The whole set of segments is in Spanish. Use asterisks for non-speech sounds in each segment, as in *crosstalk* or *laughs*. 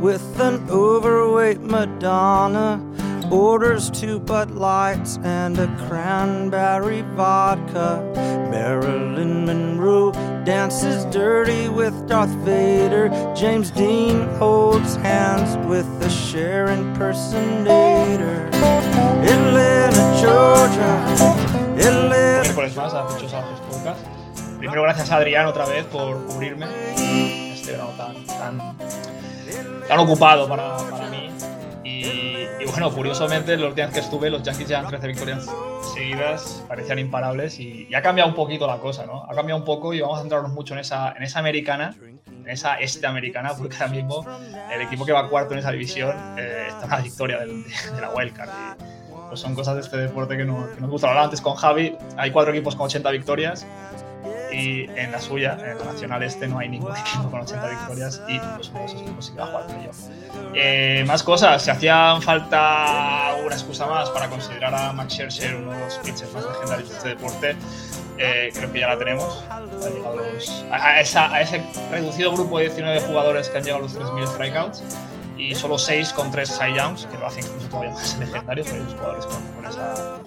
with an overweight Madonna. Orders two Bud Lights and a cranberry vodka. Marilyn Monroe dances dirty with Darth Vader. James Dean holds hands with the Cher impersonator. Atlanta, Georgia. Atlanta. Primero, gracias a Adrián otra vez por cubrirme este tan, tan, tan ocupado para, para mí. Y, y bueno, curiosamente, los días que estuve, los Yankees llevan 13 victorias seguidas, parecían imparables y, y ha cambiado un poquito la cosa, ¿no? Ha cambiado un poco y vamos a centrarnos mucho en esa, en esa americana, en esa este americana, porque ahora mismo el equipo que va cuarto en esa división eh, está en la victoria del- de, de la wildcard. Pues son cosas de este deporte que, que nos gusta. Hablaba antes con Javi, hay cuatro equipos con 80 victorias y en la suya, en la Nacional Este, no hay ningún *laughs* equipo con 80 victorias y pues uno de esos equipos sí que a jugar. Eh, más cosas, si hacían falta una excusa más para considerar a Max Scherzer uno de los pitchers más legendarios de este deporte, eh, creo que ya la tenemos. Ha llegado los- a, a esa- a ese reducido grupo de 19 jugadores que han llegado a los 3.000 strikeouts y solo 6 con 3 Cy Youngs, que lo hacen incluso todavía más *laughs* legendarios, pero dos jugadores con, con esa-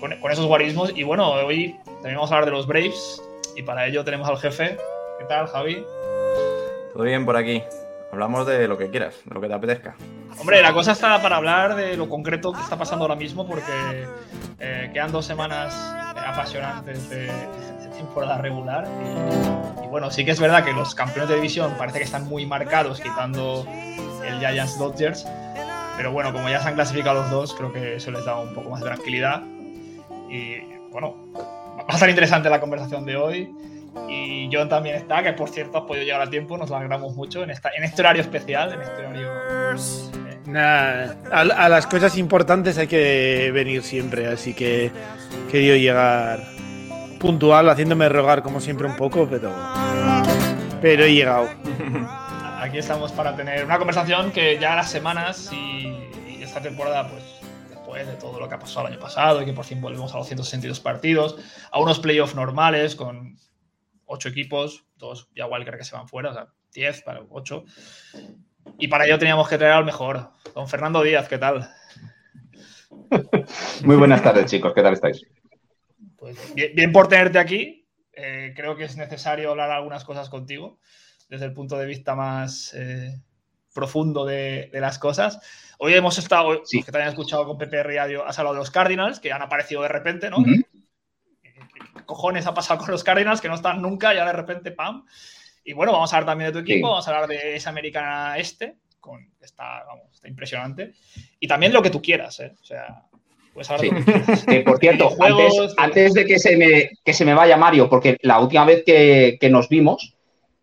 con- con esos guarismos. Y bueno, hoy también vamos a hablar de los Braves y para ello tenemos al jefe. ¿Qué tal, Javi? Todo bien por aquí. Hablamos de lo que quieras, de lo que te apetezca. Hombre, la cosa está para hablar de lo concreto que está pasando ahora mismo porque eh, quedan dos semanas eh, apasionantes de, de temporada regular y, y bueno, sí que es verdad que los campeones de división parece que están muy marcados quitando el Giants Dodgers, pero bueno, como ya se han clasificado los dos, creo que eso les da un poco más de tranquilidad y bueno, va a estar interesante la conversación de hoy. Y John también está, que por cierto has podido llegar a tiempo, nos alegramos mucho en, esta, en este horario especial, en este horario eh, Nah, a, a las cosas importantes hay que venir siempre, así que he querido llegar puntual, haciéndome rogar como siempre un poco, pero, pero he llegado. *laughs* Aquí estamos para tener una conversación que ya las semanas y, y esta temporada, pues después de todo lo que ha pasado el año pasado y que por fin volvemos a los 162 partidos, a unos playoffs normales con ocho equipos, dos ya Walker que se van fuera, o sea, 10 para 8. Y para ello teníamos que traer al mejor, don Fernando Díaz, ¿qué tal? *laughs* Muy buenas tardes, chicos. ¿Qué tal estáis? Pues bien, bien por tenerte aquí. Eh, creo que es necesario hablar algunas cosas contigo desde el punto de vista más eh, profundo de, de las cosas. Hoy hemos estado, Sí. los que te hayan escuchado con Pepe Radio, has hablado de los Cardinals, que han aparecido de repente, ¿no? ¿Qué, qué cojones ha pasado con los Cardinals que no están nunca y ahora de repente, ¡pam! Y bueno, vamos a hablar también de tu equipo, Sí. vamos a hablar de esa americana este, con, está, vamos, está impresionante. Y también lo que tú quieras, ¿eh? O sea, pues hablar Sí. de por cierto, *laughs* antes, antes de que se, me, que se me vaya Mario, porque la última vez que, que nos vimos,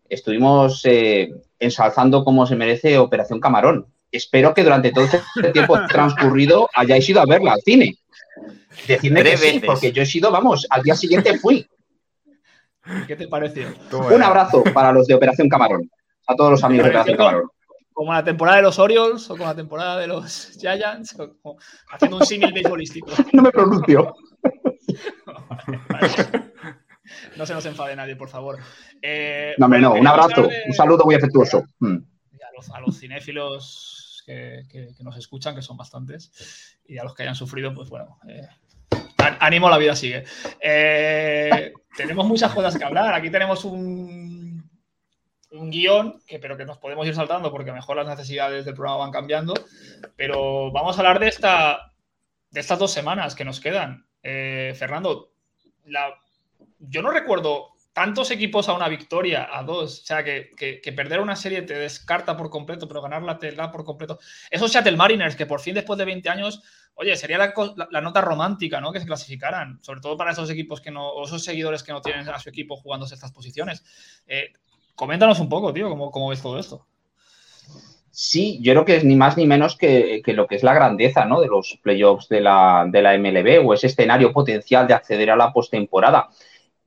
estuvimos eh, ensalzando como se merece Operación Camarón. Espero que durante todo este *laughs* tiempo transcurrido hayáis ido a verla al cine. Decidme que sí, veces. porque yo he sido, vamos, al día siguiente fui. ¿Qué te pareció? Un abrazo para los de Operación Camarón. A todos los amigos de Operación Camarón. como la temporada de los Orioles o como la temporada de los Giants, o como haciendo un símil beisbolístico. *laughs* No me pronuncio. *laughs* No se nos enfade nadie, por favor. Eh, No, hombre, no. Un queríamos abrazo. de- Un saludo muy afectuoso. Mm. y a los, a los cinéfilos que, que- que nos escuchan, que son bastantes, y a los que hayan sufrido, pues bueno, eh, ánimo, la vida sigue. Eh, *laughs* tenemos muchas cosas que hablar. Aquí tenemos un, un guion, que, pero que nos podemos ir saltando porque mejor las necesidades del programa van cambiando. Pero vamos a hablar de, esta, de estas dos semanas que nos quedan. Eh, Fernando, la, yo no recuerdo tantos equipos a una victoria, a dos. O sea, que, perder una serie te descarta por completo, pero ganarla te da por completo. Esos Seattle Mariners, que por fin después de 20 años, oye, sería la, nota romántica, ¿no? Que se clasificaran, sobre todo para esos equipos que no, o esos seguidores que no tienen a su equipo jugándose estas posiciones. Eh, coméntanos un poco, tío, cómo, ves todo esto. Sí, yo creo que es ni más ni menos que, que lo que es la grandeza ¿no? de los playoffs de la, de la MLB o ese escenario potencial de acceder a la postemporada.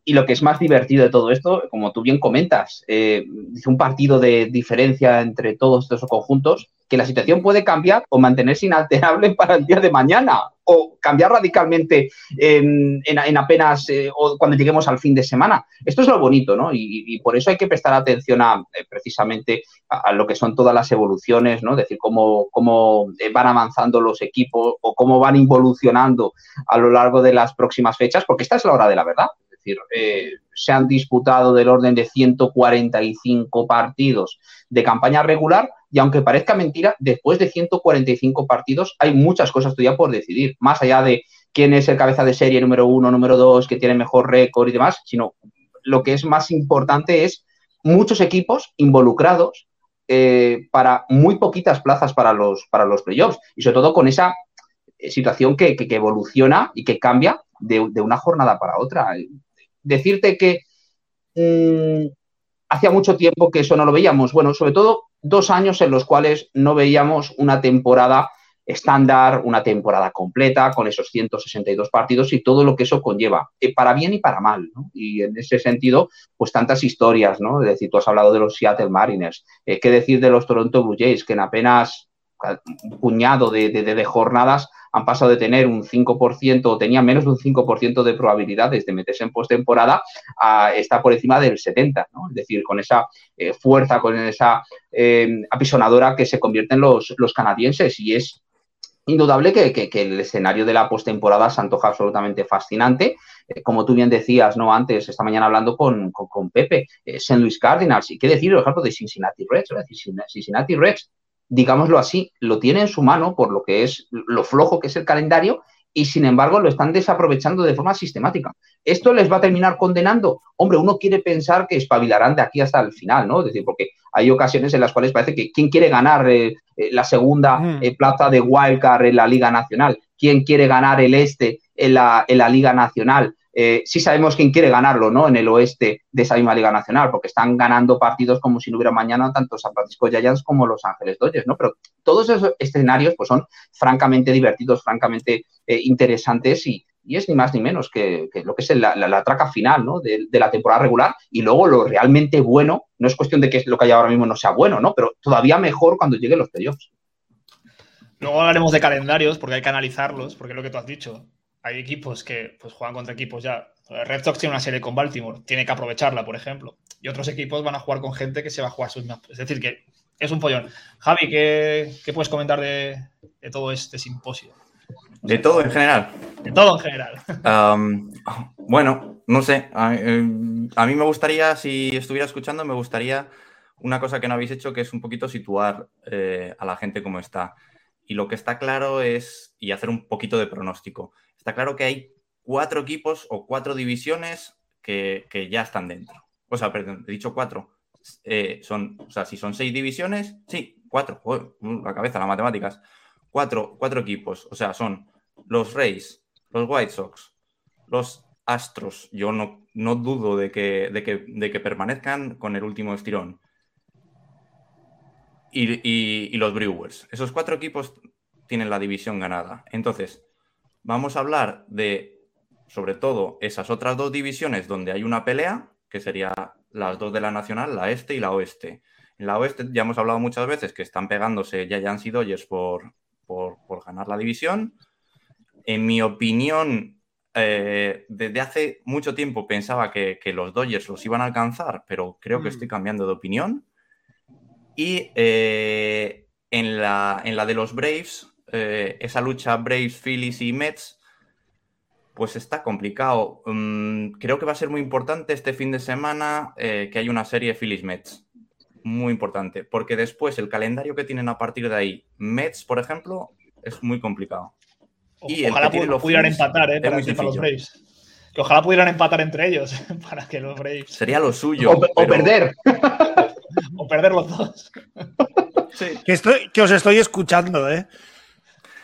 Y lo que es más divertido de todo esto, como tú bien comentas, eh, dice un partido de diferencia entre todos estos conjuntos, que la situación puede cambiar o mantenerse inalterable para el día de mañana o cambiar radicalmente en, apenas eh, o cuando lleguemos al fin de semana. Esto es lo bonito, ¿no? Y, por eso hay que prestar atención a eh, precisamente a, lo que son todas las evoluciones, ¿no? Es decir, cómo, cómo eh, van avanzando los equipos o cómo van involucionando a lo largo de las próximas fechas, porque esta es la hora de la verdad. Decir, se han disputado del orden de 145 partidos de campaña regular y aunque parezca mentira, después de 145 partidos hay muchas cosas todavía por decidir, más allá de quién es el cabeza de serie número uno, número dos, que tiene mejor récord y demás, sino lo que es más importante es muchos equipos involucrados eh, para muy poquitas plazas para los, para los playoffs y sobre todo con esa eh, situación que, evoluciona y que cambia de, una jornada para otra. Decirte que mm, hacía mucho tiempo que eso no lo veíamos. Bueno, sobre todo dos años en los cuales no veíamos una temporada estándar, una temporada completa con esos 162 partidos y todo lo que eso conlleva, eh, para bien y para mal. Y en ese sentido, pues tantas historias, ¿no? Es decir, tú has hablado de los Seattle Mariners, eh, qué decir de los Toronto Blue Jays, que en apenas un puñado de, jornadas han pasado de tener un 5% o tenía menos de un 5% de probabilidades de meterse en postemporada a estar por encima del 70%, ¿no? Es decir, con esa eh, fuerza, con esa eh, apisonadora que se convierten los, canadienses y es indudable que, el escenario de la postemporada se antoja absolutamente fascinante. Eh, como tú bien decías, ¿no? Antes, esta mañana hablando con, Pepe, St. Louis Cardinals, y qué decir, por ejemplo, de Cincinnati Reds, Cincinnati Reds digámoslo así, lo tiene en su mano por lo que es lo flojo que es el calendario y sin embargo lo están desaprovechando de forma sistemática. ¿Esto les va a terminar condenando? Hombre, uno quiere pensar que espabilarán de aquí hasta el final, ¿no? Es decir, porque hay ocasiones en las cuales parece que quién quiere ganar eh, eh, la segunda eh, plaza de wildcard en la Liga Nacional, quién quiere ganar el este en la, en la Liga Nacional, eh, sí sabemos quién quiere ganarlo, ¿no? En el oeste de esa misma Liga Nacional, porque están ganando partidos como si no hubiera mañana tanto San Francisco Giants como Los Ángeles Dodgers, ¿no? Pero todos esos escenarios pues son francamente divertidos, francamente eh, interesantes y, es ni más ni menos que, lo que es la, traca final ¿no? de, la temporada regular y luego lo realmente bueno, no es cuestión de que lo que hay ahora mismo no sea bueno, ¿no? Pero todavía mejor cuando lleguen los playoffs. Luego hablaremos de calendarios porque hay que analizarlos, porque es lo que tú has dicho hay equipos que pues, juegan contra equipos ya. Red Sox tiene una serie con Baltimore, tiene que aprovecharla, por ejemplo. Y otros equipos van a jugar con gente que se va a jugar sus Es decir, que es un pollón. Javi, ¿qué, puedes comentar de, todo este simposio? De todo en general. De todo en general. *laughs* bueno, no sé. Eh, a, mí me gustaría, si estuviera escuchando, me gustaría una cosa que no habéis hecho, que es un poquito situar eh, a la gente como está. Y lo que está claro es, y hacer un poquito de pronóstico está claro que hay cuatro equipos o cuatro divisiones que, ya están dentro. O sea, perdón, he dicho cuatro. Eh, son, o sea, si son seis divisiones, sí, cuatro. la cabeza, las matemáticas. Cuatro, cuatro equipos. O sea, son los Rays, los White Sox, los Astros. Yo no, no dudo de que, de, que, permanezcan con el último estirón. y los Brewers. Esos cuatro equipos tienen la división ganada. Entonces, vamos a hablar de, sobre todo, esas otras dos divisiones donde hay una pelea, que serían las dos de la Nacional, la este y la oeste. En la oeste ya hemos hablado muchas veces que están pegándose Giants y Dodgers por, por, ganar la división. En mi opinión, eh, desde hace mucho tiempo pensaba que, los Dodgers los iban a alcanzar, pero creo que mm. estoy cambiando de opinión. Y eh, en, la, en la de los Braves, eh, esa lucha Braves, Phillies y Mets, pues está complicado. Mm, creo que va a ser muy importante este fin de semana eh, que hay una serie Phillies-Mets. Muy importante, porque después el calendario que tienen a partir de ahí, Mets, por ejemplo, es muy complicado. y ojalá pudieran empatar, ¿eh? Para, los Braves. Que ojalá pudieran empatar entre ellos *laughs* para que los Braves. Sería lo suyo. O, perder. *laughs* o perder los dos. Que, estoy, que os estoy escuchando, ¿eh?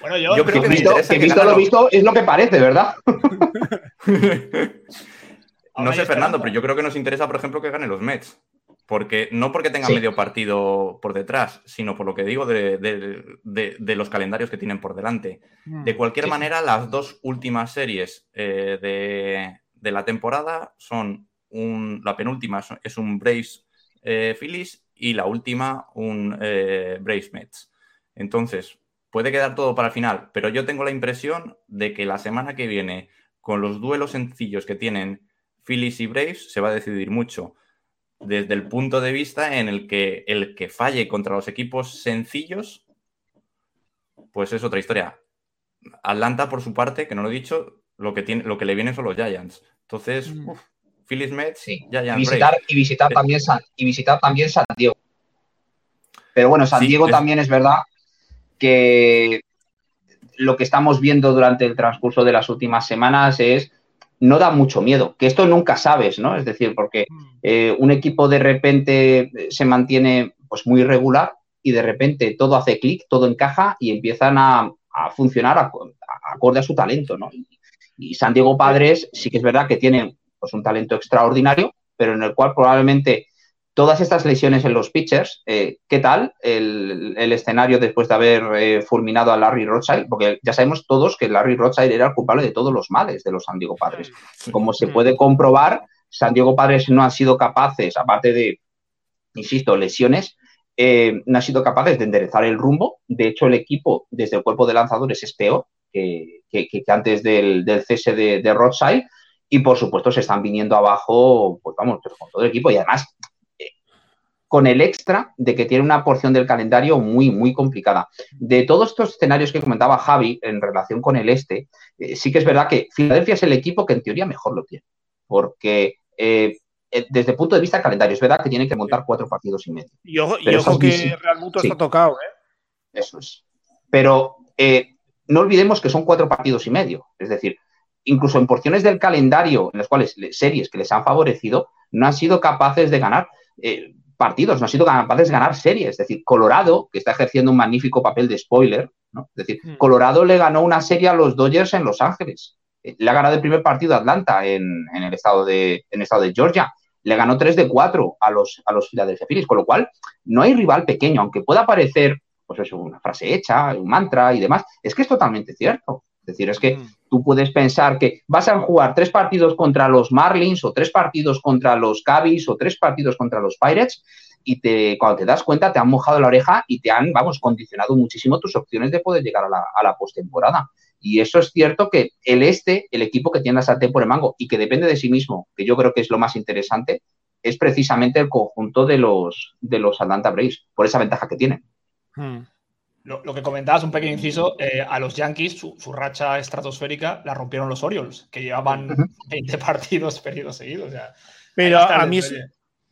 Bueno, yo, creo que, visto, lo visto es lo que parece, ¿verdad? *laughs* *laughs* no sé, Fernando, pero yo creo que nos interesa, por ejemplo, que gane los Mets. Porque no porque tengan medio partido por detrás, sino por lo que digo de, los calendarios que tienen por delante. Mm. De cualquier manera, las dos últimas series eh, de la temporada son un, la penúltima es un Braves eh, Phillies y la última un eh, Braves Mets. Entonces, puede quedar todo para el final, pero yo tengo la impresión de que la semana que viene, con los duelos sencillos que tienen Phillies y Braves, se va a decidir mucho desde el punto de vista en el que el que falle contra los equipos sencillos, pues es otra historia. Atlanta, por su parte, que no lo he dicho, lo que, tiene, lo que le viene son los Giants. Entonces, mm. Phillies Mets, sí. Giants. Y visitar, y visitar, también San, y visitar también San Diego. Pero bueno, San Diego también es verdad que lo que estamos viendo durante el transcurso de las últimas semanas es no da mucho miedo, que esto nunca sabes, ¿no? Es decir, porque mm. eh, un equipo de repente se mantiene pues muy regular y de repente todo hace clic, todo encaja y empiezan a, funcionar acorde a su talento, ¿no? Y, San Diego Padres sí que es verdad que tiene pues, un talento extraordinario, pero en el cual probablemente todas estas lesiones en los pitchers, eh, ¿qué tal el, escenario después de haber eh, fulminado a Larry Rothschild? Porque ya sabemos todos que Larry Rothschild era el culpable de todos los males de los San Diego Padres. Como se puede comprobar, San Diego Padres no han sido capaces, aparte de, insisto, lesiones, eh, no han sido capaces de enderezar el rumbo. De hecho, el equipo desde el cuerpo de lanzadores es peor que, antes del, cese de, de Rothschild. Y por supuesto se están viniendo abajo, pues vamos, con todo el equipo. Y además, con el extra de que tiene una porción del calendario muy, muy complicada. De todos estos escenarios que comentaba Javi en relación con el este, eh, sí que es verdad que Filadelfia es el equipo que en teoría mejor lo tiene, porque eh, eh, desde el punto de vista calendario, es verdad que tiene que montar cuatro partidos y medio. Y ojo, que Real Muto está tocado, ¿eh? Eso es. Pero no olvidemos que son cuatro partidos y medio. Es decir, incluso en porciones del calendario en las cuales series que les han favorecido, no han sido capaces de ganar partidos, no ha sido capaces de ganar series. Es decir, Colorado, que está ejerciendo un magnífico papel de spoiler, ¿no? Es decir, hmm. Colorado le ganó una serie a los Dodgers en Los Ángeles. Eh, le ha ganado el primer partido a Atlanta en, el, estado de, en estado de Georgia. Le ganó 3 de 4 a los, a los Philadelphia Phillies, con lo cual no hay rival pequeño, aunque pueda parecer pues eso, una frase hecha, un mantra y demás, es que es totalmente cierto. Es decir, es que hmm. tú puedes pensar que vas a jugar tres partidos contra los Marlins o tres partidos contra los Cavs o tres partidos contra los Pirates y te, cuando te das cuenta te han mojado la oreja y te han, vamos, condicionado muchísimo tus opciones de poder llegar a la, a la postemporada. Y eso es cierto que el este, el equipo que tiene la sartén por el mango y que depende de sí mismo, que yo creo que es lo más interesante, es precisamente el conjunto de los, de los Atlanta Braves, por esa ventaja que tienen. Hmm. Lo, que comentabas, un pequeño inciso, eh, a los Yankees su, racha estratosférica la rompieron los Orioles, que llevaban 20 partidos *laughs* perdidos seguidos. Pero a mí,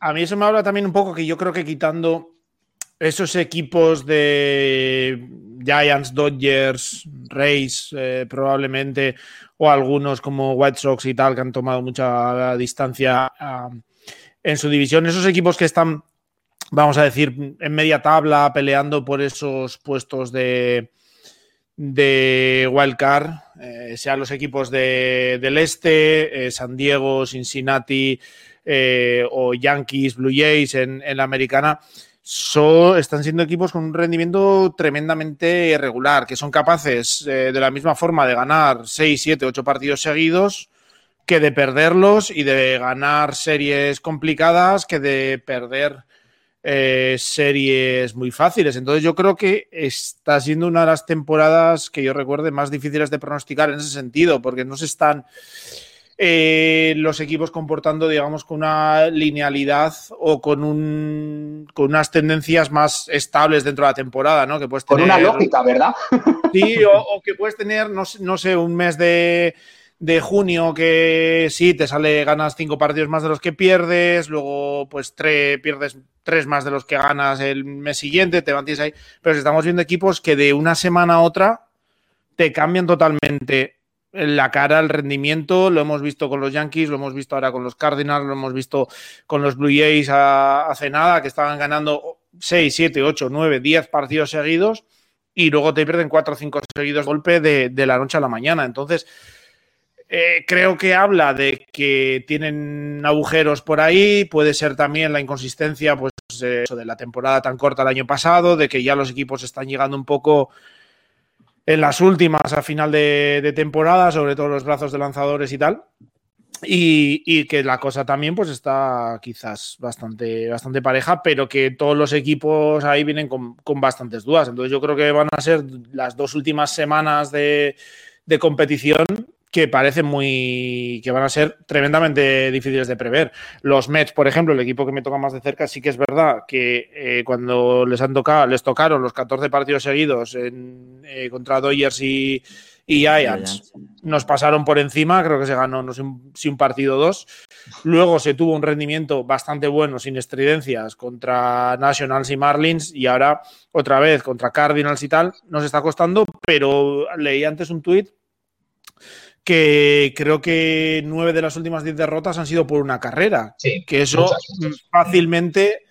a mí eso me habla también un poco que yo creo que quitando esos equipos de Giants, Dodgers, Rays, eh, probablemente, o algunos como White Sox y tal, que han tomado mucha distancia ah, en su división, esos equipos que están vamos a decir, en media tabla, peleando por esos puestos de, de wildcard, eh, sean los equipos del este, eh, San Diego, Cincinnati eh, o Yankees, Blue Jays en, la americana, están siendo equipos con un rendimiento tremendamente irregular, que son capaces de la misma forma de ganar 6, 7, 8 partidos seguidos que de perderlos y de ganar series complicadas que de perder eh, series muy fáciles. Entonces yo creo que está siendo una de las temporadas que yo recuerde más difíciles de pronosticar en ese sentido, porque no se están eh, los equipos comportando, digamos, con una linealidad o con, un, con unas tendencias más estables dentro de la temporada, ¿no? Que puedes tener, con una lógica, ¿verdad? Sí, *laughs* o, que puedes tener, no, no sé, un mes de de junio que sí, te sale, ganas cinco partidos más de los que pierdes, luego pues tres, pierdes tres más de los que ganas el mes siguiente, te mantienes ahí. Pero estamos viendo equipos que de una semana a otra te cambian totalmente la cara, el rendimiento. Lo hemos visto con los Yankees, lo hemos visto ahora con los Cardinals, lo hemos visto con los Blue Jays hace nada, que estaban ganando 6, 7, 8, 9, 10 partidos seguidos y luego te pierden cuatro o cinco seguidos golpe de, de la noche a la mañana. Entonces, eh, creo que habla de que tienen agujeros por ahí, puede ser también la inconsistencia pues, de la temporada tan corta el año pasado, de que ya los equipos están llegando un poco en las últimas a final de, temporada, sobre todo los brazos de lanzadores y tal. Y, que la cosa también pues está quizás bastante, bastante pareja, pero que todos los equipos ahí vienen con, bastantes dudas. Entonces yo creo que van a ser las dos últimas semanas de, competición que parecen muy. que van a ser tremendamente difíciles de prever. Los Mets, por ejemplo, el equipo que me toca más de cerca, sí que es verdad que eh, cuando les han tocado, les tocaron los 14 partidos seguidos en, eh, contra Dodgers y, y Giants nos pasaron por encima, creo que se ganó no sé si un partido o dos. Luego se tuvo un rendimiento bastante bueno, sin estridencias, contra Nationals y Marlins, y ahora otra vez contra Cardinals y tal. Nos está costando, pero leí antes un tuit que creo que nueve de las últimas diez derrotas han sido por una carrera. que eso fácilmente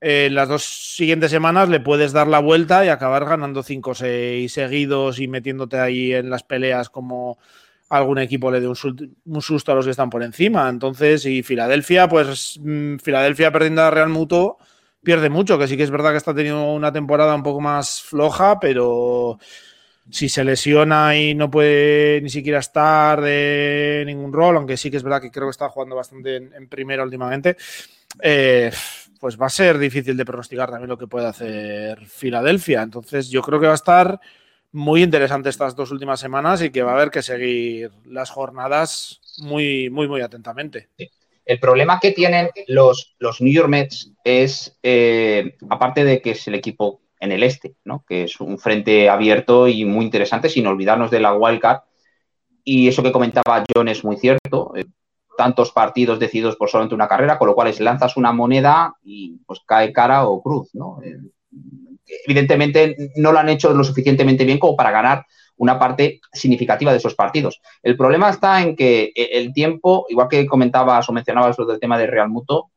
en las dos siguientes semanas le puedes dar la vuelta y acabar ganando 5 o 6 seguidos y metiéndote ahí en las peleas como algún equipo le dé un, susto a los que están por encima. Entonces, y Filadelfia, pues mm, Filadelfia perdiendo a Real Muto pierde mucho, que sí que es verdad que está teniendo una temporada un poco más floja, pero si se lesiona y no puede ni siquiera estar de ningún rol, aunque sí que es verdad que creo que está jugando bastante en, en primera últimamente, eh, pues va a ser difícil de pronosticar también lo que puede hacer Filadelfia. Entonces yo creo que va a estar muy interesante estas dos últimas semanas y que va a haber que seguir las jornadas muy, muy, muy atentamente. El problema que tienen los, los New York Mets es, eh, aparte de que es el equipo en el este, ¿no? que es un frente abierto y muy interesante, sin olvidarnos de la wildcard, y eso que comentaba John es muy cierto. Eh, tantos partidos decididos por solamente una carrera, con lo cual es lanzas una moneda y pues cae cara o cruz, ¿no? Eh, evidentemente no lo han hecho lo suficientemente bien como para ganar una parte significativa de esos partidos. El problema está en que eh, el tiempo, igual que comentabas o mencionabas lo del tema de Real Muto,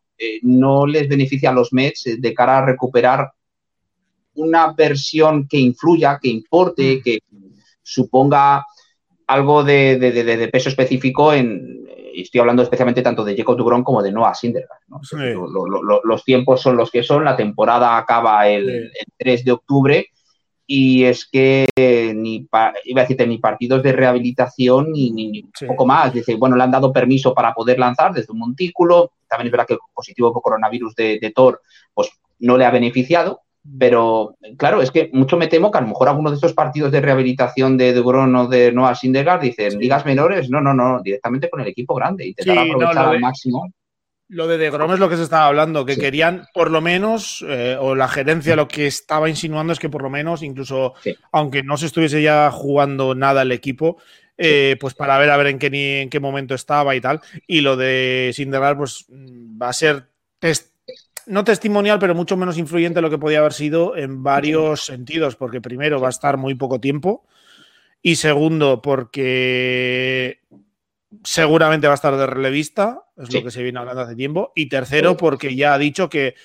no les beneficia a los Mets de cara a recuperar una versión que influya, que importe, mm. que suponga algo de peso específico en, y estoy hablando especialmente tanto de Jacob Dugron como de Noah Syndergaard. los tiempos son los que son, la temporada acaba el, 3 de octubre y es que ni iba a decirte ni partidos de rehabilitación ni, poco más. Dice, bueno, le han dado permiso para poder lanzar desde un montículo. También es verdad que el positivo por coronavirus de, de Thor pues, no le ha beneficiado, pero, claro, es que mucho me temo que a lo mejor algunos de estos partidos de rehabilitación de De o de Noah Syndergaard dicen ligas menores, no, no, no, directamente con el equipo grande y te sí, aprovechar al máximo. Lo de De es lo que se estaba hablando, que querían por lo menos, eh, o la gerencia lo que estaba insinuando es que por lo menos, incluso aunque no se estuviese ya jugando nada el equipo, eh, pues para ver a ver en qué, en qué momento estaba y tal. Y lo de Syndergaard, pues va a ser test no testimonial, pero mucho menos influyente de lo que podía haber sido en varios sentidos, porque primero va a estar muy poco tiempo y segundo porque seguramente va a estar de relevista, es lo que se viene hablando hace tiempo, y tercero porque ya ha dicho que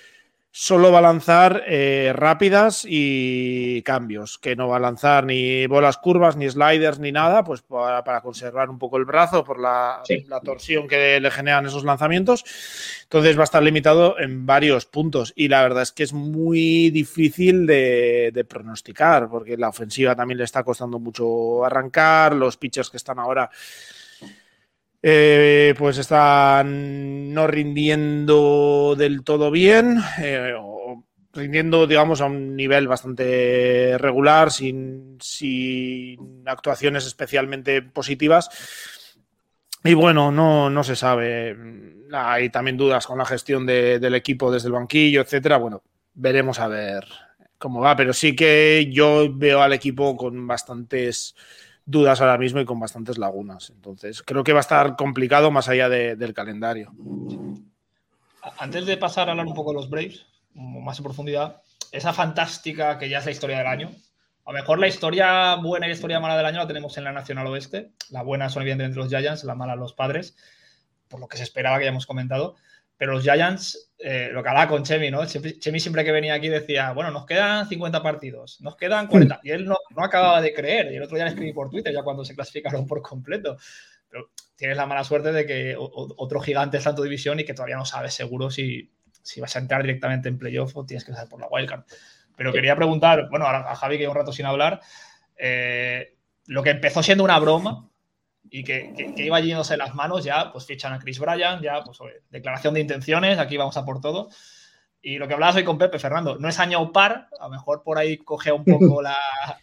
solo va a lanzar eh, rápidas y cambios, que no va a lanzar ni bolas curvas, ni sliders, ni nada, pues para, conservar un poco el brazo por la, torsión que le generan esos lanzamientos. Entonces va a estar limitado en varios puntos y la verdad es que es muy difícil de, de pronosticar, porque la ofensiva también le está costando mucho arrancar, los pitchers que están ahora eh, pues están no rindiendo del todo bien, eh, rindiendo, digamos, a un nivel bastante regular, sin, actuaciones especialmente positivas. Y bueno, no, no se sabe. Hay también dudas con la gestión del equipo desde el banquillo, etcétera. Bueno, veremos a ver cómo va, pero sí que yo veo al equipo con bastantes dudas ahora mismo y con bastantes lagunas. Entonces, creo que va a estar complicado más allá del calendario. Antes de pasar a hablar un poco de los Braves, más en profundidad, esa fantástica que ya es la historia del año. A lo mejor la historia buena y la historia mala del año la tenemos en la Nacional Oeste. La buena son evidentemente los Giants, la mala los padres, por lo que se esperaba que ya comentado. Pero los Giants, eh, lo que hablaba con Chemi, ¿no? Chemi siempre que venía aquí decía, bueno, nos quedan 50 partidos, nos quedan 40. Y él no, no acababa de creer. Y el otro día le escribí por Twitter, ya cuando se clasificaron por completo. Pero tienes la mala suerte de que otro gigante está en tu división y que todavía no sabes seguro si, si vas a entrar directamente en playoff o tienes que pasar por la wildcard. Pero quería preguntar, bueno, a Javi que un rato sin hablar, eh, lo que empezó siendo una broma y que, que, iba yéndose las manos, ya pues fichan a Chris Bryan, ya pues declaración de intenciones, aquí vamos a por todo. Y lo que hablabas hoy con Pepe, Fernando, no es año par, a lo mejor por ahí coge un poco la,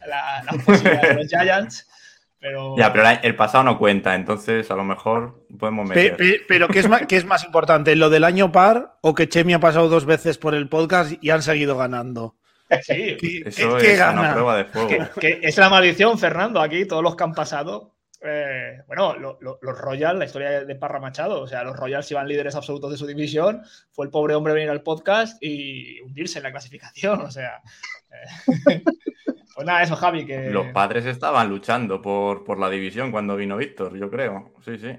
la, de los Giants. Pero... Ya, pero el pasado no cuenta, entonces a lo mejor podemos meter. Pero, ¿qué, es más, ¿qué es más importante? ¿Lo del año par o que Chemi ha pasado dos veces por el podcast y han seguido ganando? Sí, eso es una prueba de fuego. es la maldición, Fernando, aquí, todos los que han pasado. Eh, bueno, los Royals, la historia de Parra Machado, o sea, los Royals iban líderes absolutos de su división, fue el pobre hombre venir al podcast y hundirse en la clasificación, o sea. Eh, *laughs* pues nada, eso, Javi, que. Los padres estaban luchando por, por la división cuando vino Víctor, yo creo. Sí, sí.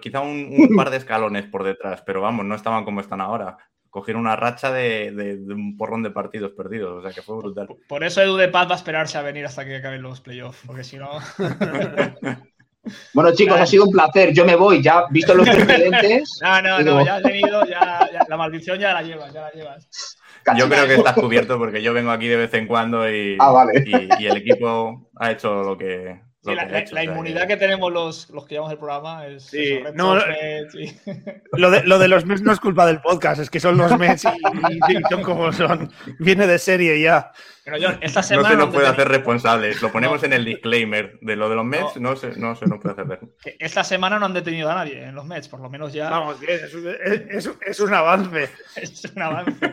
quizá un, par de escalones por detrás, pero vamos, no estaban como están ahora cogieron una racha de, un porrón de partidos perdidos, o sea que fue brutal. Por eso Edu de Paz va a esperarse a venir hasta que acaben los playoffs, porque si no... *laughs* bueno chicos, ha sido un placer, yo me voy, ya visto los precedentes... *laughs* no, no, no, ya has venido, ya, la maldición ya la llevas, ya la llevas. Yo creo que estás cubierto porque yo vengo aquí de vez en cuando y, ah, y el equipo ha hecho lo que, la, inmunidad que... tenemos los, los que llevamos el programa es. Sí, no, *laughs* lo, de, lo, de, los Mets no es culpa del podcast, es que son los Mets y, son como son. Viene de serie ya. Pero John, esta semana. No se nos puede hacer responsables. Lo ponemos en el disclaimer de lo de los Mets, no, se, no se nos puede hacer. Esta semana no han detenido a nadie en los Mets, por lo menos ya. Vamos, es, es, es un avance. es un avance. *laughs*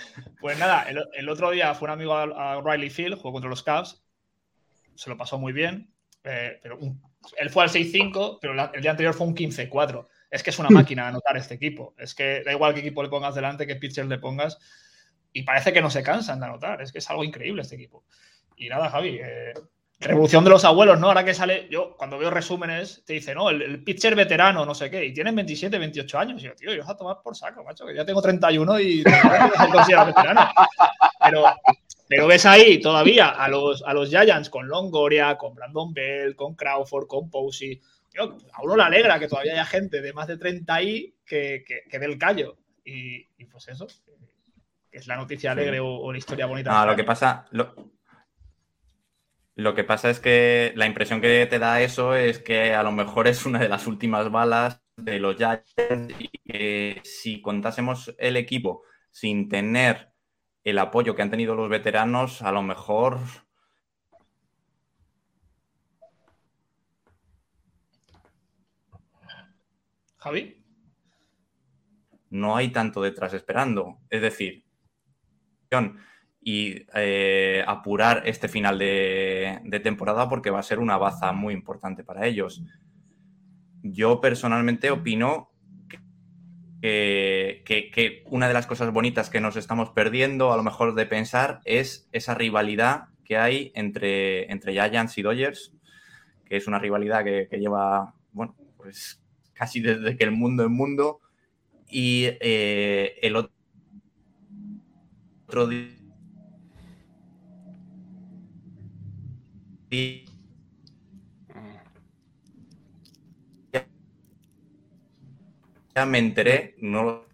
*laughs* pues nada, el, el, otro día fue un amigo a, a Riley Field, jugó contra los Cavs se lo pasó muy bien, eh, pero él fue al 6-5, pero el día anterior fue un 15-4. Es que es una hmm. máquina anotar este equipo. Es que da igual qué equipo le pongas delante, qué pitcher le pongas, y parece que no se cansan de anotar. Es que es algo increíble este equipo. Y nada, Javi, eh, revolución de los abuelos, ¿no? Ahora que sale, yo cuando veo resúmenes, te dice, no, el, pitcher veterano, no sé qué, y tienen 27, 28 años. Y yo, tío, yo a tomar por saco, macho, que ya tengo 31 y se *laughs* veterano. Pero pero ves ahí todavía a los, a los Giants con Longoria, con Brandon Bell, con Crawford, con Posey. a uno le alegra que todavía haya gente de más de 30 ahí que, que, dé el callo. Y, pues eso, es la noticia alegre o, la historia bonita. Ah, lo que pasa, lo, lo que pasa es que la impresión que te da eso es que a lo mejor es una de las últimas balas de los Giants y que si contásemos el equipo sin tener el apoyo que han tenido los veteranos, a lo mejor... Javi. No hay tanto detrás esperando. Es decir, y eh, apurar este final de, de, temporada porque va a ser una baza muy importante para ellos. Yo personalmente opino que, una de las cosas bonitas que nos estamos perdiendo, a lo mejor de pensar, es esa rivalidad que hay entre, entre Giants y Dodgers, que es una rivalidad que, lleva, bueno, pues casi desde que el mundo es mundo. Y eh, el otro día ya me enteré, no lo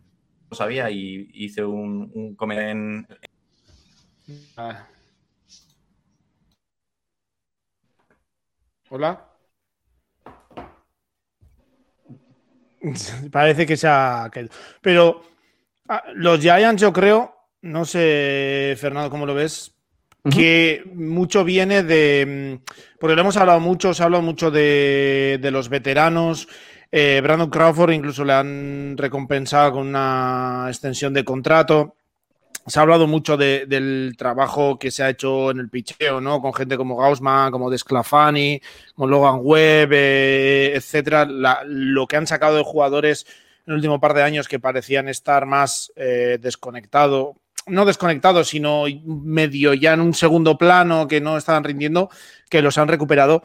sabía y hice un, un en... Ah. Hola. *laughs* Parece que se ha Pero ah, los Giants, yo creo, no sé, Fernando, cómo lo ves, que mucho viene de. Mm, porque lo hemos hablado mucho, se ha hablado mucho de, de los veteranos, eh, Brandon Crawford incluso le han recompensado con una extensión de contrato. Se ha hablado mucho del trabajo que se ha hecho en el picheo, ¿no? Con gente como Gaussman, como Desclafani, como Logan Webb, eh, etcétera. lo que han sacado de jugadores en el último par de años que parecían estar más eh, desconectados, no desconectados, sino medio ya en un segundo plano, que no estaban rindiendo, que los han recuperado.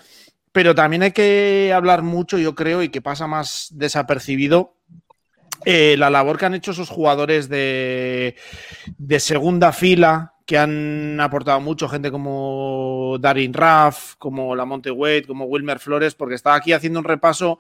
Pero también hay que hablar mucho, yo creo, y que pasa más desapercibido, eh, la labor que han hecho esos jugadores de, segunda fila, que han aportado mucho, gente como Darin Raff, como Lamonte Wade, como Wilmer Flores, porque estaba aquí haciendo un repaso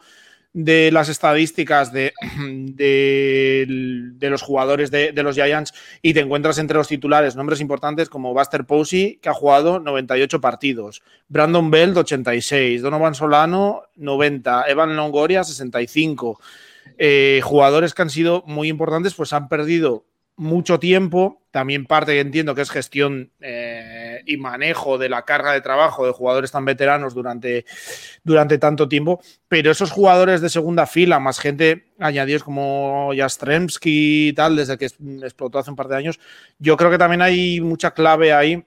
de las estadísticas de, *clears throat* de, los jugadores de, los Giants y te encuentras entre los titulares nombres importantes como Buster Posey, que ha jugado 98 partidos, Brandon Bell, 86, Donovan Solano, 90, Evan Longoria, 65. Eh, jugadores que han sido muy importantes, pues han perdido mucho tiempo. También parte, entiendo que es gestión eh, y manejo de la carga de trabajo de jugadores tan veteranos durante, durante tanto tiempo. Pero esos jugadores de segunda fila, más gente añadidos como Jastremski y tal, desde que explotó hace un par de años, yo creo que también hay mucha clave ahí.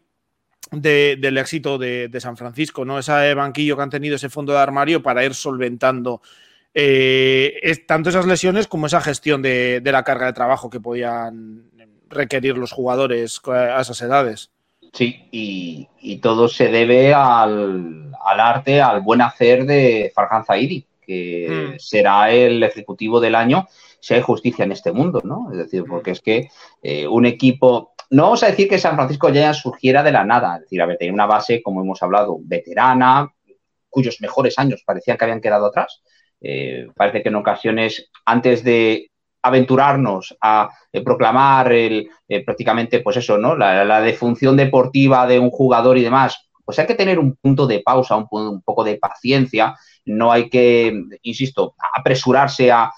del éxito de, San Francisco, ¿no? Ese banquillo que han tenido, ese fondo de armario para ir solventando eh, es, tanto esas lesiones como esa gestión de, la carga de trabajo que podían requerir los jugadores a esas edades. Sí, y, todo se debe al, arte, al buen hacer de Farhan Zaidi, que hmm. será el ejecutivo del año si hay justicia en este mundo, ¿no? Es decir, hmm. porque es que eh, un equipo, no vamos a decir que San Francisco ya surgiera de la nada, es decir, a ver, tenía una base, como hemos hablado, veterana, cuyos mejores años parecían que habían quedado atrás, eh, parece que en ocasiones, antes de aventurarnos a eh, proclamar el, eh, prácticamente, pues eso, ¿no? La, defunción deportiva de un jugador y demás, pues hay que tener un punto de pausa, un, poco de paciencia. No hay que, insisto, apresurarse a,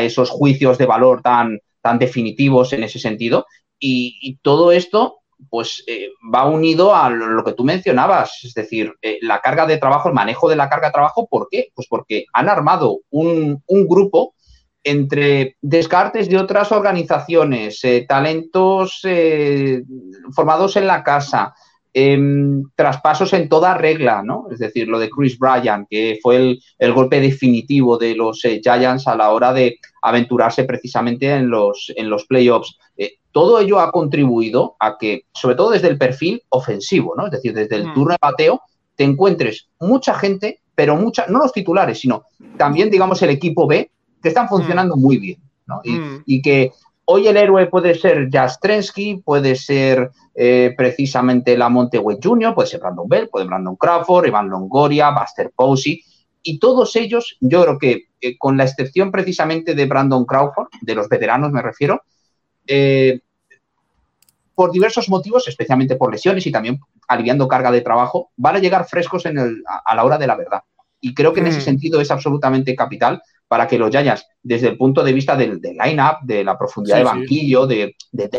esos juicios de valor tan, tan definitivos en ese sentido. y todo esto pues eh, va unido a lo que tú mencionabas, es decir, eh, la carga de trabajo, el manejo de la carga de trabajo, ¿por qué? Pues porque han armado un, grupo entre descartes de otras organizaciones, eh, talentos formados en la casa, em, traspasos en toda regla, ¿no? Es decir, lo de Chris Bryan, que fue el, golpe definitivo de los Giants a la hora de aventurarse precisamente en los, en los playoffs todo ello ha contribuido a que, sobre todo desde el perfil ofensivo, ¿no? Es decir, desde el mm. turno de bateo, te encuentres mucha gente, pero mucha, no los titulares, sino también, digamos, el equipo B, que están funcionando mm. muy bien, ¿no? Mm. Y, que hoy el héroe puede ser Jastrensky, puede ser eh, precisamente la Monteway Jr., puede ser Brandon Bell, puede ser Brandon Crawford, Ivan Longoria, Buster Posey, y todos ellos, yo creo que eh, con la excepción precisamente de Brandon Crawford, de los veteranos me refiero, eh, por diversos motivos, especialmente por lesiones y también aliviando carga de trabajo, van a llegar frescos en el, a, la hora de la verdad. Y creo que en ese mm. sentido es absolutamente capital para que los Giants, desde el punto de vista del, line-up, de la profundidad de banquillo, del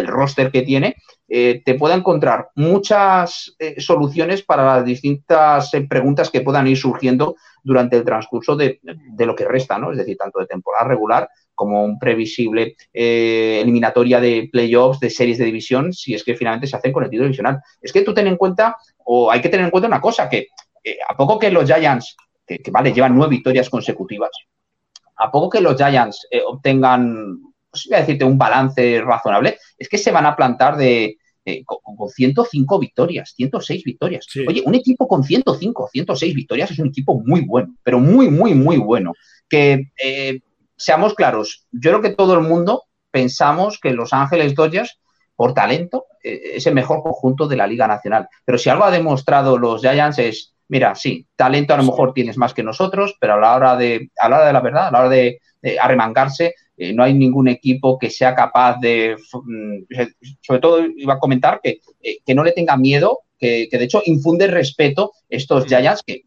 roster que tiene, eh, te pueda encontrar muchas eh, soluciones para las distintas preguntas que puedan ir surgiendo durante el transcurso de, de, lo que resta, ¿no? Es decir, tanto de temporada regular como un previsible eh, eliminatoria de playoffs, de series de división, si es que finalmente se hacen con el título divisional. Es que tú ten en cuenta, o hay que tener en cuenta una cosa, que eh, a poco que los Giants, que, vale, llevan nueve victorias consecutivas, a poco que los Giants eh, obtengan, pues voy a decirte, un balance razonable, es que se van a plantar de, con, 105 victorias, 106 victorias. Oye, un equipo con 105, 106 victorias es un equipo muy bueno, pero muy, muy, muy bueno. Que seamos claros, yo creo que todo el mundo pensamos que Los Ángeles Dodgers, por talento, eh, es el mejor conjunto de la Liga Nacional. Pero si algo ha demostrado los Giants es, mira, sí, talento a lo mejor tienes más que nosotros, pero a la hora de, a la hora de la verdad, a la hora de, arremangarse, eh, no hay ningún equipo que sea capaz de, mm, sobre todo iba a comentar que, eh, que no le tenga miedo que, de hecho infunde respeto estos Giants que,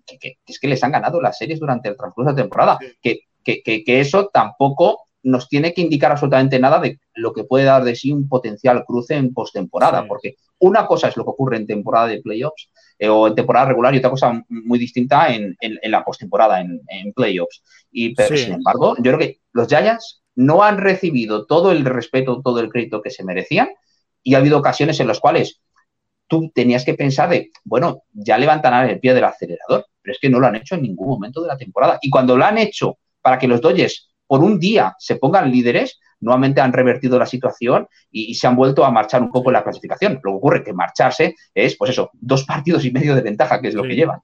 es que les han ganado las series durante el transcurso de la temporada, que que, eso tampoco nos tiene que indicar absolutamente nada de lo que puede dar de sí un potencial cruce en postemporada, porque una cosa es lo que ocurre en temporada de playoffs eh, o en temporada regular y otra cosa muy distinta en, la postemporada, en, en, playoffs. Y, pero, sin embargo, yo creo que los Giants no han recibido todo el respeto, todo el crédito que se merecían y ha habido ocasiones en las cuales tú tenías que pensar de, bueno, ya levantarán el pie del acelerador, pero es que no lo han hecho en ningún momento de la temporada. Y cuando lo han hecho para que los Dodgers por un día se pongan líderes, nuevamente han revertido la situación y, se han vuelto a marchar un poco en la clasificación. Lo que ocurre que marcharse es, pues eso, dos partidos y medio de ventaja, que es lo que llevan.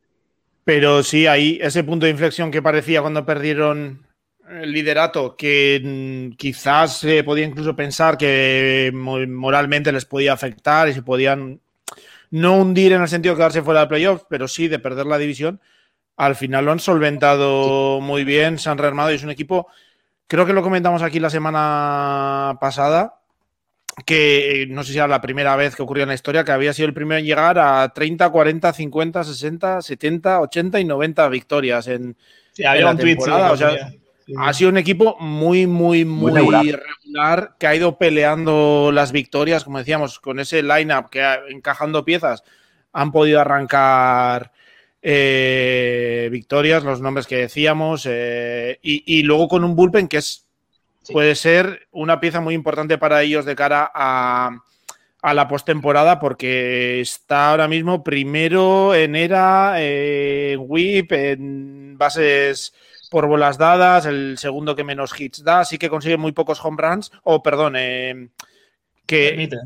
Pero sí, ahí ese punto de inflexión que parecía cuando perdieron el liderato, que mm, quizás se podía incluso pensar que moralmente les podía afectar y se podían no hundir en el sentido de quedarse fuera de playoffs, pero sí de perder la división al final lo han solventado muy bien, se han rearmado y es un equipo, creo que lo comentamos aquí la semana pasada, que eh, no sé si era la primera vez que ocurrió en la historia, que había sido el primero en llegar a 30, 40, 50, 60, 70, 80 y 90 victorias en, Sí, había la un tweet. sí, temporada, o sea. Sí, ha sido un equipo muy, muy, muy, regular. regular, que ha ido peleando las victorias, como decíamos, con ese lineup que ha- encajando piezas han podido arrancar eh, victorias, los nombres que decíamos, eh, y, y luego con un bullpen que es Sí. puede ser una pieza muy importante para ellos de cara a, a la postemporada porque está ahora mismo primero en era, eh, en whip, en bases por bolas dadas, el segundo que menos hits da, sí que consigue muy pocos home runs, o perdón, eh, que Permite.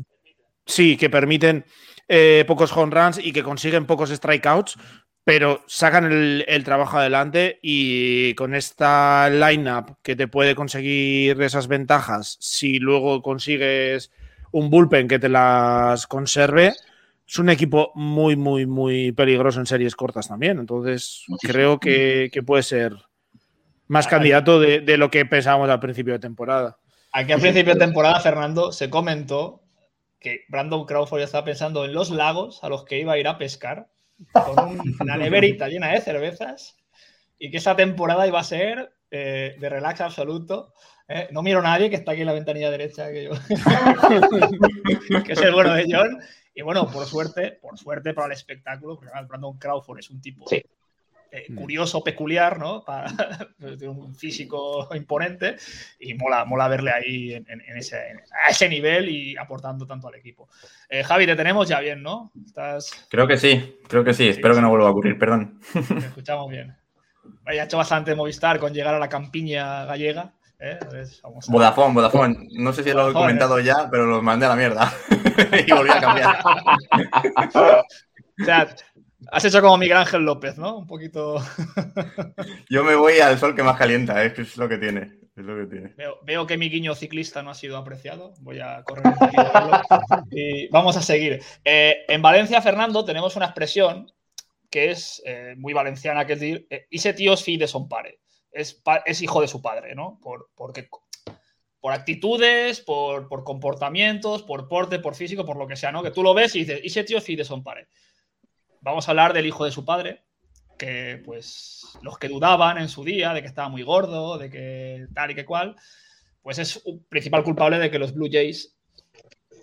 sí, que permiten eh, pocos home runs y que consiguen pocos strikeouts, pero sacan el, el trabajo adelante y con esta lineup que te puede conseguir esas ventajas, si luego consigues un bullpen que te las conserve, es un equipo muy, muy, muy peligroso en series cortas también. Entonces, Muchísimo. creo que, que puede ser más candidato de, de lo que pensábamos al principio de temporada. Aquí al principio de temporada, Fernando, se comentó que Brandon Crawford ya estaba pensando en los lagos a los que iba a ir a pescar con un- una neverita llena de cervezas y que esa temporada iba a ser eh, de relax absoluto. ¿eh? No miro a nadie que está aquí en la ventanilla derecha, que, yo- *laughs* que es el bueno de John. Y bueno, por suerte, por suerte para el espectáculo, porque Brandon Crawford es un tipo Sí. Eh, curioso, peculiar, ¿no? Para, *laughs* tiene un físico imponente y mola, mola verle ahí en, en- en ese, a ese nivel y aportando tanto al equipo. Eh, Javi, te tenemos ya bien, ¿no? Estás, Creo que sí, creo que sí. Espero que no vuelva a ocurrir, perdón. te escuchamos bien. Vaya, ha hecho bastante Movistar con llegar a la campiña gallega. ¿eh? Vamos a- Vodafone, Vodafone. No sé si lo he Vodafone, comentado ya, pero lo mandé a la mierda. *laughs* y volví a cambiar. *laughs* O sea, has hecho como Miguel Ángel López, ¿no? Un poquito. *laughs* Yo me voy al sol que más calienta, es que es lo que tiene. Es lo que tiene. Veo, veo que mi guiño ciclista no ha sido apreciado. Voy a correr un poquito de verlo. *laughs* Y vamos a seguir. Eh, en Valencia, Fernando, tenemos una expresión que es eh, muy valenciana, que es decir, eh, ese tío es de son pare. Es, es hijo de su padre, ¿no? Por, porque, por actitudes, por, por comportamientos, por porte, por físico, por lo que sea, ¿no? Que tú lo ves y dices, ese tío es de son pare. Vamos a hablar del hijo de su padre, que pues los que dudaban en su día de que estaba muy gordo, de que tal y que cual, pues es un principal culpable de que los Blue Jays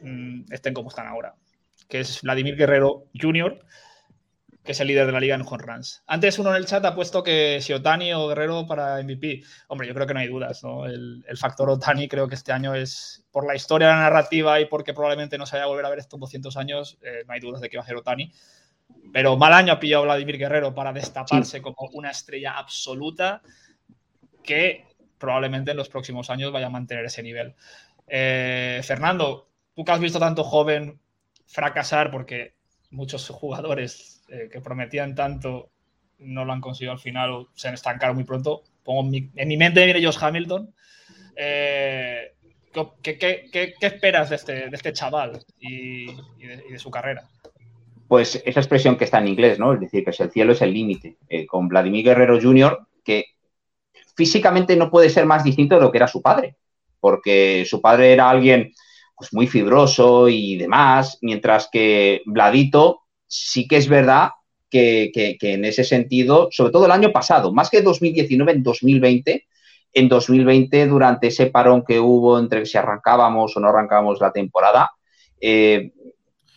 mm, estén como están ahora, que es Vladimir Guerrero Jr., que es el líder de la liga en home runs. Antes uno en el chat ha puesto que si Otani o Guerrero para MVP. Hombre, yo creo que no hay dudas, ¿no? El, el factor Otani creo que este año es, por la historia, la narrativa y porque probablemente no se vaya a volver a ver estos 200 años, eh, no hay dudas de que va a ser Otani. Pero mal año ha pillado Vladimir Guerrero para destaparse como una estrella absoluta que probablemente en los próximos años vaya a mantener ese nivel. Eh, Fernando, tú que has visto tanto joven fracasar porque muchos jugadores eh, que prometían tanto no lo han conseguido al final o se han estancado muy pronto. Pongo en mi, en mi mente viene Josh Hamilton. Eh, ¿qué, qué, qué, qué esperas de este, de este chaval y, y, de, y, de, su carrera? Pues esa expresión que está en inglés, ¿no? Es decir, que el cielo es el límite. Eh, con Vladimir Guerrero Jr., que físicamente no puede ser más distinto de lo que era su padre, porque su padre era alguien pues, muy fibroso y demás, mientras que Vladito sí que es verdad que, que, que, en ese sentido, sobre todo el año pasado, más que 2019, en 2020, en 2020, durante ese parón que hubo entre si arrancábamos o no arrancábamos la temporada, eh,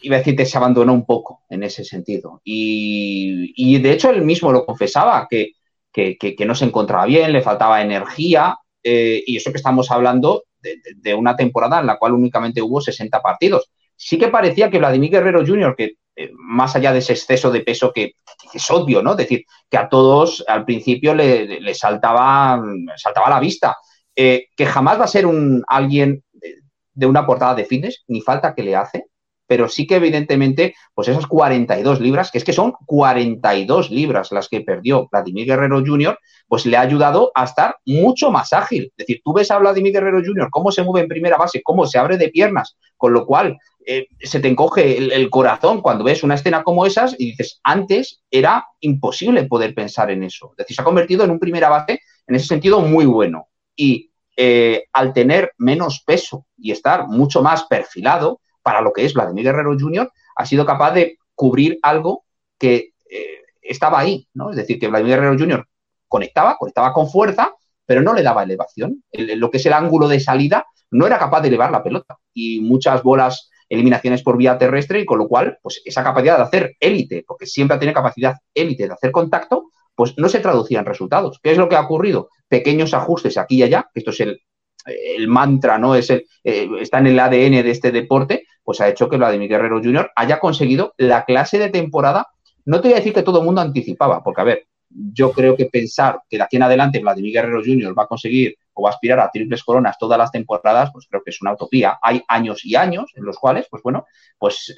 iba a decir que se abandonó un poco en ese sentido. Y, y de hecho él mismo lo confesaba, que, que, que, no se encontraba bien, le faltaba energía, eh, y eso que estamos hablando de, de, una temporada en la cual únicamente hubo 60 partidos. Sí que parecía que Vladimir Guerrero Jr., que eh, más allá de ese exceso de peso que, es obvio, ¿no? Es decir, que a todos al principio le, le saltaba, saltaba la vista, eh, que jamás va a ser un alguien de, de una portada de fitness, ni falta que le hace, pero sí que evidentemente, pues esas 42 libras, que es que son 42 libras las que perdió Vladimir Guerrero Jr., pues le ha ayudado a estar mucho más ágil. Es decir, tú ves a Vladimir Guerrero Jr. cómo se mueve en primera base, cómo se abre de piernas, con lo cual eh, se te encoge el, corazón cuando ves una escena como esas y dices, antes era imposible poder pensar en eso. Es decir, se ha convertido en un primera base en ese sentido muy bueno. Y eh, al tener menos peso y estar mucho más perfilado para lo que es Vladimir Guerrero Jr., ha sido capaz de cubrir algo que eh, estaba ahí, ¿no? Es decir, que Vladimir Guerrero Jr. conectaba, conectaba con fuerza, pero no le daba elevación. lo que es el ángulo de salida no era capaz de elevar la pelota. Y muchas bolas eliminaciones por vía terrestre y con lo cual, pues esa capacidad de hacer élite, porque siempre tiene capacidad élite de hacer contacto, pues no se traducía en resultados. ¿Qué es lo que ha ocurrido? Pequeños ajustes aquí y allá, esto es el, el mantra, ¿no? Es el, eh, está en el ADN de este deporte, pues ha hecho que Vladimir Guerrero Jr. haya conseguido la clase de temporada. No te voy a decir que todo el mundo anticipaba, porque a ver, yo creo que pensar que de aquí en adelante Vladimir Guerrero Jr. va a conseguir o va a aspirar a triples coronas todas las temporadas, pues creo que es una utopía. Hay años y años en los cuales, pues bueno, pues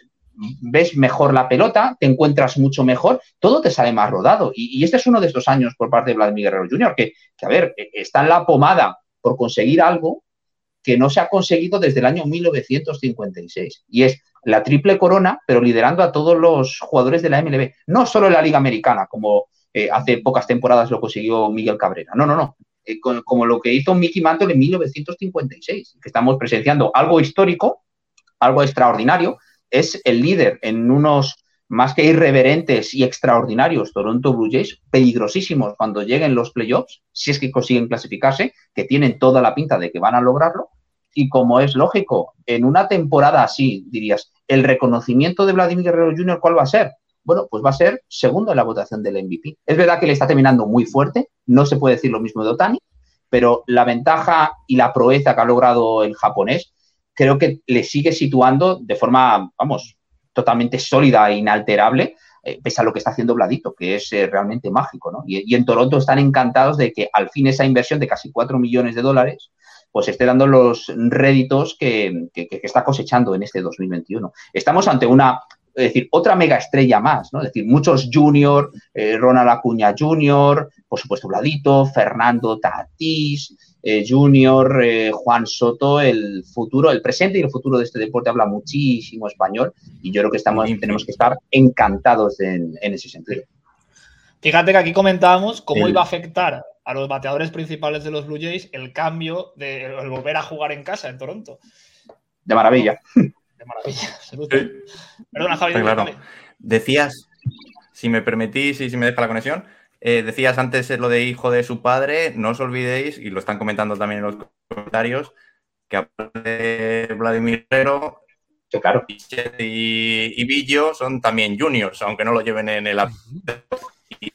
ves mejor la pelota, te encuentras mucho mejor, todo te sale más rodado. Y, este es uno de estos años por parte de Vladimir Guerrero Jr., que, que, a ver, e, está en la pomada por conseguir algo que no se ha conseguido desde el año 1956. Y es la triple corona, pero liderando a todos los jugadores de la MLB. No solo en la Liga Americana, como eh, hace pocas temporadas lo consiguió Miguel Cabrera. No, no, no. Eh, como lo que hizo Mickey Mantle en 1956, que estamos presenciando algo histórico, algo extraordinario. Es el líder en unos más que irreverentes y extraordinarios Toronto Blue Jays, peligrosísimos cuando lleguen los playoffs, si es que consiguen clasificarse, que tienen toda la pinta de que van a lograrlo. Y como es lógico, en una temporada así, dirías, el reconocimiento de Vladimir Guerrero Jr., ¿cuál va a ser? bueno, pues va a ser segundo en la votación del MVP. Es verdad que le está terminando muy fuerte, no se puede decir lo mismo de Otani, pero la ventaja y la proeza que ha logrado el japonés creo que le sigue situando de forma, vamos, totalmente sólida e inalterable, eh, pese a lo que está haciendo Vladito, que es eh, realmente mágico, ¿no? Y, en Toronto están encantados de que al fin esa inversión de casi 4 millones de dólares pues esté dando los réditos que, que, está cosechando en este 2021. Estamos ante una es decir, otra mega estrella más, ¿no? Es decir, muchos junior, eh, Ronald Acuña Junior, por supuesto Vladito, Fernando Tatís, eh, Junior, eh, Juan Soto, el futuro, el presente y el futuro de este deporte habla muchísimo español y yo creo que estamos, tenemos que estar encantados en, ese sentido. Fíjate que aquí comentábamos cómo iba a afectar a los bateadores principales de los Blue Jays el cambio de volver a jugar en casa en Toronto. De maravilla *laughs* maravilla, Perdona, Javi. Claro. Decías, si me permitís y si me deja la conexión, eh, decías antes lo de hijo de su padre, no os olvidéis, y lo están comentando también en los comentarios, que aparte de Vladimir Herrero, claro. y, y Villo son también juniors, aunque no lo lleven en el y,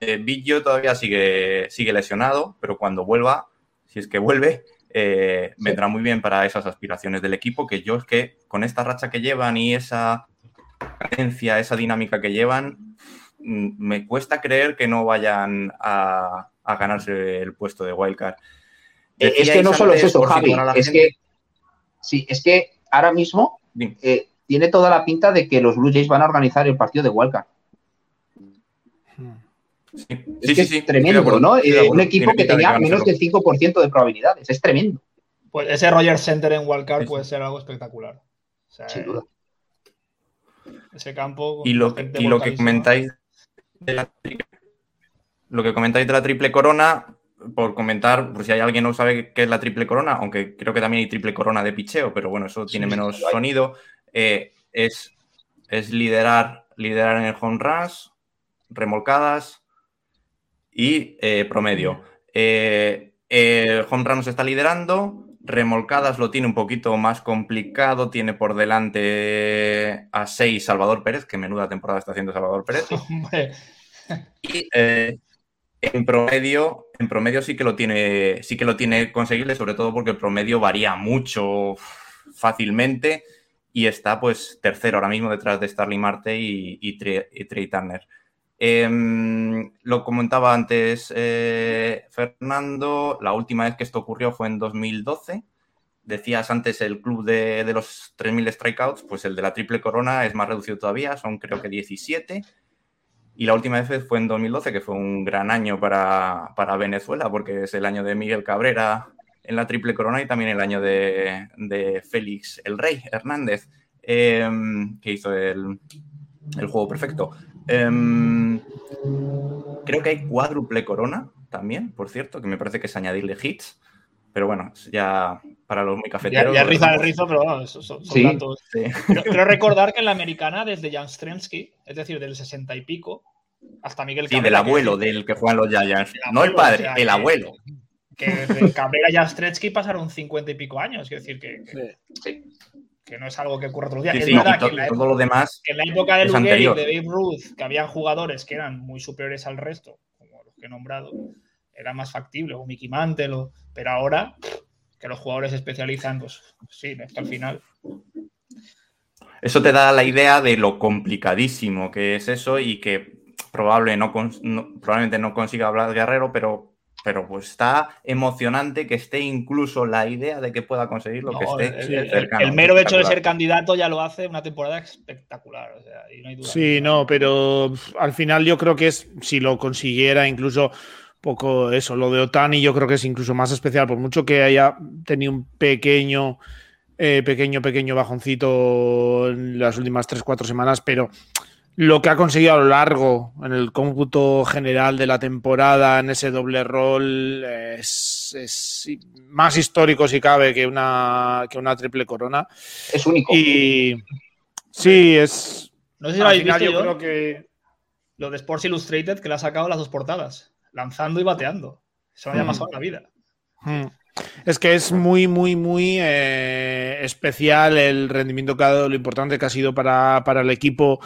eh, Villo todavía sigue, sigue lesionado, pero cuando vuelva, si es que vuelve, eh, vendrá muy bien para esas aspiraciones del equipo, que yo es que con esta racha que llevan y esa cadencia, esa dinámica que llevan, me cuesta creer que no vayan a, ganarse el puesto de wildcard. Eh, es que no solo es eso, Javi, es que sí, es que ahora mismo eh, tiene toda la pinta de que los Blue Jays van a organizar el partido de wildcard. Sí, es sí, tremendo, ¿no? Eh, un equipo que tenía menos del 5% de probabilidades, es tremendo. Pues ese Roger Center en Wildcard puede ser algo espectacular. Sin duda. Ese campo. Y lo, y lo que comentáis de la, lo que comentáis de la triple corona, por comentar, por si hay alguien que no sabe qué es la triple corona, aunque creo que también hay triple corona de picheo, pero bueno, eso tiene menos sonido, eh, es, es liderar, liderar en el home runs, remolcadas, y eh, promedio. Eh, eh, home runs está liderando, remolcadas lo tiene un poquito más complicado, tiene por delante a 6 Salvador Pérez, que menuda temporada está haciendo Salvador Pérez. *laughs* y en promedio, en promedio sí que lo tiene, sí que lo tiene conseguible, sobre todo porque el promedio varía mucho fácilmente y está pues tercero ahora mismo detrás de Starling Marte y, y Trey Turner. Em, lo comentaba antes eh, Fernando, la última vez que esto ocurrió fue en 2012 decías antes el club de, los 3.000 strikeouts, pues el de la triple corona es más reducido todavía, son creo que 17. Y la última vez fue en 2012, que fue un gran año para, Venezuela, porque es el año de Miguel Cabrera en la triple corona y también el año de, Félix el Rey Hernández, eh, que hizo el, el juego perfecto. Eh, creo que hay cuádruple corona también, por cierto, que me parece que es añadirle hits. Pero bueno, ya para los muy cafeteros. ya riza el rizo, pero bueno, son, son Sí. datos. Sí. Pero, pero recordar que en la americana, desde Jan Stremski, es decir, del 60 y pico, hasta Miguel Sí, Cabrera. del que- abuelo, del que juegan los Giants. El No el padre, o sea, el que- abuelo. Que desde Cabrera y Jan Stremski pasaron 50 y pico años. Es decir, que, que, Sí. Que no es algo que ocurra todos los días. Sí, es sí, verdad y que en la, lo demás. en la época de Gehrig, anterior. de Babe Ruth, que habían jugadores que eran muy superiores al resto, como los que he nombrado, era más factible, o Mickey Mantle, o- pero ahora que los jugadores se especializan, pues sí, hasta el final. Eso te da la idea de lo complicadísimo que es eso y que probable no- probablemente no consiga hablar Guerrero, pero, pero pues está emocionante que esté incluso la idea de que pueda conseguir lo que esté el, el- cercano. el mero hecho de ser candidato ya lo hace una temporada espectacular. o sea, y no hay duda. Sí, no, pero al final yo creo que es, si lo consiguiera, incluso poco eso, lo de Otani yo creo que es incluso más especial, por mucho que haya tenido un pequeño, eh, pequeño, pequeño bajoncito en las últimas 3-4 semanas, pero lo que ha conseguido a lo largo, en el cómputo general de la temporada, en ese doble rol, es, es más histórico si cabe que una, que una triple corona. Es único. Y sí, es... No sé si lo Al habéis final visto yo yo, creo que... lo de Sports Illustrated que le ha sacado las dos portadas, lanzando y bateando. Eso no había Mm. pasado en la vida. Mm. Es que es muy, muy, muy eh, especial el rendimiento que ha dado, lo importante que ha sido para, para el equipo.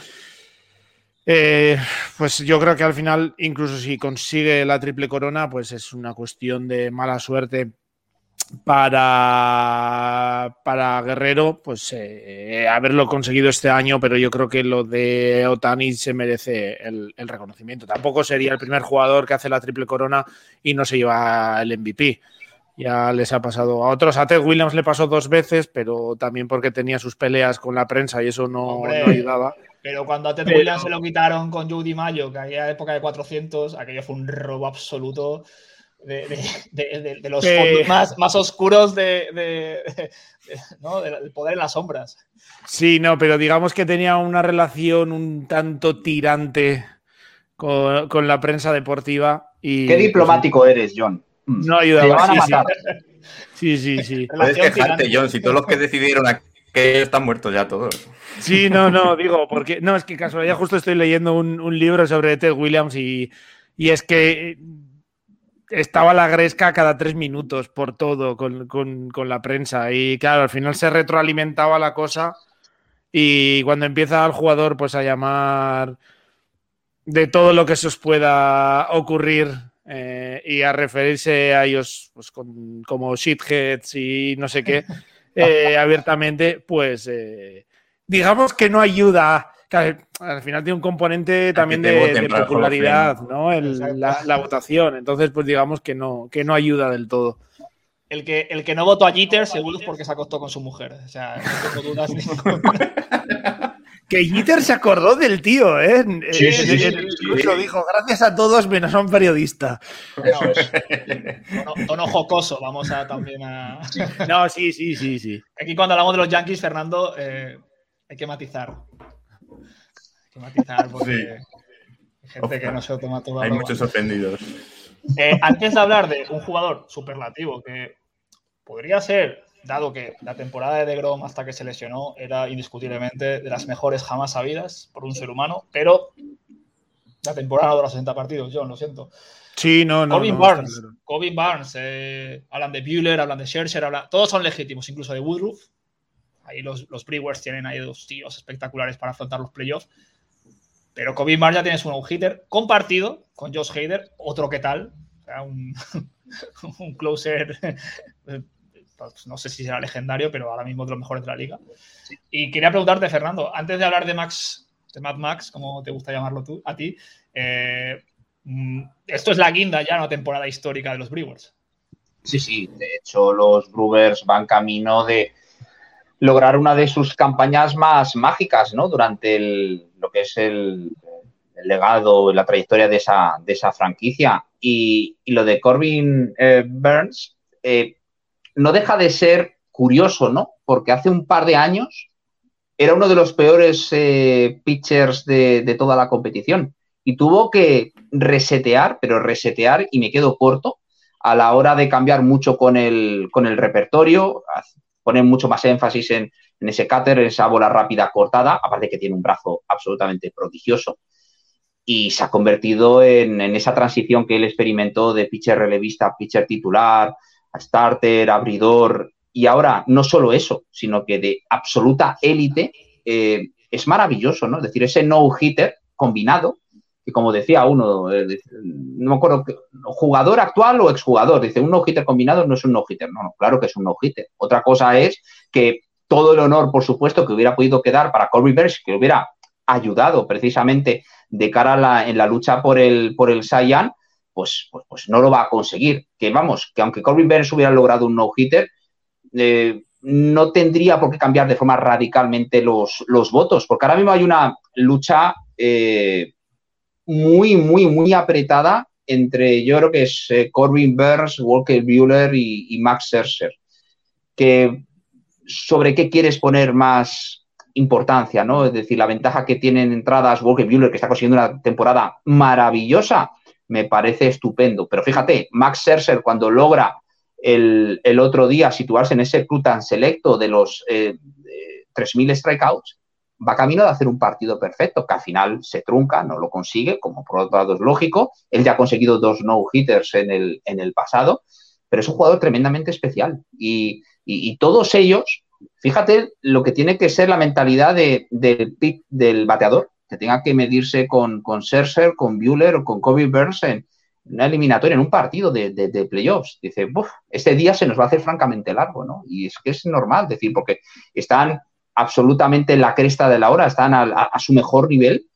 Eh, pues yo creo que al final, incluso si consigue la triple corona, pues es una cuestión de mala suerte para, para Guerrero, pues eh, haberlo conseguido este año, pero yo creo que lo de Otani se merece el, el reconocimiento. Tampoco sería el primer jugador que hace la triple corona y no se lleva el MVP. Ya les ha pasado a otros. A Ted Williams le pasó dos veces, pero también porque tenía sus peleas con la prensa y eso no, no ayudaba. Pero cuando a Ted Pero- Williams se lo quitaron con Joe DiMaggio, que aquella época de 400, aquello fue un robo absoluto de, de- de- de- de los Eh. fondos más, más oscuros de, de- de- ¿no? del poder en las sombras. Sí, no, pero digamos que tenía una relación un tanto tirante con, con la prensa deportiva. Y, Qué diplomático eres, John. Mm. pues, no Te ayudaba. Sí, sí, sí, sí, sí. Puedes quejarte. John, si todos los que decidieron que están muertos ya todos. Sí, no, no, digo, porque no, es que casualidad justo estoy leyendo un, un libro sobre Ted Williams y, y es que estaba la gresca cada tres minutos por todo con, con- con la prensa y claro, al final se retroalimentaba la cosa y cuando empieza el jugador pues a llamar de todo lo que se os pueda ocurrir eh, y a referirse a ellos pues, con- como shitheads y no sé qué *laughs* eh, abiertamente, pues eh, digamos que no ayuda. Al final tiene un componente también de, popularidad, ¿no? El- la, la votación. Entonces, pues digamos que no, que no ayuda del todo. El que, el que no votó a Jeter seguro es porque se acostó con su mujer. O sea, no tengo dudas ninguna. *laughs* Que Jeter se acordó del tío, ¿eh? Sí, sí, sí, el discurso dijo, gracias a todos menos a un periodista. No, tono, tono jocoso, vamos a también a. *laughs* No, sí, sí, sí, sí. Aquí cuando hablamos de los Yankees, Fernando, eh, hay que matizar. Hay que matizar porque hay gente que no se lo toma todo. Hay broma. muchos sorprendidos. Eh, antes de hablar de un jugador superlativo que podría ser, dado que la temporada de DeGrom hasta que se lesionó era indiscutiblemente de las mejores jamás habidas por un ser humano, pero la temporada no de los 60 partidos, John, lo siento. Sí, no, no. Corbin no, Barnes, claro. Corbin Barnes, eh, hablan de Bueller, hablan de Scherzer, hablan- todos son legítimos, incluso de Woodruff. Ahí los, los Brewers tienen ahí dos tíos espectaculares para afrontar los playoffs. Pero Corbin Barnes ya tiene su no-hitter compartido con Josh Hader, otro que tal, o sea, un, *laughs* un closer, no sé si será legendario, pero ahora mismo de los mejores de la liga. Y quería preguntarte, Fernando, antes de hablar de Max, de Mad Max, como te gusta llamarlo tú, a ti, eh, Mm, Esto es la guinda ya, una temporada histórica de los Brewers. Sí, sí, de hecho los Brewers van camino de lograr una de sus campañas más mágicas, ¿no? Durante lo que es el, el legado, la trayectoria de esa, de esa franquicia. Y, lo de Corbin eh, Burns eh, no deja de ser curioso, ¿no? Porque hace un par de años era uno de los peores eh, pitchers de, toda la competición y tuvo que resetear, pero resetear, y me quedo corto, a la hora de cambiar mucho con el, con el repertorio, poner mucho más énfasis en, en ese cutter, en esa bola rápida cortada, aparte que tiene un brazo absolutamente prodigioso y se ha convertido en, esa transición que él experimentó de pitcher relevista a pitcher titular, starter, abridor, y ahora no solo eso, sino que de absoluta élite, eh, es maravilloso, ¿no? Es decir, ese no-hitter combinado, que como decía uno, eh, no me acuerdo, jugador actual o exjugador, dice, un no-hitter combinado no es un no-hitter, no, no, claro que es un no-hitter. Otra cosa es que todo el honor, por supuesto, que hubiera podido quedar para Corby Burns, que hubiera ayudado precisamente de cara a la, en la lucha por el, por el Saiyan, pues, pues, pues, no lo va a conseguir. Que vamos, que aunque Corbin Burns hubiera logrado un no-hitter, eh, no tendría por qué cambiar de forma radicalmente los, los votos, porque ahora mismo hay una lucha eh, muy, muy, muy apretada entre, yo creo que es eh, Corbin Burns, Walker Bueller y, Max Scherzer, que sobre qué quieres poner más, importancia, ¿no? Es decir, la ventaja que tienen entradas Walker Buehler, que está consiguiendo una temporada maravillosa, me parece estupendo. Pero fíjate, Max Scherzer cuando logra el, otro día situarse en ese club tan selecto de los eh, 3.000 strikeouts, va camino de hacer un partido perfecto, que al final se trunca, no lo consigue, como por otro lado es lógico. Él ya ha conseguido dos no-hitters en el, en el pasado, pero es un jugador tremendamente especial. y, y todos ellos Fíjate lo que tiene que ser la mentalidad de, del bateador, que tenga que medirse con, con con Bueller o con Kobe Burns en una eliminatoria, en un partido de, playoffs. Dice, este día se nos va a hacer francamente largo, ¿no? Y es que es normal, decir, porque están absolutamente en la cresta de la hora, están a, su mejor nivel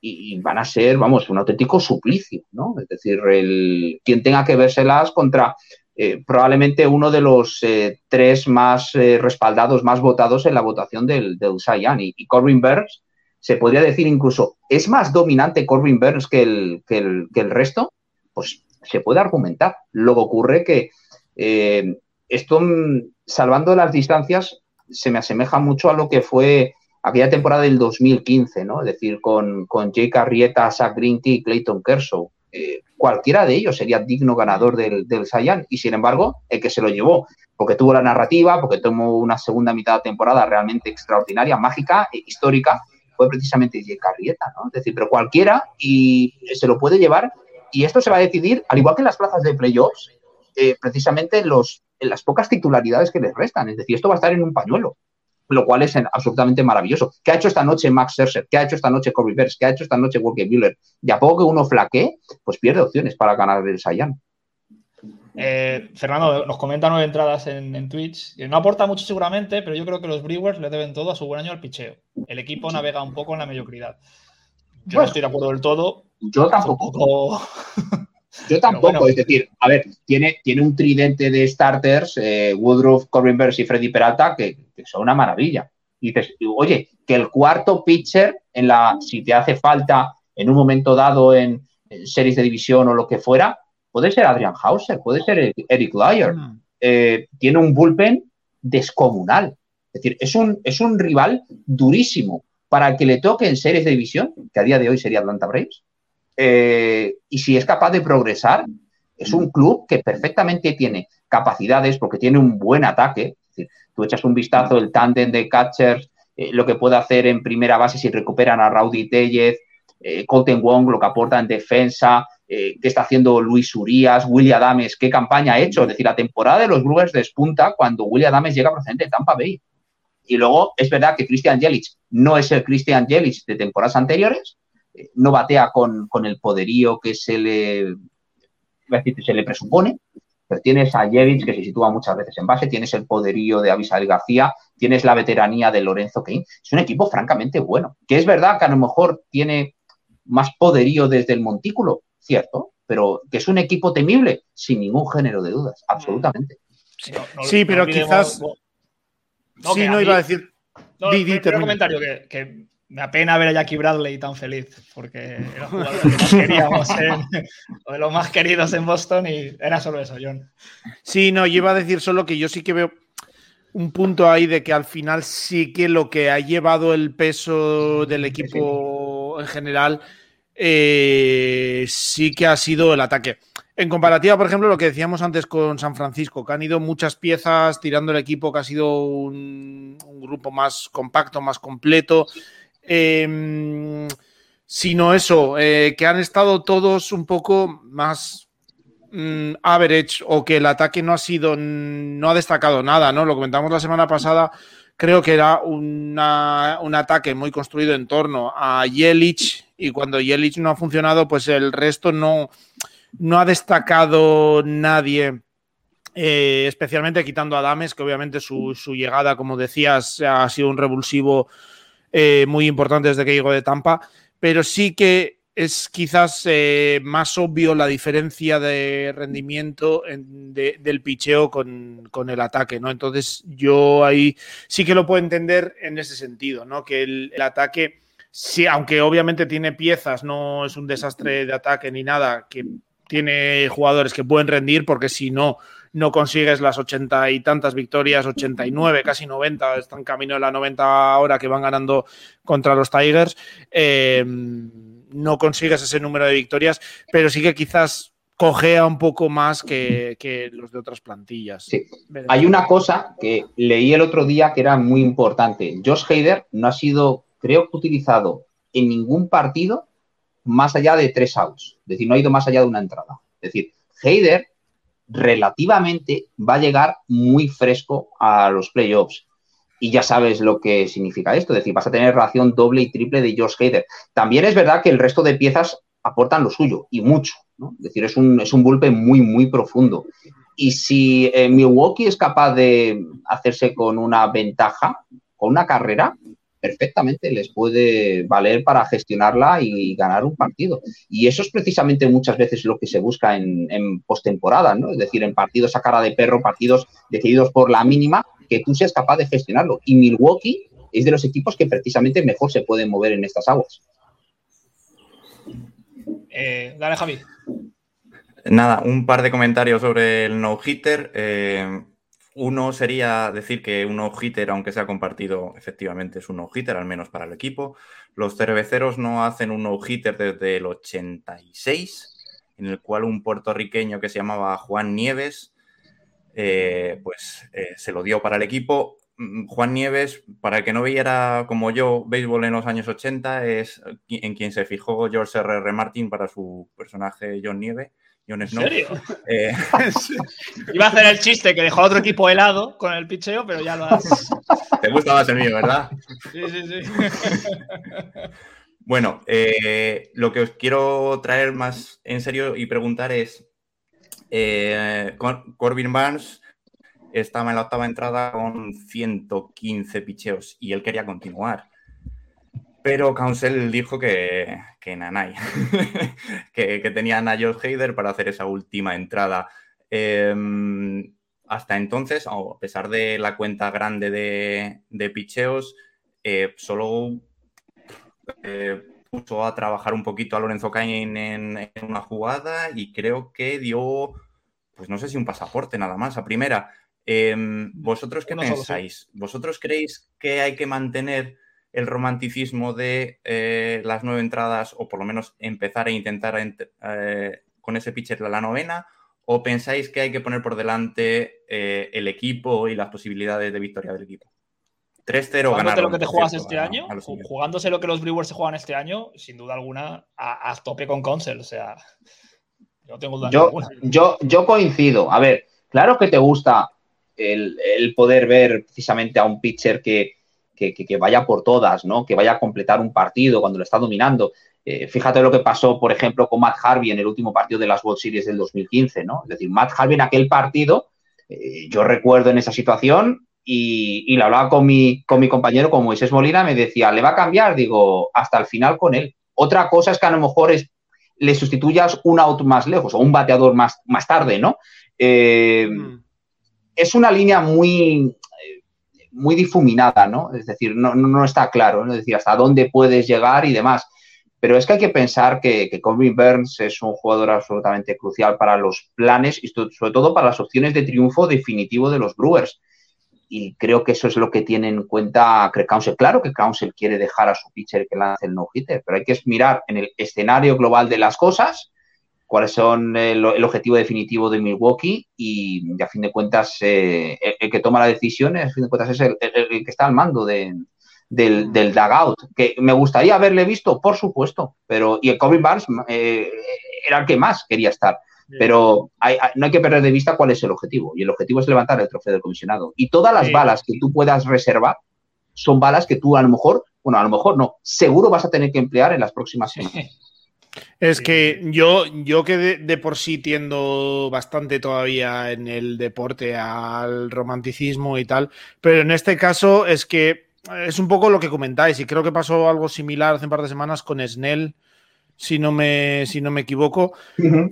y van a ser, vamos, un auténtico suplicio, ¿no? Es decir, el, quien tenga que vérselas contra eh, probablemente uno de los eh, tres más eh, respaldados, más votados en la votación del, del Y, Corbin Burns, se podría decir incluso, ¿es más dominante Corbin Burns que el, que el, resto? Pues se puede argumentar. Luego ocurre que esto, mm, salvando las distancias, se me asemeja mucho a lo que fue aquella temporada del 2015, ¿no? Es decir, con, con Jake Arrieta, Zach Greinke y Clayton Kershaw eh, cualquiera de ellos sería digno ganador del, del Saiyan. Y sin embargo, el que se lo llevó, porque tuvo la narrativa, porque tomó una segunda mitad de temporada realmente extraordinaria, mágica, e histórica, fue precisamente J. Carrieta, ¿no? Es decir, pero cualquiera y se lo puede llevar. Y esto se va a decidir, al igual que en las plazas de playoffs, eh, precisamente los, en las pocas titularidades que les restan. Es decir, esto va a estar en un pañuelo lo cual es absolutamente maravilloso. ¿Qué ha hecho esta noche Max Scherzer? ¿Qué ha hecho esta noche Corby Burns? ¿Qué ha hecho esta noche Walker Buehler? Y a poco que uno flaquee, pues pierde opciones para ganar el Saiyan. Eh, Fernando nos comenta nueve entradas en, Twitch. No aporta mucho seguramente, pero yo creo que los Brewers le deben todo a su buen año al picheo. El equipo navega un poco en la mediocridad. Yo no estoy de acuerdo del todo. Yo tampoco. *laughs* Yo tampoco, es decir, a ver, tiene, tiene un tridente de starters, eh, Woodruff, Corbin Burns y Freddy Peralta, que, son una maravilla. Y dices, oye, que el cuarto pitcher, en la, si te hace falta en un momento dado en, series de división o lo que fuera, puede ser Adrian Hauser, puede ser Eric Lyer. Mm. Eh, tiene un bullpen descomunal. Es decir, es un, es un rival durísimo para que le toque en series de división, que a día de hoy sería Atlanta Braves, eh, y si es capaz de progresar, es un club que perfectamente tiene capacidades porque tiene un buen ataque. tú echas un vistazo el tándem de catchers, eh, lo que puede hacer en primera base si recuperan a Rowdy Tellez, eh, Colton Wong, lo que aporta en defensa, qué está haciendo Luis Urias, William Adames, qué campaña ha hecho. Es decir, la temporada de los Brewers despunta cuando William Adames llega procedente de Tampa Bay. Y luego es verdad que Christian Jelic no es el Christian Jelic de temporadas anteriores, no batea con, el poderío que se le, se le presupone, pero tienes a Jevic que se sitúa muchas veces en base, tienes el poderío de Abisael García, tienes la veteranía de Lorenzo Kane. Es un equipo francamente bueno, que es verdad que a lo mejor tiene más poderío desde el montículo, cierto, pero que es un equipo temible, sin ningún género de dudas, absolutamente. sí, pero quizás... sí, no iba a decir... No, di, comentario que, que, me apena ver a Jackie Bradley tan feliz, porque era jugador que más queríamos *laughs* de los más queridos en Boston y era solo eso, John. Sí, no, yo iba a decir solo que yo sí que veo un punto ahí de que al final sí que lo que ha llevado el peso del equipo en general eh, sí que ha sido el ataque. En comparativa, por ejemplo, lo que decíamos antes con San Francisco, que han ido muchas piezas tirando el equipo, que ha sido un, grupo más compacto, más completo. Em, sino eso, eh, que han estado todos un poco más Mm, average o que el ataque no ha sido, no ha destacado nada, ¿no? Lo comentamos la semana pasada, creo que era un ataque muy construido en torno a Yelich y cuando Yelich no ha funcionado, pues el resto no, no ha destacado nadie. Eh, especialmente quitando a Dames, que obviamente su, llegada, como decías, ha sido un revulsivo eh, muy importante desde que llegó de Tampa, pero sí que es quizás eh, más obvio la diferencia de rendimiento del picheo con, el ataque, ¿no? Entonces yo ahí sí que lo puedo entender en ese sentido, ¿no? Que el, ataque, sí, aunque obviamente tiene piezas, no es un desastre de ataque ni nada, que tiene jugadores que pueden rendir, porque si no, no consigues las ochenta y tantas victorias, 89, casi 90, están camino de la 90 ahora que van ganando contra los Tigers. Eh, no consigues ese número de victorias, pero sí que quizás cojea un poco más que, los de otras plantillas. Sí. Hay una cosa que leí el otro día que era muy importante. Josh Hader no ha sido, creo que utilizado en ningún partido más allá de tres outs. Es decir, no ha ido más allá de una entrada. Es decir, Hader relativamente va a llegar muy fresco a los playoffs y ya sabes lo que significa esto, es decir, vas a tener relación doble y triple de Josh Hader. También es verdad que el resto de piezas aportan lo suyo y mucho, ¿no? Es decir, es un, es un muy, muy profundo. Y si eh, Milwaukee es capaz de hacerse con una ventaja, con una carrera, perfectamente les puede valer para gestionarla y ganar un partido. Y eso es precisamente muchas veces lo que se busca en, en postemporada, ¿no? Es decir, en partidos a cara de perro, partidos decididos por la mínima, que tú seas capaz de gestionarlo. Y Milwaukee es de los equipos que precisamente mejor se pueden mover en estas aguas. Eh, dale, Javi. Nada, un par de comentarios sobre el no-hitter. Eh, uno sería decir que un no-hitter, aunque sea compartido, efectivamente es un no-hitter, al menos para el equipo. Los cerveceros no hacen un no-hitter desde el 86, en el cual un puertorriqueño que se llamaba Juan Nieves eh, pues eh, se lo dio para el equipo. Mm, Juan Nieves, para el que no viera como yo béisbol en los años 80, es en quien se fijó George R. R. Martin para su personaje John Nieve. John Snow. ¿En serio? Eh, *laughs* Iba a hacer el chiste que dejó al otro equipo helado con el picheo, pero ya lo has. Te gusta más el mío, ¿verdad? Sí, sí, sí. *laughs* Bueno, lo que os quiero traer más en serio y preguntar es, eh, Corbin Barnes estaba en la octava entrada con 115 picheos y él quería continuar. Pero Council dijo que, que Nanay, *laughs* que, que tenían a Josh Hader para hacer esa última entrada. Em, hasta entonces, a pesar de la cuenta grande de, picheos, eh, solo eh, puso a trabajar un poquito a Lorenzo Cain en, una jugada y creo que dio, pues no sé si un pasaporte nada más a primera. Em, ¿Vosotros qué pensáis? ¿Vosotros creéis que hay que mantener el romanticismo de eh, las nueve entradas o por lo menos empezar a intentar eh, con ese pitcher la novena? ¿O pensáis que hay que poner por delante eh, el equipo y las posibilidades de victoria del equipo? 3-0 ganaron. lo que te juegas este año, jugándose lo que los Brewers se juegan este año, sin duda alguna, a, tope con Consel. O sea, no tengo duda yo, Yo, yo coincido. A ver, claro que te gusta el, poder ver precisamente a un pitcher que, que, vaya por todas, ¿no? Que vaya a completar un partido cuando lo está dominando. Eh, fíjate lo que pasó, por ejemplo, con Matt Harvey en el último partido de las World Series del 2015, ¿no? Es decir, Matt Harvey en aquel partido, eh, yo recuerdo en esa situación, y, lo hablaba con mi, con mi compañero, con Moisés Molina, me decía, ¿le va a cambiar? Digo, hasta el final con él. Otra cosa es que a lo mejor es le sustituyas un out más lejos o un bateador más, más tarde, ¿no? Eh, mm. Es una línea muy, muy difuminada, ¿no? Es decir, no, no, está claro, ¿no? Es decir, hasta dónde puedes llegar y demás. Pero es que hay que pensar que, que Burns es un jugador absolutamente crucial para los planes y sobre todo para las opciones de triunfo definitivo de los Brewers. Y creo que eso es lo que tiene en cuenta Craig Council. Claro que Council quiere dejar a su pitcher que lance el no-hitter, pero hay que mirar en el escenario global de las cosas cuáles son el, objetivo definitivo de Milwaukee y, a fin de cuentas eh, el, que toma la decisión a fin de cuentas es el, que está al mando del, del, dugout, que me gustaría haberle visto, por supuesto, pero y el Kobe Barnes eh, era el que más quería estar. Pero no hay que perder de vista cuál es el objetivo. Y el objetivo es levantar el trofeo del comisionado. Y todas las balas que tú puedas reservar son balas que tú a lo mejor, bueno, a lo mejor no, seguro vas a tener que emplear en las próximas semanas. Es que yo, yo que de, por sí tiendo bastante todavía en el deporte al romanticismo y tal, pero en este caso es que es un poco lo que comentáis y creo que pasó algo similar hace un par de semanas con Snell, si no me, si no me equivoco.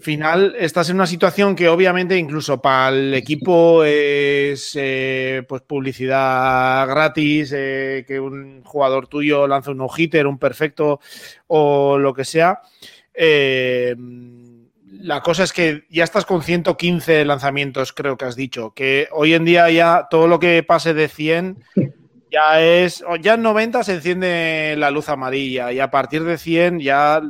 Final, estás en una situación que obviamente incluso para el equipo es eh, pues publicidad gratis, eh, que un jugador tuyo lanza un no-hitter, un perfecto o lo que sea. Eh, la cosa es que ya estás con 115 lanzamientos, creo que has dicho, que hoy en día ya todo lo que pase de 100 *laughs* ya es, ya en 90 se enciende la luz amarilla y a partir de 100 ya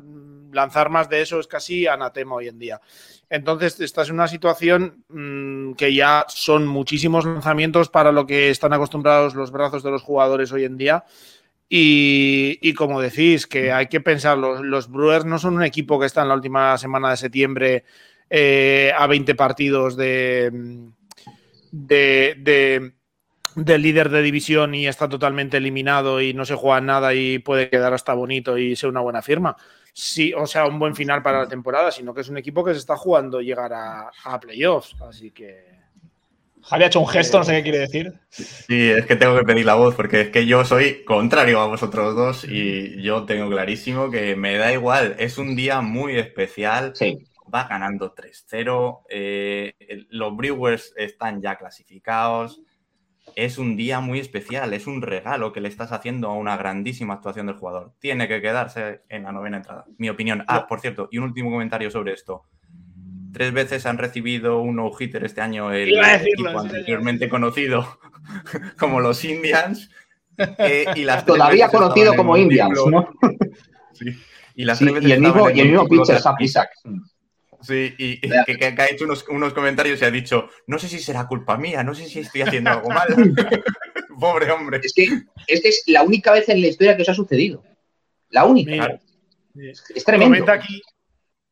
lanzar más de eso es casi anatema hoy en día. Entonces, estás en una situación mm, que ya son muchísimos lanzamientos para lo que están acostumbrados los brazos de los jugadores hoy en día. Y, como decís, que hay que pensar, los, Brewers no son un equipo que está en la última semana de septiembre eh, a 20 partidos de, de, del líder de división y está totalmente eliminado y no se juega nada y puede quedar hasta bonito y ser una buena firma. Sí, o sea, un buen final para la temporada, sino que es un equipo que se está jugando llegar a, a playoffs. Así que Javi ha hecho un gesto, no sé qué quiere decir. Sí, es que tengo que pedir la voz porque es que yo soy contrario a vosotros dos y yo tengo clarísimo que me da igual. Es un día muy especial. Va ganando 3-0. Eh, los Brewers están ya clasificados. Es un día muy especial. Es un regalo que le estás haciendo a una grandísima actuación del jugador. Tiene que quedarse en la novena entrada. Mi opinión. Ah, por cierto, y un último comentario sobre esto tres veces han recibido un no-hitter este año el equipo anteriormente conocido *laughs* como los Indians. Eh, y las *laughs* Todavía conocido como Indians, ¿no? *laughs* sí. Y, las tres veces el mismo, y el mismo pitcher, Sí, y que, ha hecho unos, unos, comentarios y ha dicho, no sé si será culpa mía, no sé si estoy haciendo algo mal. Pobre hombre. Es que esta es la única vez en la historia que os ha sucedido. La única. Es tremendo. Comenta aquí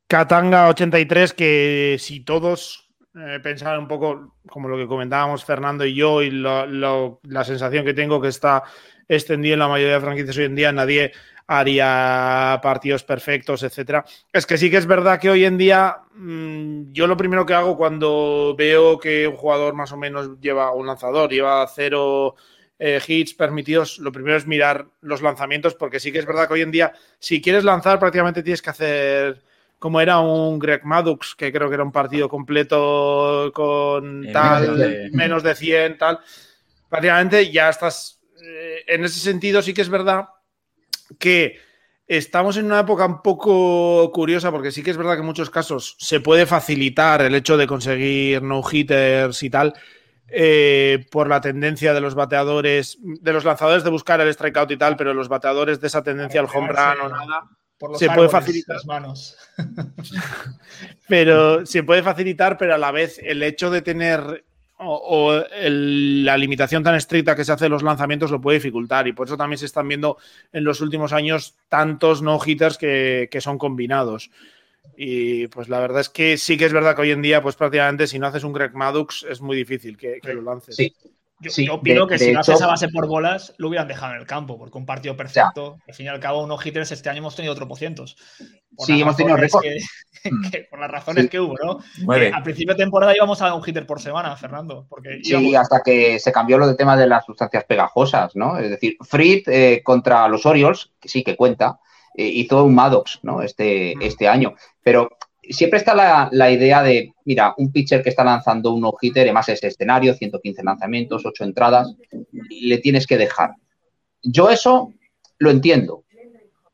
Katanga 83, que si todos eh, pensaran un poco como lo que comentábamos Fernando y yo, y la sensación que tengo que está extendida en la mayoría de franquicias hoy en día, nadie haría partidos perfectos, etcétera. Es que sí que es verdad que hoy en día mm, yo lo primero que hago cuando veo que un jugador más o menos lleva un lanzador, lleva cero eh, hits permitidos, lo primero es mirar los lanzamientos, porque sí que es verdad que hoy en día, si quieres lanzar, prácticamente tienes que hacer como era un Greg Maddux, que creo que era un partido completo con tal, menos de, 100, tal. Prácticamente ya estás. Eh, en ese sentido, sí que es verdad que estamos en una época un poco curiosa, porque sí que es verdad que en muchos casos se puede facilitar el hecho de conseguir no-hitters y tal. Eh, por la tendencia de los bateadores, de los lanzadores de buscar el strikeout y tal, pero los bateadores de esa tendencia al home run o nada, se puede facilitar las manos. *laughs* pero se puede facilitar, pero a la vez el hecho de tener o, la limitación tan estricta que se hace de los lanzamientos lo puede dificultar y por eso también se están viendo en los últimos años tantos no hitters que, son combinados. Y pues la verdad es que sí que es verdad que hoy en día, pues prácticamente si no haces un Greg Maddux es muy difícil que, que lo lances. Sí, yo, opino que si no haces a base por bolas, lo hubieran dejado en el campo, porque un partido perfecto, al fin y al cabo, unos hitters este año hemos tenido otro por cientos. sí, hemos tenido récord. *laughs* Mm. por las razones que hubo, ¿no? al principio de temporada íbamos a un hitter por semana, Fernando. Porque sí, hasta que se cambió lo del tema de las sustancias pegajosas, ¿no? Es decir, Fried eh, contra los Orioles, que sí que cuenta, eh, hizo un Maddox, ¿no? Este, este año. Pero siempre está la, idea de, mira, un pitcher que está lanzando un no-hitter, además ese escenario, 115 lanzamientos, 8 entradas, le tienes que dejar. Yo eso lo entiendo,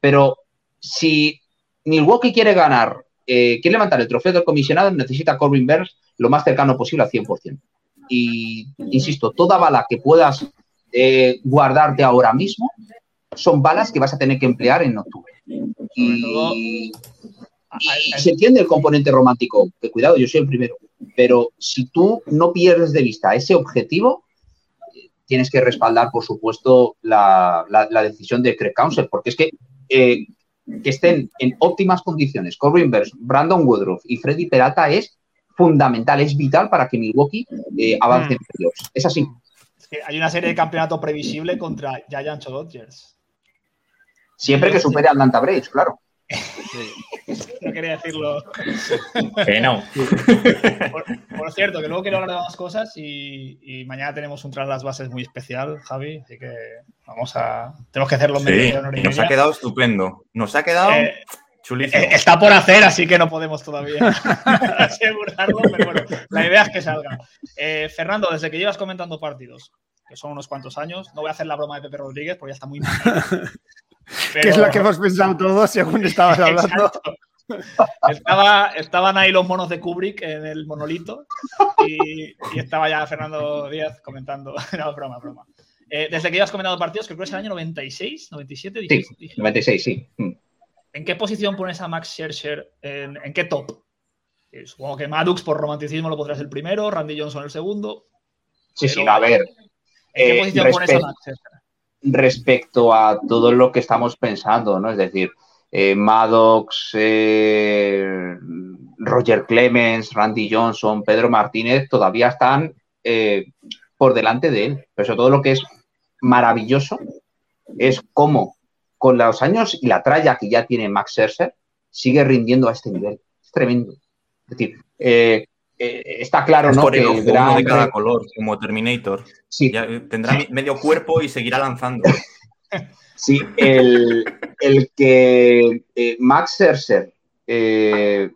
pero si Milwaukee quiere ganar, eh, quiere levantar el trofeo del comisionado, necesita Corbin Burns lo más cercano posible al 100%. Y, insisto, toda bala que puedas eh, guardarte ahora mismo son balas que vas a tener que emplear en octubre. Y, se entiende el componente romántico, que cuidado, yo soy el primero, pero si tú no pierdes de vista ese objetivo, tienes que respaldar, por supuesto, la, decisión de Craig Council, porque es que eh, que estén en óptimas condiciones Corbin Burns, Brandon Woodruff y Freddy Peralta es fundamental, es vital para que Milwaukee eh, avance en mm. playoffs. Es así. hay una serie de campeonato previsible contra Giants o Dodgers. Siempre que supere a Atlanta Braves, claro. *laughs* no quería decirlo. Que no. Por, cierto, que luego quiero hablar de más cosas y, mañana tenemos un tras las bases muy especial, Javi, así que vamos a. Tenemos que hacerlo medio Nos ha quedado estupendo. Nos ha quedado. Eh, chulísimo. Eh, está por hacer, así que no podemos todavía *laughs* asegurarlo, pero bueno, la idea es que salga. Eh, Fernando, desde que llevas comentando partidos, que son unos cuantos años, no voy a hacer la broma de Pepe Rodríguez porque ya está muy mal. *laughs* *laughs* Que es la que hemos pensado todos según estabas *laughs* hablando. Estaba, estaban ahí los monos de Kubrick en el monolito y, estaba ya Fernando Díaz comentando. *laughs* No, broma, broma. Eh, desde que ibas comentando partidos, creo que es el año 96, 97. Sí, 96, sí. Mm. ¿En qué posición pones a Max Scherzer? ¿En, qué top? Eh, supongo que Maddox por romanticismo lo pondrás el primero, Randy Johnson el segundo. Sí, sí, a ver. ¿En qué eh, posición pones a Max Scherzer? Respecto a todo lo que estamos pensando, ¿no? Es decir, eh, Maddox, eh, Roger Clemens, Randy Johnson, Pedro Martínez todavía están eh, por delante de él. Pero todo lo que es maravilloso es cómo con los años y la tralla que ya tiene Max Scherzer sigue rindiendo a este nivel. Es tremendo. Es decir, eh, está claro, ¿no? que gran... de cada color, como Terminator. Sí. tendrá medio cuerpo y seguirá lanzando. *laughs* Sí, el, que eh, Max Scherzer eh,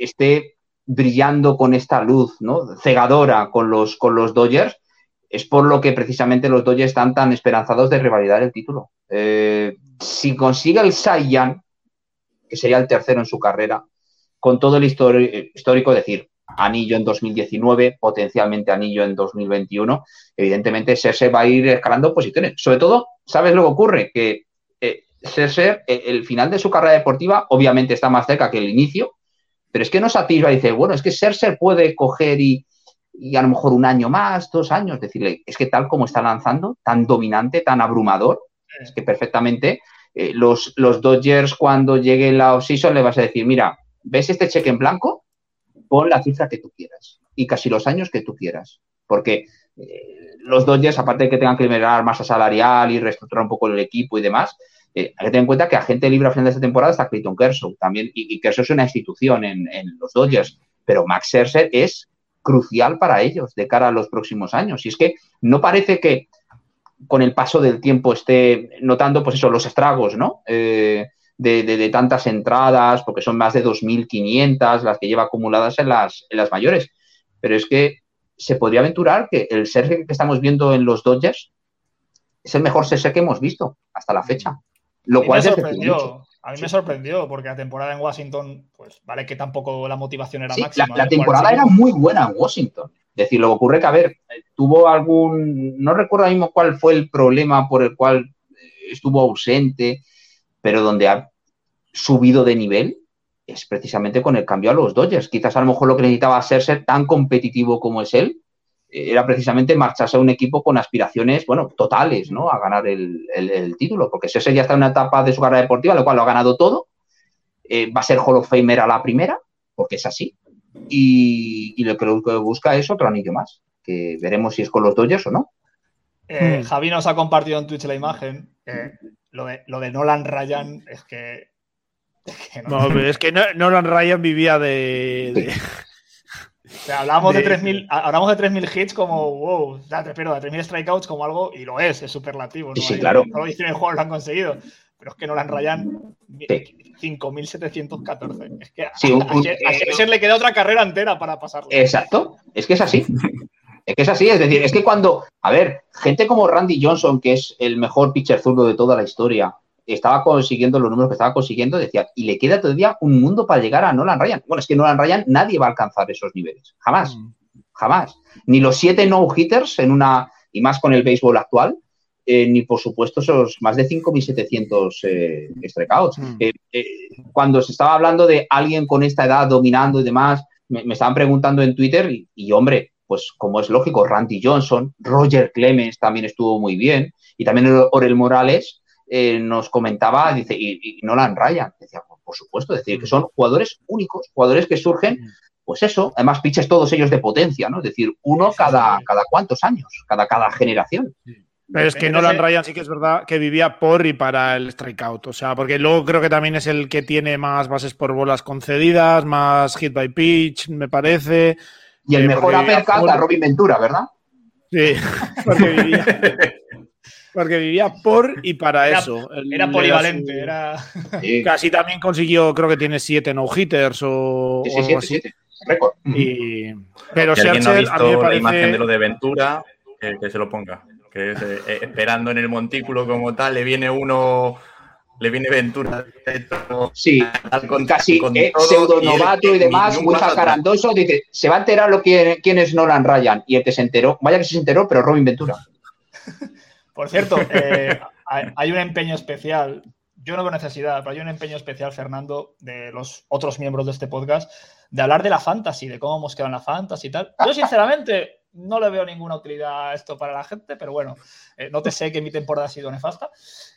esté brillando con esta luz, ¿no? Cegadora con los, con los Dodgers, es por lo que precisamente los Dodgers están tan esperanzados de revalidar el título. si consigue el Young, que sería el tercero en su carrera, con todo el histórico, decir, anillo en 2019, potencialmente anillo en 2021, evidentemente Serse va a ir escalando posiciones. Sobre todo, ¿sabes lo que ocurre? Que eh, Serse, eh, el final de su carrera deportiva, obviamente está más cerca que el inicio, pero es que no satisfa y dice, bueno, es que Serse puede coger y, a lo mejor un año más, dos años, decirle, es que tal como está lanzando, tan dominante, tan abrumador, es que perfectamente eh, los, los Dodgers cuando llegue la offseason le vas a decir, mira, ¿ves este cheque en blanco? Pon la cifra que tú quieras y casi los años que tú quieras. Porque eh, los Dodgers, aparte de que tengan que liberar masa salarial y reestructurar un poco el equipo y demás, eh, hay que tener en cuenta que agente libre a final de esta temporada está Clayton Kershaw también, y, Kershaw es una institución en, los Dodgers, pero Max Scherzer es crucial para ellos de cara a los próximos años. Y es que no parece que con el paso del tiempo esté notando, pues eso, los estragos, ¿no? Eh, de, tantas entradas, porque son más de 2.500 las que lleva acumuladas en las, en las mayores. Pero es que se podría aventurar que el Sergio que estamos viendo en los Dodgers es el mejor Sergio que hemos visto hasta la fecha. Lo cual me sorprendió. A mí me sorprendió porque la temporada en Washington, pues vale que tampoco la motivación era máxima. La, temporada era muy buena en Washington. Es decir, lo que ocurre que, a ver, tuvo algún. No recuerdo mismo cuál fue el problema por el cual estuvo ausente pero donde ha subido de nivel es precisamente con el cambio a los Dodgers. Quizás a lo mejor lo que necesitaba ser ser tan competitivo como es él eh, era precisamente marcharse a un equipo con aspiraciones, bueno, totales, ¿no? A ganar el, título, porque Scherzer ya está en una etapa de su carrera deportiva, lo cual lo ha ganado todo. Eh, va a ser Hall of Famer a la primera, porque es así. Y, lo que busca es otro anillo más, que veremos si es con los Dodgers o no. Eh, Javi nos ha compartido en Twitch la imagen lo de, lo de Nolan Ryan es que. no, pero es que Nolan Ryan vivía de. hablamos de, 3.000 hablamos de 3.000 hits como, wow, pero de 3.000 strikeouts como algo, y lo es, es superlativo. Sí, claro. No lo hicieron el juego, lo han conseguido. pero es que Nolan Ryan 5.714. Es que Sí, un- a, a Scherzer le queda otra carrera entera para pasarlo. Exacto, es que es así. *laughs* Es que es así, es decir, es que cuando, a ver, gente como Randy Johnson, que es el mejor pitcher zurdo de toda la historia, estaba consiguiendo los números que estaba consiguiendo, decía, y le queda todavía un mundo para llegar a Nolan Ryan. Bueno, es que Nolan Ryan nadie va a alcanzar esos niveles, jamás, jamás. Ni los siete no-hitters en una, y más con el béisbol actual, eh, ni por supuesto esos más de 5.700 eh, strikeouts. Mm. Eh, eh, cuando se estaba hablando de alguien con esta edad dominando y demás, me, me estaban preguntando en Twitter y, y, hombre, pues como es lógico, Randy Johnson, Roger Clemens también estuvo muy bien y también Orel Morales eh, nos comentaba, dice, y, y Nolan Ryan, decía, por supuesto, es decir, que son jugadores únicos, jugadores que surgen, pues eso, además piches todos ellos de potencia, ¿no? Es decir, uno cada, cada cuántos años, cada, cada generación. Pero es que Nolan Ryan sí que es verdad que vivía por y para el strikeout. O sea, porque luego creo que también es el que tiene más bases por bolas concedidas, más hit by pitch, me parece. Y el Eh, mejor uppercut por- a Robin Ventura, ¿verdad? Sí, *laughs* porque vivía, porque vivía por y para Era- eso. Era polivalente, su- era. Sí, *laughs* Casi también consiguió, creo que tiene siete no-hitters o, sí, o sí, algo siete, así. siete. Récord. Y- pero Si alguien no ha Scherzer, a mí me visto la parece... imagen de lo de Ventura, que, que se lo ponga. Que es eh, eh, esperando en el montículo como tal, le viene uno, le viene Ventura Sí, al con- casi con eh, todo, pseudo y él, novato y demás, muy jacarandoso, dice, se va a enterar lo que, quién es Nolan Ryan. Y el que se enteró, vaya que se enteró, pero Robin Ventura. *laughs* Por cierto, eh, hay, hay un empeño especial. Yo no veo necesidad, pero hay un empeño especial, Fernando, de los otros miembros de este podcast, de hablar de la fantasy, de cómo hemos quedado en la fantasy y tal. Yo, sinceramente, no le veo ninguna utilidad a esto para la gente, pero bueno, eh, no te sé que mi temporada ha sido nefasta.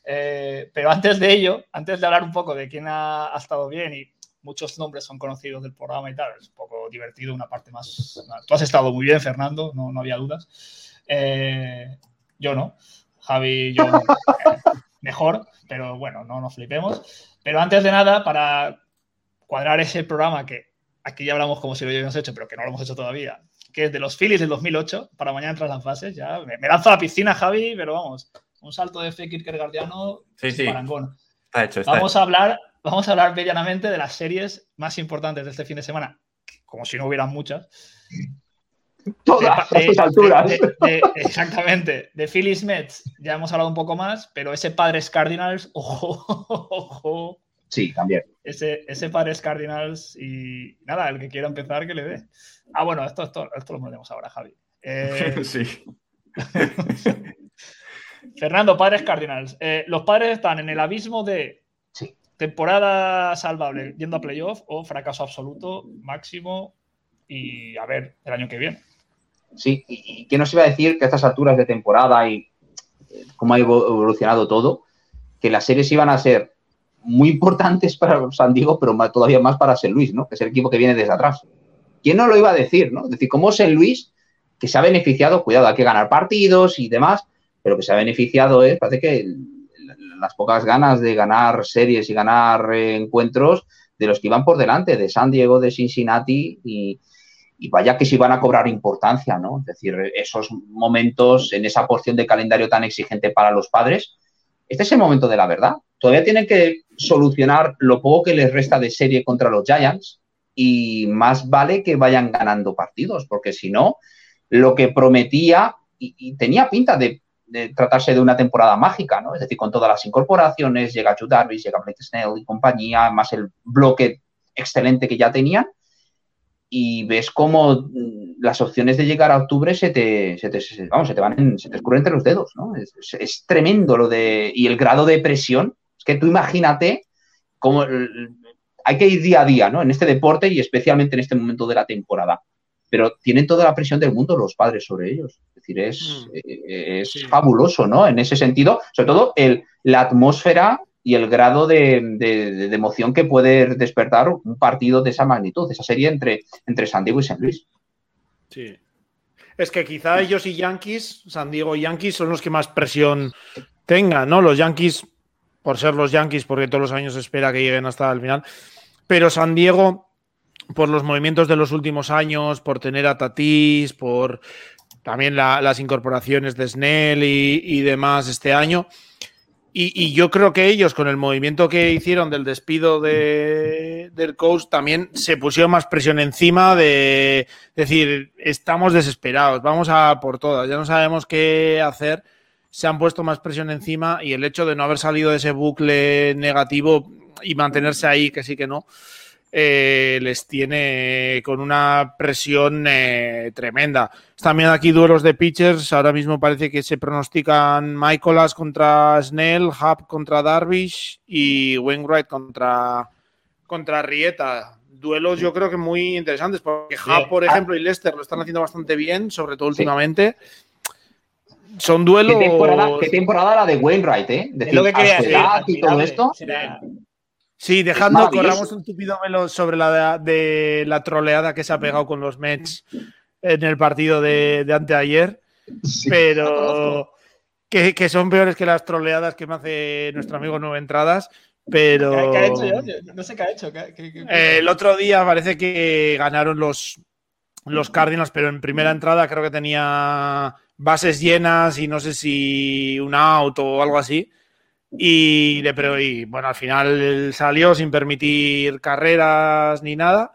Eh, pero antes de ello, antes de hablar un poco de quién ha, ha estado bien y muchos nombres son conocidos del programa y tal, es un poco divertido, una parte más. Tú has estado muy bien, Fernando, no, no había dudas. Eh, yo no. Javi yo eh, *laughs* mejor, pero bueno, no nos flipemos. Pero antes de nada, para cuadrar ese programa que aquí ya hablamos como si lo hubiéramos hecho, pero que no lo hemos hecho todavía, que es de los Phillies del 2008, para mañana tras las fases, ya me, me lanzo a la piscina, Javi, pero vamos, un salto de fe Kierkegaardiano, Sí, sí, parangón. está hecho. Está Vamos a hablar, vamos a hablar medianamente de las series más importantes de este fin de semana, como si no hubieran muchas. Todas, De- a estas de- alturas. de- de- exactamente. De Phillies Mets ya hemos hablado un poco más, pero ese Padres Cardinals, *laughs* ojo, ojo, Sí, también. ese, ese Padres Cardinals y nada, el que quiera empezar que le dé. Ah, bueno, esto, esto, esto lo ponemos ahora, Javi. Eh, *laughs* sí. *laughs* Fernando, Padres Cardinals. Eh, los padres están en el abismo de Sí. temporada salvable yendo a playoff o fracaso absoluto máximo y a ver el año que viene. Sí, y, y que nos iba a decir que a estas alturas de temporada y eh, cómo ha evo- evolucionado todo, que las series iban a ser muy importantes para San Diego, pero todavía más para San Luis, ¿no? Que es el equipo que viene desde atrás. ¿Quién no lo iba a decir, no? Es decir, cómo San Luis, que se ha beneficiado, cuidado, hay que ganar partidos y demás, pero que se ha beneficiado es, parece que las pocas ganas de ganar series y ganar eh, encuentros de los que iban por delante, de San Diego, de Cincinnati y, vaya que sí van a cobrar importancia, ¿no? Es decir, esos momentos en esa porción de calendario tan exigente para los padres, este es el momento de la verdad. Todavía tienen que solucionar lo poco que les resta de serie contra los Giants y más vale que vayan ganando partidos, porque si no, lo que prometía y, tenía pinta de, tratarse de una temporada mágica, ¿no? Es decir, con todas las incorporaciones, llega Jude Darvish, llega Blake Snell y compañía, más el bloque excelente que ya tenían, y ves cómo mm, las opciones de llegar a octubre se te, se te, vamos, se te van, en- se te escurren entre los dedos, ¿no? Es, es- tremendo lo de, y el grado de presión, es que tú imagínate cómo hay que ir día a día, ¿no? En este deporte y especialmente en este momento de la temporada. Pero tienen toda la presión del mundo los padres sobre ellos. Es decir, es, Mm. eh, es Sí. fabuloso, ¿no? En ese sentido, sobre todo el, la atmósfera y el grado de, de- de emoción que puede despertar un partido de esa magnitud, esa serie entre, entre San Diego y San Luis. Sí. Es que quizá ellos y Yankees, San Diego y Yankees, son los que más presión tengan, ¿no? Los Yankees, por ser los Yankees, porque todos los años se espera que lleguen hasta el final. Pero San Diego, por los movimientos de los últimos años, por tener a Tatís, por también la- las incorporaciones de Snell y, y demás este año, Y, yo creo que ellos, con el movimiento que hicieron del despido de, del coach, también se pusieron más presión encima de decir, estamos desesperados, vamos a por todas, ya no sabemos qué hacer. Se han puesto más presión encima y el hecho de no haber salido de ese bucle negativo y mantenerse ahí, que sí que no, eh, les tiene con una presión eh, tremenda. También aquí duelos de pitchers. Ahora mismo parece que se pronostican Michaelas contra Snell, Hub contra Darvish y Wainwright contra, contra Rieta. Duelos yo creo que muy interesantes porque Hub, por ejemplo, y Lester lo están haciendo bastante bien, sobre todo últimamente. Son duelos. ¿Qué temporada, la de Wainwright, eh? lo que quería y todo esto. Sí, dejando, corramos un tupido velo sobre la de, la troleada que se ha pegado con los Mets en el partido de, anteayer, pero que, son peores que las troleadas que me hace nuestro amigo Nueve Entradas. Pero. ¿Qué, ha hecho No sé qué ha hecho. el otro día parece que ganaron los, los Cardinals, pero en primera entrada creo que tenía bases llenas y no sé si un out o algo así. Y, le, pero, y bueno, al final salió sin permitir carreras ni nada.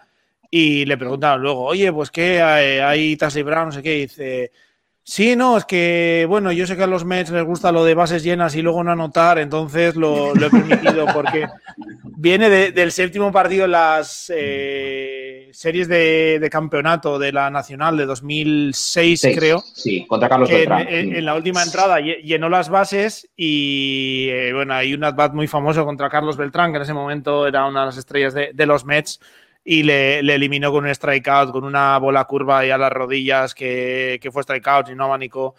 Y le preguntaron luego, oye, pues qué, hay, hay Tassie Brown, no sé qué. Dice, sí, no, es que, bueno, yo sé que a los Mets les gusta lo de bases llenas y luego no anotar, entonces lo, he permitido porque viene del séptimo partido en las. Eh, series de, campeonato de la Nacional de 2006, creo. Sí, contra Carlos Beltrán. En, la última entrada llenó las bases y, eh, bueno, hay un at muy famoso contra Carlos Beltrán, que en ese momento era una de las estrellas de, los Mets y le, eliminó con un strikeout, con una bola curva y a las rodillas que, que fue strikeout y no abanicó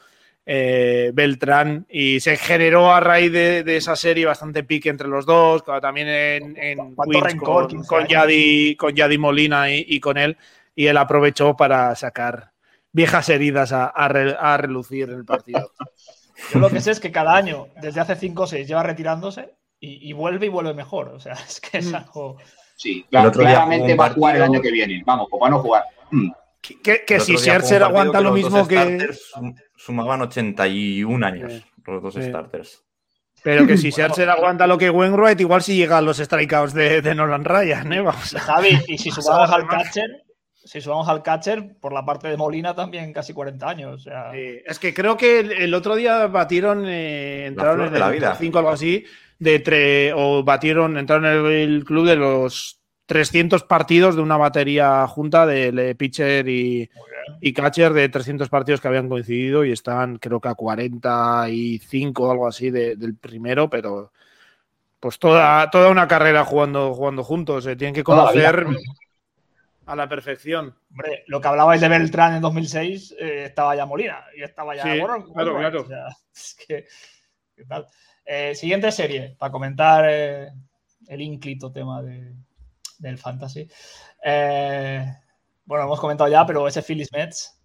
eh, Beltrán y se generó a raíz de, esa serie bastante pique entre los dos, también en, en con, Yadi, con Yadi Molina y, con él, y él aprovechó para sacar viejas heridas a, relucir en el partido. *laughs* Yo lo que sé es que cada año, desde hace 5 o 6, lleva retirándose y, vuelve y vuelve mejor. O sea, es que es mm. algo. Sí, claramente va a jugar el año que viene. Vamos, pues va a no jugar. Mm. Que, si Scherzer aguanta lo mismo que sumaban 81 años los dos starters. Pero que si *laughs* Scherzer aguanta lo que Wainwright, igual si llegan los strikeouts de, de Nolan Ryan, ¿eh? Javi, y si *laughs* sumamos al catcher, si subamos al catcher, por la parte de Molina también casi 40 años. es que creo que el, otro día batieron, eh, entraron en el 5 o algo así, de o batieron, entraron en el club de los 300 partidos de una batería junta de, pitcher y, catcher de 300 partidos que habían coincidido y están creo que a 45 o algo así del primero, pero pues toda, toda una carrera jugando, jugando juntos, se tienen que conocer a la perfección. Hombre, lo que hablabais de Beltrán en 2006 eh, estaba ya Molina y estaba ya claro, claro. *laughs* es que, ¿qué tal? Eh, siguiente serie, para comentar eh, el ínclito tema de, del fantasy. Eh, bueno, hemos comentado ya, pero ese Phillies Mets.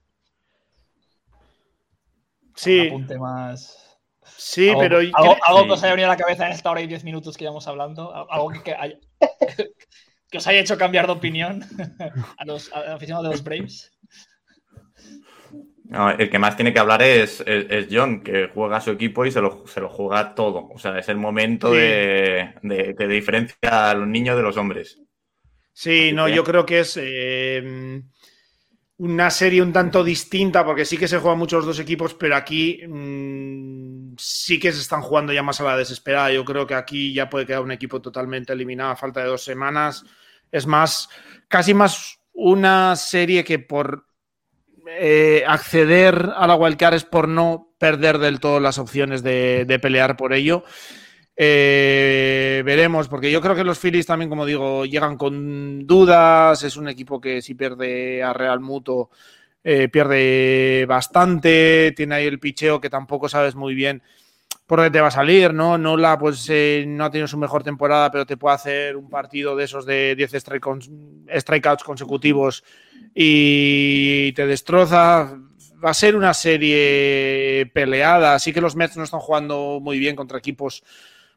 Sí. Un apunte más. Sí, pero. Algo, que os haya venido a la cabeza en esta hora y diez minutos que llevamos hablando. Algo que, *laughs* que, os haya hecho cambiar de opinión *laughs* a los aficionados de los Braves. El que más tiene que hablar es, John, que juega a su equipo y se lo, se lo juega todo. O sea, es el momento de, de, que diferencia a los niños de los hombres. Sí, no, yo creo que es eh, una serie un tanto distinta, porque sí que se juegan muchos los dos equipos, pero aquí mm, sí que se están jugando ya más a la desesperada. Yo creo que aquí ya puede quedar un equipo totalmente eliminado a falta de dos semanas. Es más, casi más una serie que por eh, acceder a la wildcard es por no perder del todo las opciones de pelear por ello. Eh, veremos, porque yo creo que los Phillies también, como digo, llegan con dudas. Es un equipo que si pierde a Real Muto, eh, pierde bastante. Tiene ahí el picheo que tampoco sabes muy bien por te va a salir, ¿no? Nola, pues eh, no ha tenido su mejor temporada, pero te puede hacer un partido de esos de 10 strikeouts consecutivos y te destroza. Va a ser una serie peleada. Así que los Mets no están jugando muy bien contra equipos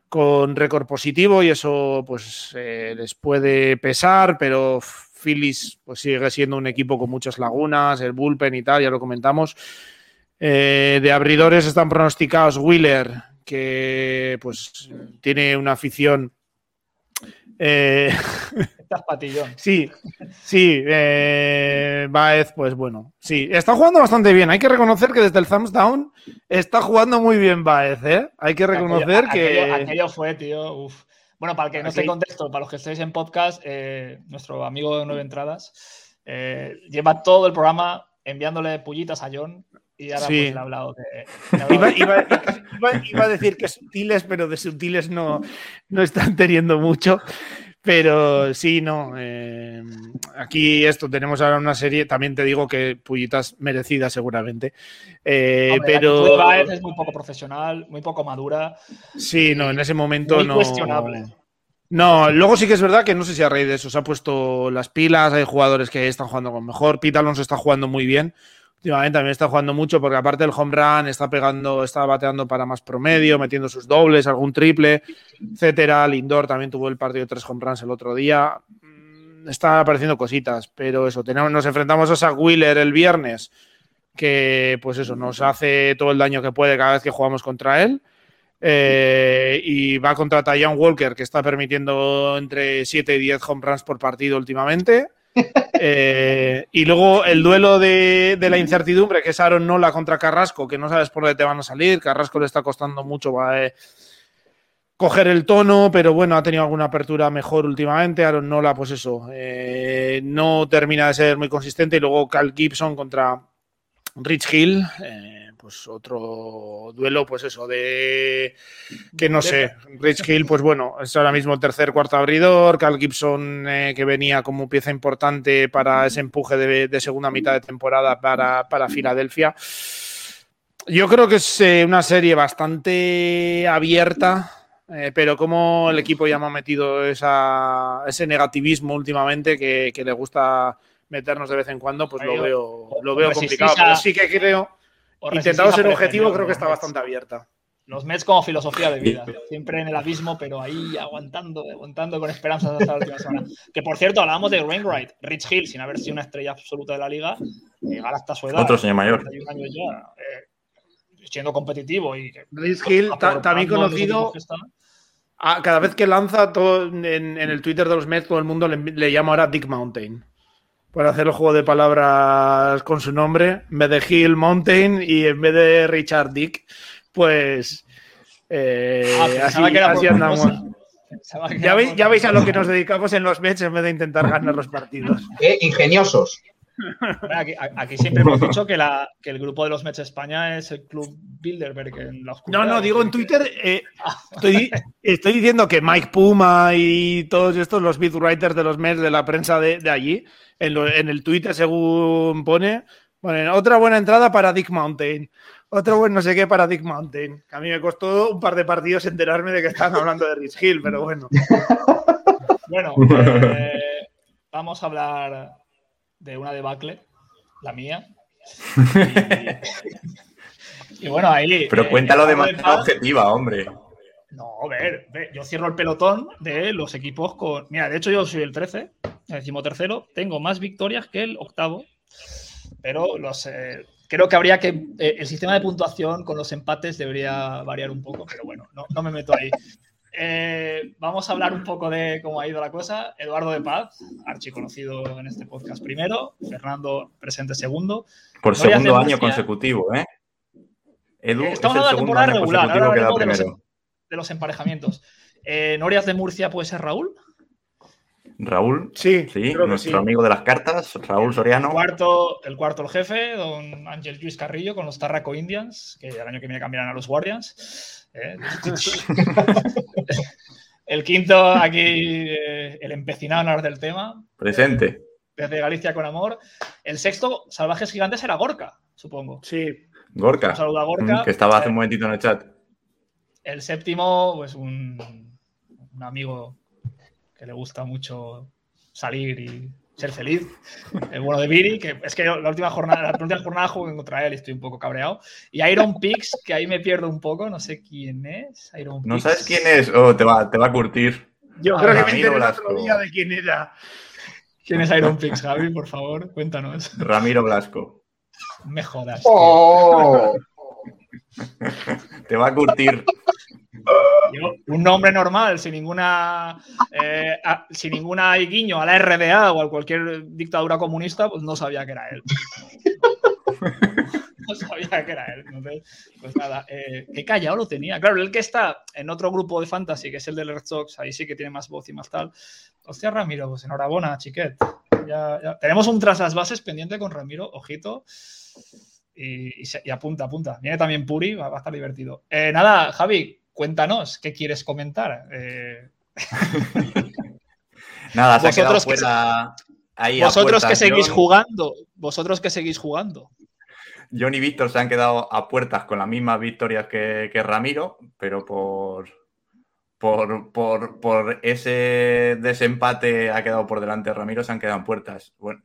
con récord positivo y eso pues eh, les puede pesar, pero Phillies pues sigue siendo un equipo con muchas lagunas, el bullpen y tal, ya lo comentamos. Eh, de abridores están pronosticados Wheeler, que pues tiene una afición. eh, *laughs* Estás patillón. Sí, sí, eh, Baez, pues bueno, sí, está jugando bastante bien. Hay que reconocer que desde el thumbs down está jugando muy bien Baez, ¿eh? Hay que reconocer Aquello- que... Aquello, aquello fue, tío. uf. Bueno, para el que no esté contexto, para los que estéis en podcast, eh, nuestro amigo de Nueve Entradas lleva todo el programa enviándole pullitas a John y ahora Sí. pues, le ha hablado de. le ha hablado Iba, de- *laughs* iba- iba- iba a decir que sutiles, pero de sutiles no, no están teniendo mucho. Pero sí, no. eh, aquí esto, tenemos ahora una serie, también te digo que pullitas merecidas seguramente. Eh, Hombre, pero es muy poco profesional, muy poco madura. sí, no, en ese momento Muy no. cuestionable. No, luego sí que es verdad que no sé si a raíz de eso se ha puesto las pilas, hay jugadores que están jugando con mejor, Pete Alonso está jugando muy bien, últimamente también está jugando mucho porque aparte del home run está pegando, está bateando para más promedio, metiendo sus dobles, algún triple, etcétera. Lindor también tuvo el partido de tres home runs el otro día. Mm, Están apareciendo cositas, pero eso, tenemos, nos enfrentamos a Zach Wheeler el viernes, que pues eso, nos hace todo el daño que puede cada vez que jugamos contra él. Eh, y va contra Tyan Walker, que está permitiendo entre 7 y 10 home runs por partido últimamente. Eh, y luego el duelo de, la incertidumbre, que es Aaron Nola contra Carrasco, que no sabes por dónde te van a salir. Carrasco le está costando mucho va, eh, coger el tono, pero bueno, ha tenido alguna apertura mejor últimamente. Aaron Nola, pues eso, eh, no termina de ser muy consistente. Y luego Cal Gibson contra Rich Hill. eh, pues otro duelo, pues eso, de que no sé, Rich *laughs* Hill, pues bueno, es ahora mismo el tercer cuarto abridor, Cal Gibson eh, que venía como pieza importante para ese empuje de, de segunda mitad de temporada para, para Filadelfia. Yo creo que es eh, una serie bastante abierta, eh, pero como el equipo ya me ha metido esa, ese negativismo últimamente que, que le gusta meternos de vez en cuando, pues lo veo, lo veo complicado. a- Pero sí que creo, o intentado resistís a ser objetivo, creo que está bastante abierta. Los Mets como filosofía de vida. Siempre en el abismo, pero ahí aguantando, aguantando con esperanzas hasta la última semana. Que por cierto, hablábamos de Wainwright. Rich Hill, sin haber sido una estrella absoluta de la liga, llegar hasta su edad. Otro señor mayor. 31 años ya, eh, siendo competitivo y Rich Hill, también conocido cada vez que lanza todo en, en el Twitter de los Mets, todo el mundo le, le llama ahora Dick Mountain. Por hacer el juego de palabras con su nombre, en vez de Hill Mountain y en vez de Richard Dick, pues eh, Ah, así, que andamos. que Ya veis, ya a lo que nos dedicamos en los Mets en vez de intentar ganar los partidos. Ingeniosos. Bueno, Aquí, aquí siempre hemos dicho que, la, que el grupo de los Mets España es el club Bilderberg en la oscuridad. No, no, digo en Twitter, eh, estoy, estoy diciendo que Mike Puma y todos estos, los beat writers de los Mets de la prensa de, de allí, en, lo- en el Twitter, según pone, ponen otra buena entrada para Dick Mountain, otro buen no sé qué para Dick Mountain. Que a mí me costó un par de partidos enterarme de que estaban hablando de Rich Hill, pero bueno. *laughs* Bueno, eh, vamos a hablar de una debacle, la mía. *laughs* Y, y bueno, ahí. Pero eh, cuéntalo de Eduardo manera Paz- objetiva, hombre. No, a ver, ve, yo cierro el pelotón de los equipos con. Mira, de hecho, yo soy el 13, el decimotercero, tengo más victorias que el octavo, pero los. eh, creo que habría que. eh, el sistema de puntuación con los empates debería variar un poco, pero bueno, no, no me meto ahí. Eh, vamos a hablar un poco de cómo ha ido la cosa. Eduardo de Paz, archiconocido en este podcast primero, Fernando presente segundo. Por segundo año consecutivo, ¿eh? Edu, Eh, es estamos el hablando de segundo temporada regular, ahora de los, primero. de los emparejamientos. Eh, ¿Norias de Murcia puede ser Raúl? Raúl, Sí, sí, nuestro sí. amigo de las cartas, Raúl Soriano. Cuarto, el cuarto el jefe, don Ángel Luis Carrillo, con los Tarraco Indians, que el año que viene cambiarán a los Guardians. Eh, *laughs* el quinto, aquí, eh, el empecinado en hablar del tema, Presente. desde Galicia con amor. El sexto, Salvajes Gigantes, era Gorka, supongo. Sí, Gorka, Un saludo a Gorka. mm, que estaba hace Eh, un momentito en el chat. El séptimo, pues un, un amigo que le gusta mucho salir y ser feliz. El bueno de Viri, que es que la última jornada, la última jornada juego contra él y estoy un poco cabreado. Y Iron Pix, que ahí me pierdo un poco, no sé quién es. Iron ¿No sabes quién es? Oh, te va, te va a curtir. yo Ah, creo que me Ramiro enteré el otro día de quién era. ¿Quién es Iron Pix, Javi? Por favor, cuéntanos. Ramiro Blasco. Me jodas. tío. ¡Oh! *laughs* Te va a curtir. un nombre normal, sin ninguna eh, sin ninguna guiño a la RDA o a cualquier dictadura comunista, pues no sabía que era él. *laughs* no sabía que era él. pues nada, eh, qué callado lo tenía. Claro, el que está en otro grupo de fantasy, que es el de Red Sox, ahí sí que tiene más voz y más tal. Hostia, Ramiro, pues enhorabuena, chiquet. Tenemos un tras las bases pendiente con Ramiro, ojito. Y, apunta, apunta. Viene también Puri, va, a estar divertido. Eh, nada, Javi, cuéntanos, ¿qué quieres comentar? Eh, *laughs* nada, se vosotros ha que, Vosotros que seguís jugando, vosotros que seguís jugando. John y Víctor se han quedado a puertas con las mismas victorias que, Ramiro, pero por, por, por, ese desempate ha quedado por delante Ramiro, se han quedado en puertas. Bueno,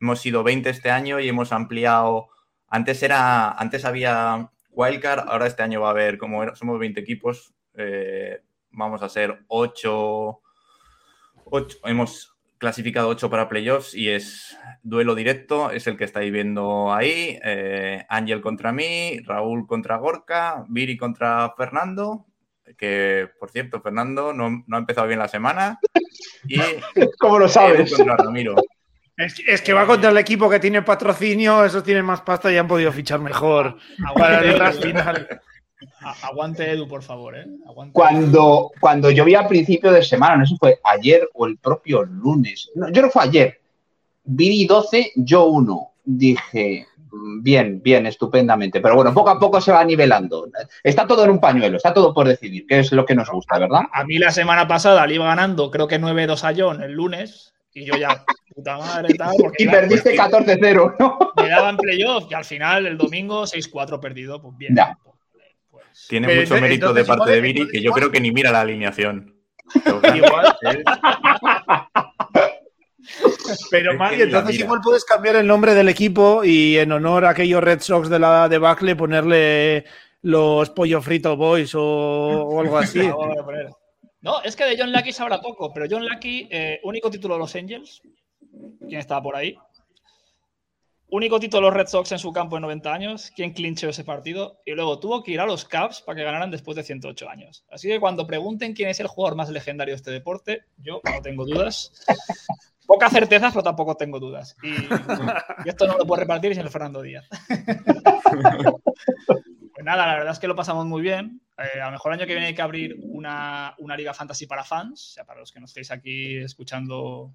hemos sido 20 este año y hemos ampliado. Antes era, antes había Wildcard, ahora este año va a haber, como somos 20 equipos, eh, vamos a ser 8, 8, hemos clasificado 8 para playoffs y es duelo directo, es el que estáis viendo ahí, eh, Ángel contra mí, Raúl contra Gorka, Viri contra Fernando, que por cierto, Fernando no, ha empezado bien la semana, y *laughs* ¿Cómo lo sabes? contra Ramiro. Es que, va contra el equipo que tiene patrocinio, esos tienen más pasta y han podido fichar mejor para el final. Aguante Edu, por favor, ¿eh? cuando, cuando yo vi a principio de semana, no sé si fue ayer o el propio lunes, yo creo que fue ayer, vi 12, yo 1. Dije, bien, bien, estupendamente. Pero bueno, poco a poco se va nivelando. Está todo en un pañuelo, está todo por decidir, que es lo que nos gusta, ¿verdad? A mí la semana pasada le iba ganando, creo que 9-2 a John el lunes, y yo ya, puta madre, tal. *laughs* y perdiste 14-0, ¿no? Me daban playoff y al final el domingo 6-4 perdido, pues bien. Pues, Tiene mucho mérito de parte de Viri, que yo creo que ni mira la alineación. *laughs* Pero Mario, entonces igual puedes cambiar el nombre del equipo y en honor a aquellos Red Sox de la debacle ponerle los Pollo Frito Boys o algo así. *laughs* No, es que de John Lucky sabrá poco, pero John Lucky, eh, único título de los Angels. ¿Quién estaba por ahí? Único título de los Red Sox en su campo en 90 años. ¿Quién clinchó ese partido? Y luego tuvo que ir a los Cubs para que ganaran después de 108 años. Así que cuando pregunten quién es el jugador más legendario de este deporte, yo no tengo dudas. Pocas certezas, pero tampoco tengo dudas. Y, esto no lo puedo repartir sin el Fernando Díaz. *laughs* pues nada, la verdad es que lo pasamos muy bien. Eh, a lo mejor el año que viene hay que abrir una, liga fantasy para fans, o sea, para los que no estéis aquí escuchando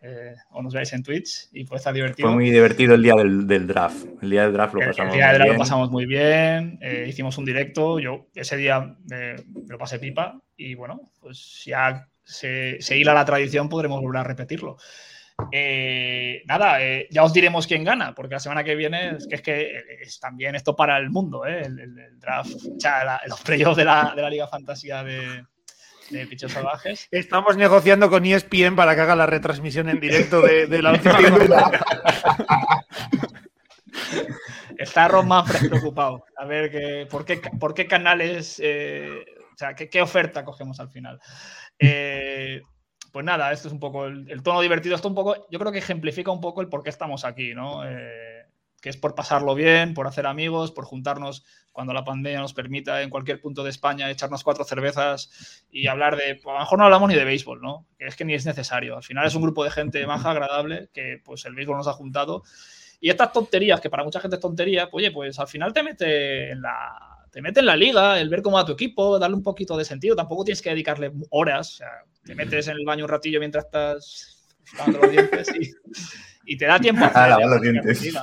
eh, o nos veáis en Twitch y puede estar divertido. Fue muy divertido el día del, draft. El día del draft lo pasamos muy bien. El día del draft lo pasamos muy bien. Eh, hicimos un directo. Yo ese día me, lo pasé pipa y bueno, pues ya se, se hila la tradición, podremos volver a repetirlo. Eh, nada, eh, ya os diremos quién gana, porque la semana que viene es que es, que es también esto para el mundo, ¿eh? el, draft, los playoffs de la, de la, Liga Fantasía de, de Pichos Salvajes. Estamos negociando con ESPN para que haga la retransmisión en directo de, la *laughs* última Está Manfred preocupado. A ver, que, ¿por, qué, ¿por qué canales, o sea, qué, qué, oferta cogemos al final? Eh, pues nada, esto es un poco el, tono divertido. Esto un poco, yo creo que ejemplifica un poco el por qué estamos aquí, ¿no? Eh, que es por pasarlo bien, por hacer amigos, por juntarnos cuando la pandemia nos permita en cualquier punto de España echarnos cuatro cervezas y hablar de, pues a lo mejor no hablamos ni de béisbol, ¿no? Que es que ni es necesario. Al final es un grupo de gente maja, agradable, que pues el béisbol nos ha juntado. Y estas tonterías, que para mucha gente es tontería, pues, oye, pues al final te mete en la, te mete en la liga, el ver cómo va tu equipo, darle un poquito de sentido. Tampoco tienes que dedicarle horas. O sea, te metes en el baño un ratillo mientras estás los dientes y, te da tiempo a *laughs* hacer, los dientes.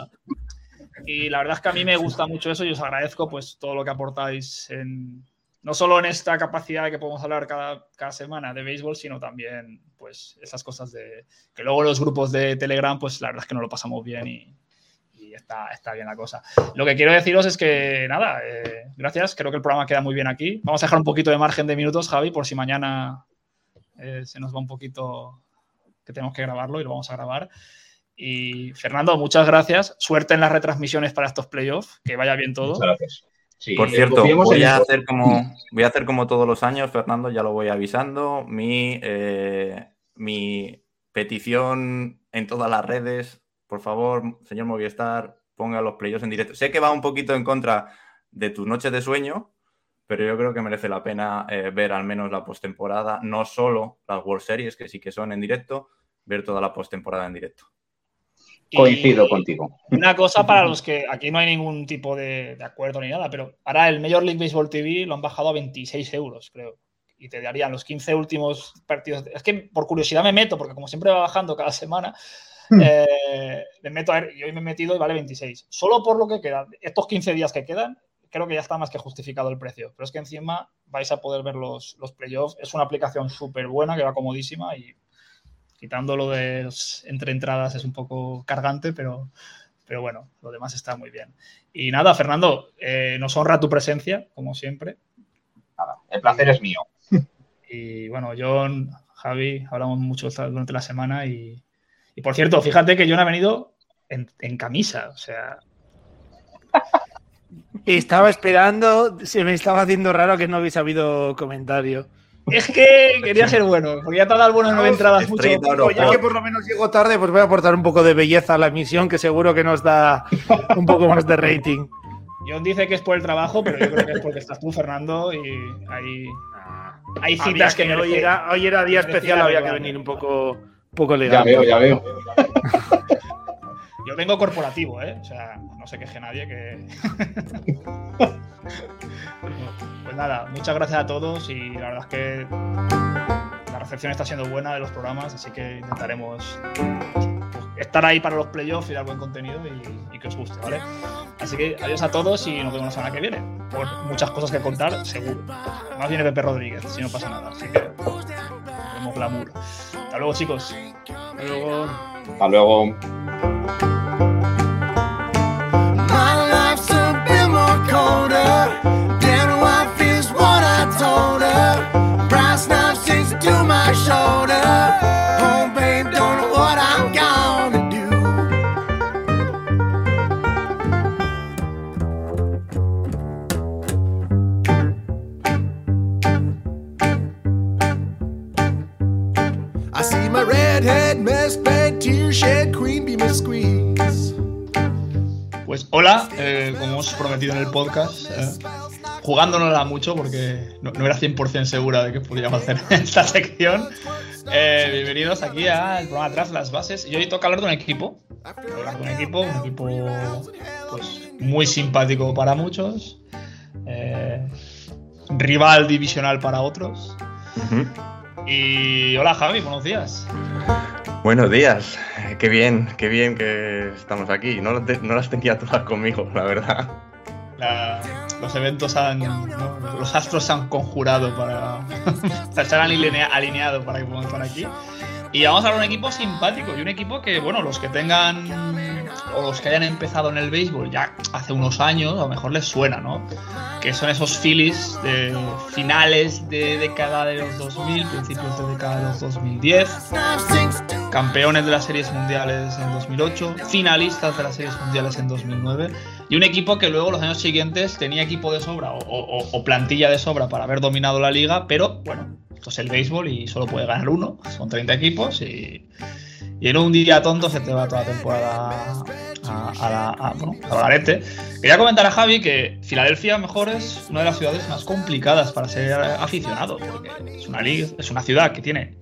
Y la verdad es que a mí me gusta mucho eso y os agradezco pues todo lo que aportáis en, no solo en esta capacidad de que podemos hablar cada, cada, semana de béisbol, sino también pues esas cosas de que luego los grupos de Telegram pues la verdad es que no lo pasamos bien y, está, bien la cosa. Lo que quiero deciros es que, nada, eh, gracias, creo que el programa queda muy bien aquí. Vamos a dejar un poquito de margen de minutos, Javi, por si mañana eh, se nos va un poquito que tenemos que grabarlo y lo vamos a grabar. Y Fernando, muchas gracias. Suerte en las retransmisiones para estos playoffs, que vaya bien todo. Muchas gracias. Por cierto, voy a, hacer como, voy a hacer como todos los años, Fernando, ya lo voy avisando. Mi, eh, mi petición en todas las redes por favor, señor Movistar, ponga los playoffs en directo. Sé que va un poquito en contra de tus noches de sueño, pero yo creo que merece la pena eh, ver al menos la postemporada, no solo las World Series, que sí que son en directo, ver toda la postemporada en directo. Coincido contigo. Una cosa para los que aquí no hay ningún tipo de, de, acuerdo ni nada, pero ahora el Major League Baseball TV lo han bajado a 26 euros, creo. Y te darían los 15 últimos partidos. Es que por curiosidad me meto, porque como siempre va bajando cada semana, hmm. eh, me meto a ver, y hoy me he metido y vale 26. Solo por lo que quedan, estos 15 días que quedan, creo que ya está más que justificado el precio. Pero es que encima vais a poder ver los, los playoffs. Es una aplicación súper buena, que va comodísima y quitándolo de entre entradas es un poco cargante, pero, pero bueno, lo demás está muy bien. Y nada, Fernando, eh, nos honra tu presencia, como siempre. Nada, el placer es mío. *laughs* Y bueno, John, Javi, hablamos mucho durante la semana y, y por cierto, fíjate que John ha venido en, en camisa, o sea... Estaba esperando, se me estaba haciendo raro que no hubiese habido comentario. Es que quería ser bueno, porque ya te ha dado bueno nueve entradas mucho. ya que por lo menos llego tarde, pues voy a aportar un poco de belleza a la emisión, que seguro que nos da un poco más de rating. John dice que es por el trabajo, pero yo creo que es porque estás tú, Fernando, y hay, hay citas que, hoy, era, hoy era día especial, había que venir un poco, poco legal. Ya veo, ya veo. *laughs* Yo vengo corporativo, ¿eh? O sea, no se queje nadie que. *laughs* pues nada, muchas gracias a todos y la verdad es que la recepción está siendo buena de los programas, así que intentaremos estar ahí para los playoffs y dar buen contenido y, que os guste, ¿vale? Así que adiós a todos y nos vemos la semana que viene. Por muchas cosas que contar, seguro. Más viene Pepe Rodríguez, si no pasa nada. Así que vemos glamour. Hasta luego, chicos. Hasta luego. Hasta luego. Pues hola, eh, como hemos prometido en el podcast, eh, jugándonosla mucho porque no, era 100% segura de que podríamos hacer *laughs* esta sección. Eh, bienvenidos aquí al programa Tras las Bases. Y hoy toca hablar de un equipo. Hablar de un equipo, un equipo pues, muy simpático para muchos, rival divisional para otros. Y hola Javi, buenos días. Buenos días, qué bien, qué bien que estamos aquí. No, no las tenía todas conmigo, la verdad. los eventos han. Los astros se han conjurado para. *laughs* se han alineado para que podamos estar aquí. Y vamos a hablar un equipo simpático y un equipo que, bueno, los que tengan o los que hayan empezado en el béisbol ya hace unos años, a lo mejor les suena, ¿no? Que son esos Phillies de finales de década de los 2000, principios de década de los 2010, campeones de las series mundiales en 2008, finalistas de las series mundiales en 2009, y un equipo que luego los años siguientes tenía equipo de sobra o, plantilla de sobra para haber dominado la liga, pero bueno, esto es el béisbol y solo puede ganar uno, son 30 equipos y y en un día tonto se te va toda la temporada a, la, a, bueno, Quería comentar a Javi que Filadelfia mejor es una de las ciudades más complicadas para ser aficionado, porque es una, liga, es una ciudad que tiene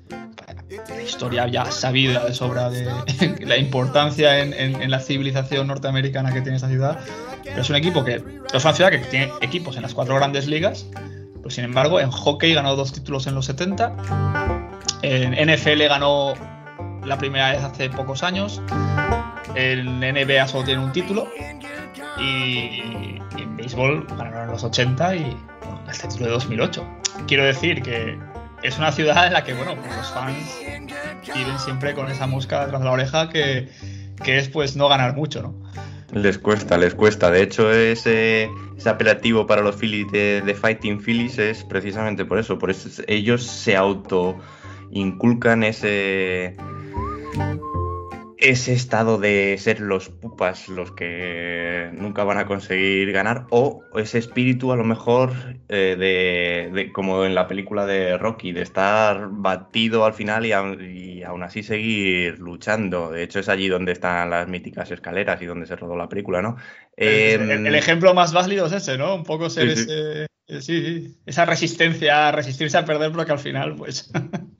la historia ya sabida de sobra de *laughs* la importancia en, en, la civilización norteamericana que tiene esta ciudad. Pero es un equipo que es una ciudad que tiene equipos en las cuatro grandes ligas, pero sin embargo en hockey ganó dos títulos en los 70, en NFL ganó la primera vez hace pocos años. El NBA solo tiene un título. Y, en béisbol ganaron en los 80 y el título de 2008. Quiero decir que es una ciudad en la que, bueno, pues los fans viven siempre con esa mosca de la oreja que, que es pues no ganar mucho, ¿no? Les cuesta, les cuesta. De hecho, ese, ese apelativo para los Phillies de, Fighting Phillies es precisamente por eso. Por eso ellos se auto inculcan ese ese estado de ser los pupas los que nunca van a conseguir ganar o ese espíritu a lo mejor eh, de, como en la película de Rocky de estar batido al final y, aún así seguir luchando de hecho es allí donde están las míticas escaleras y donde se rodó la película ¿no? el, em, ejemplo más válido es ese ¿no? un poco ser ese, esa resistencia resistirse a perder pero que al final pues *laughs*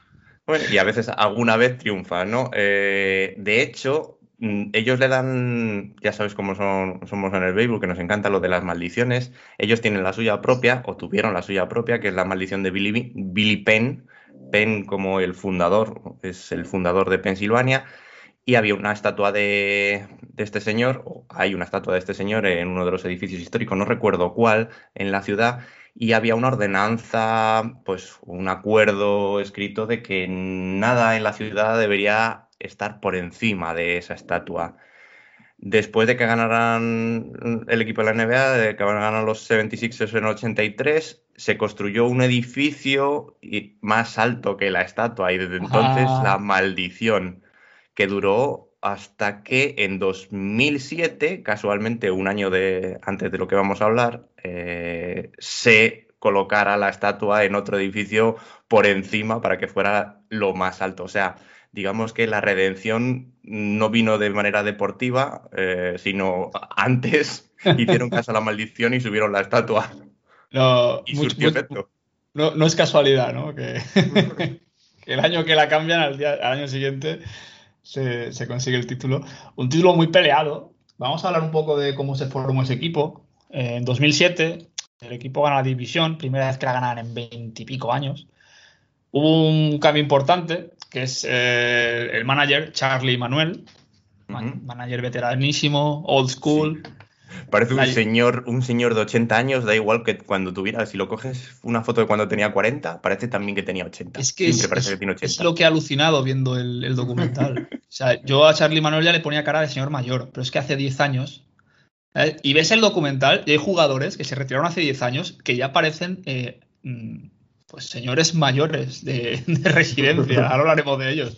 Y a veces alguna vez triunfa, ¿no? Eh, de hecho, mm, ellos le dan, ya sabes cómo son, somos en el béisbol, que nos encanta lo de las maldiciones. Ellos tienen la suya propia, o tuvieron la suya propia, que es la maldición de Billy, Billy Penn. Penn como el fundador, es el fundador de Pensilvania. Y había una estatua de, de, este señor, o hay una estatua de este señor en uno de los edificios históricos, no recuerdo cuál, en la ciudad, y había una ordenanza, pues un acuerdo escrito de que nada en la ciudad debería estar por encima de esa estatua. Después de que ganaran el equipo de la NBA, de que ganaran los 76ers en el 83, se construyó un edificio más alto que la estatua y desde entonces la maldición que duró hasta que en 2007, casualmente un año de, antes de lo que vamos a hablar, eh, se colocara la estatua en otro edificio por encima para que fuera lo más alto. O sea, digamos que la redención no vino de manera deportiva, eh, sino antes *laughs* hicieron caso a la maldición y subieron la estatua. No, y surgió No, es casualidad, ¿no? *laughs* Que, el año que la cambian al, día, al año siguiente se, consigue el título. Un título muy peleado. Vamos a hablar un poco de cómo se formó ese equipo. en 2007 el equipo gana la división, primera vez que la ganan en veintipico años. Hubo un cambio importante, que es eh, el manager Charlie Manuel, manager veteranísimo, old school, Parece un señor, un señor de 80 años, da igual que cuando tuviera, si lo coges una foto de cuando tenía 40, parece también que tenía 80. Es que, es, parece que tiene 80. es lo que he alucinado viendo el, documental. *laughs* o sea, yo a Charlie Manuel ya le ponía cara de señor mayor, pero es que hace 10 años. Y ves el documental y hay jugadores que se retiraron hace 10 años que ya parecen eh, mm, pues señores mayores de, de residencia. Ahora hablaremos de ellos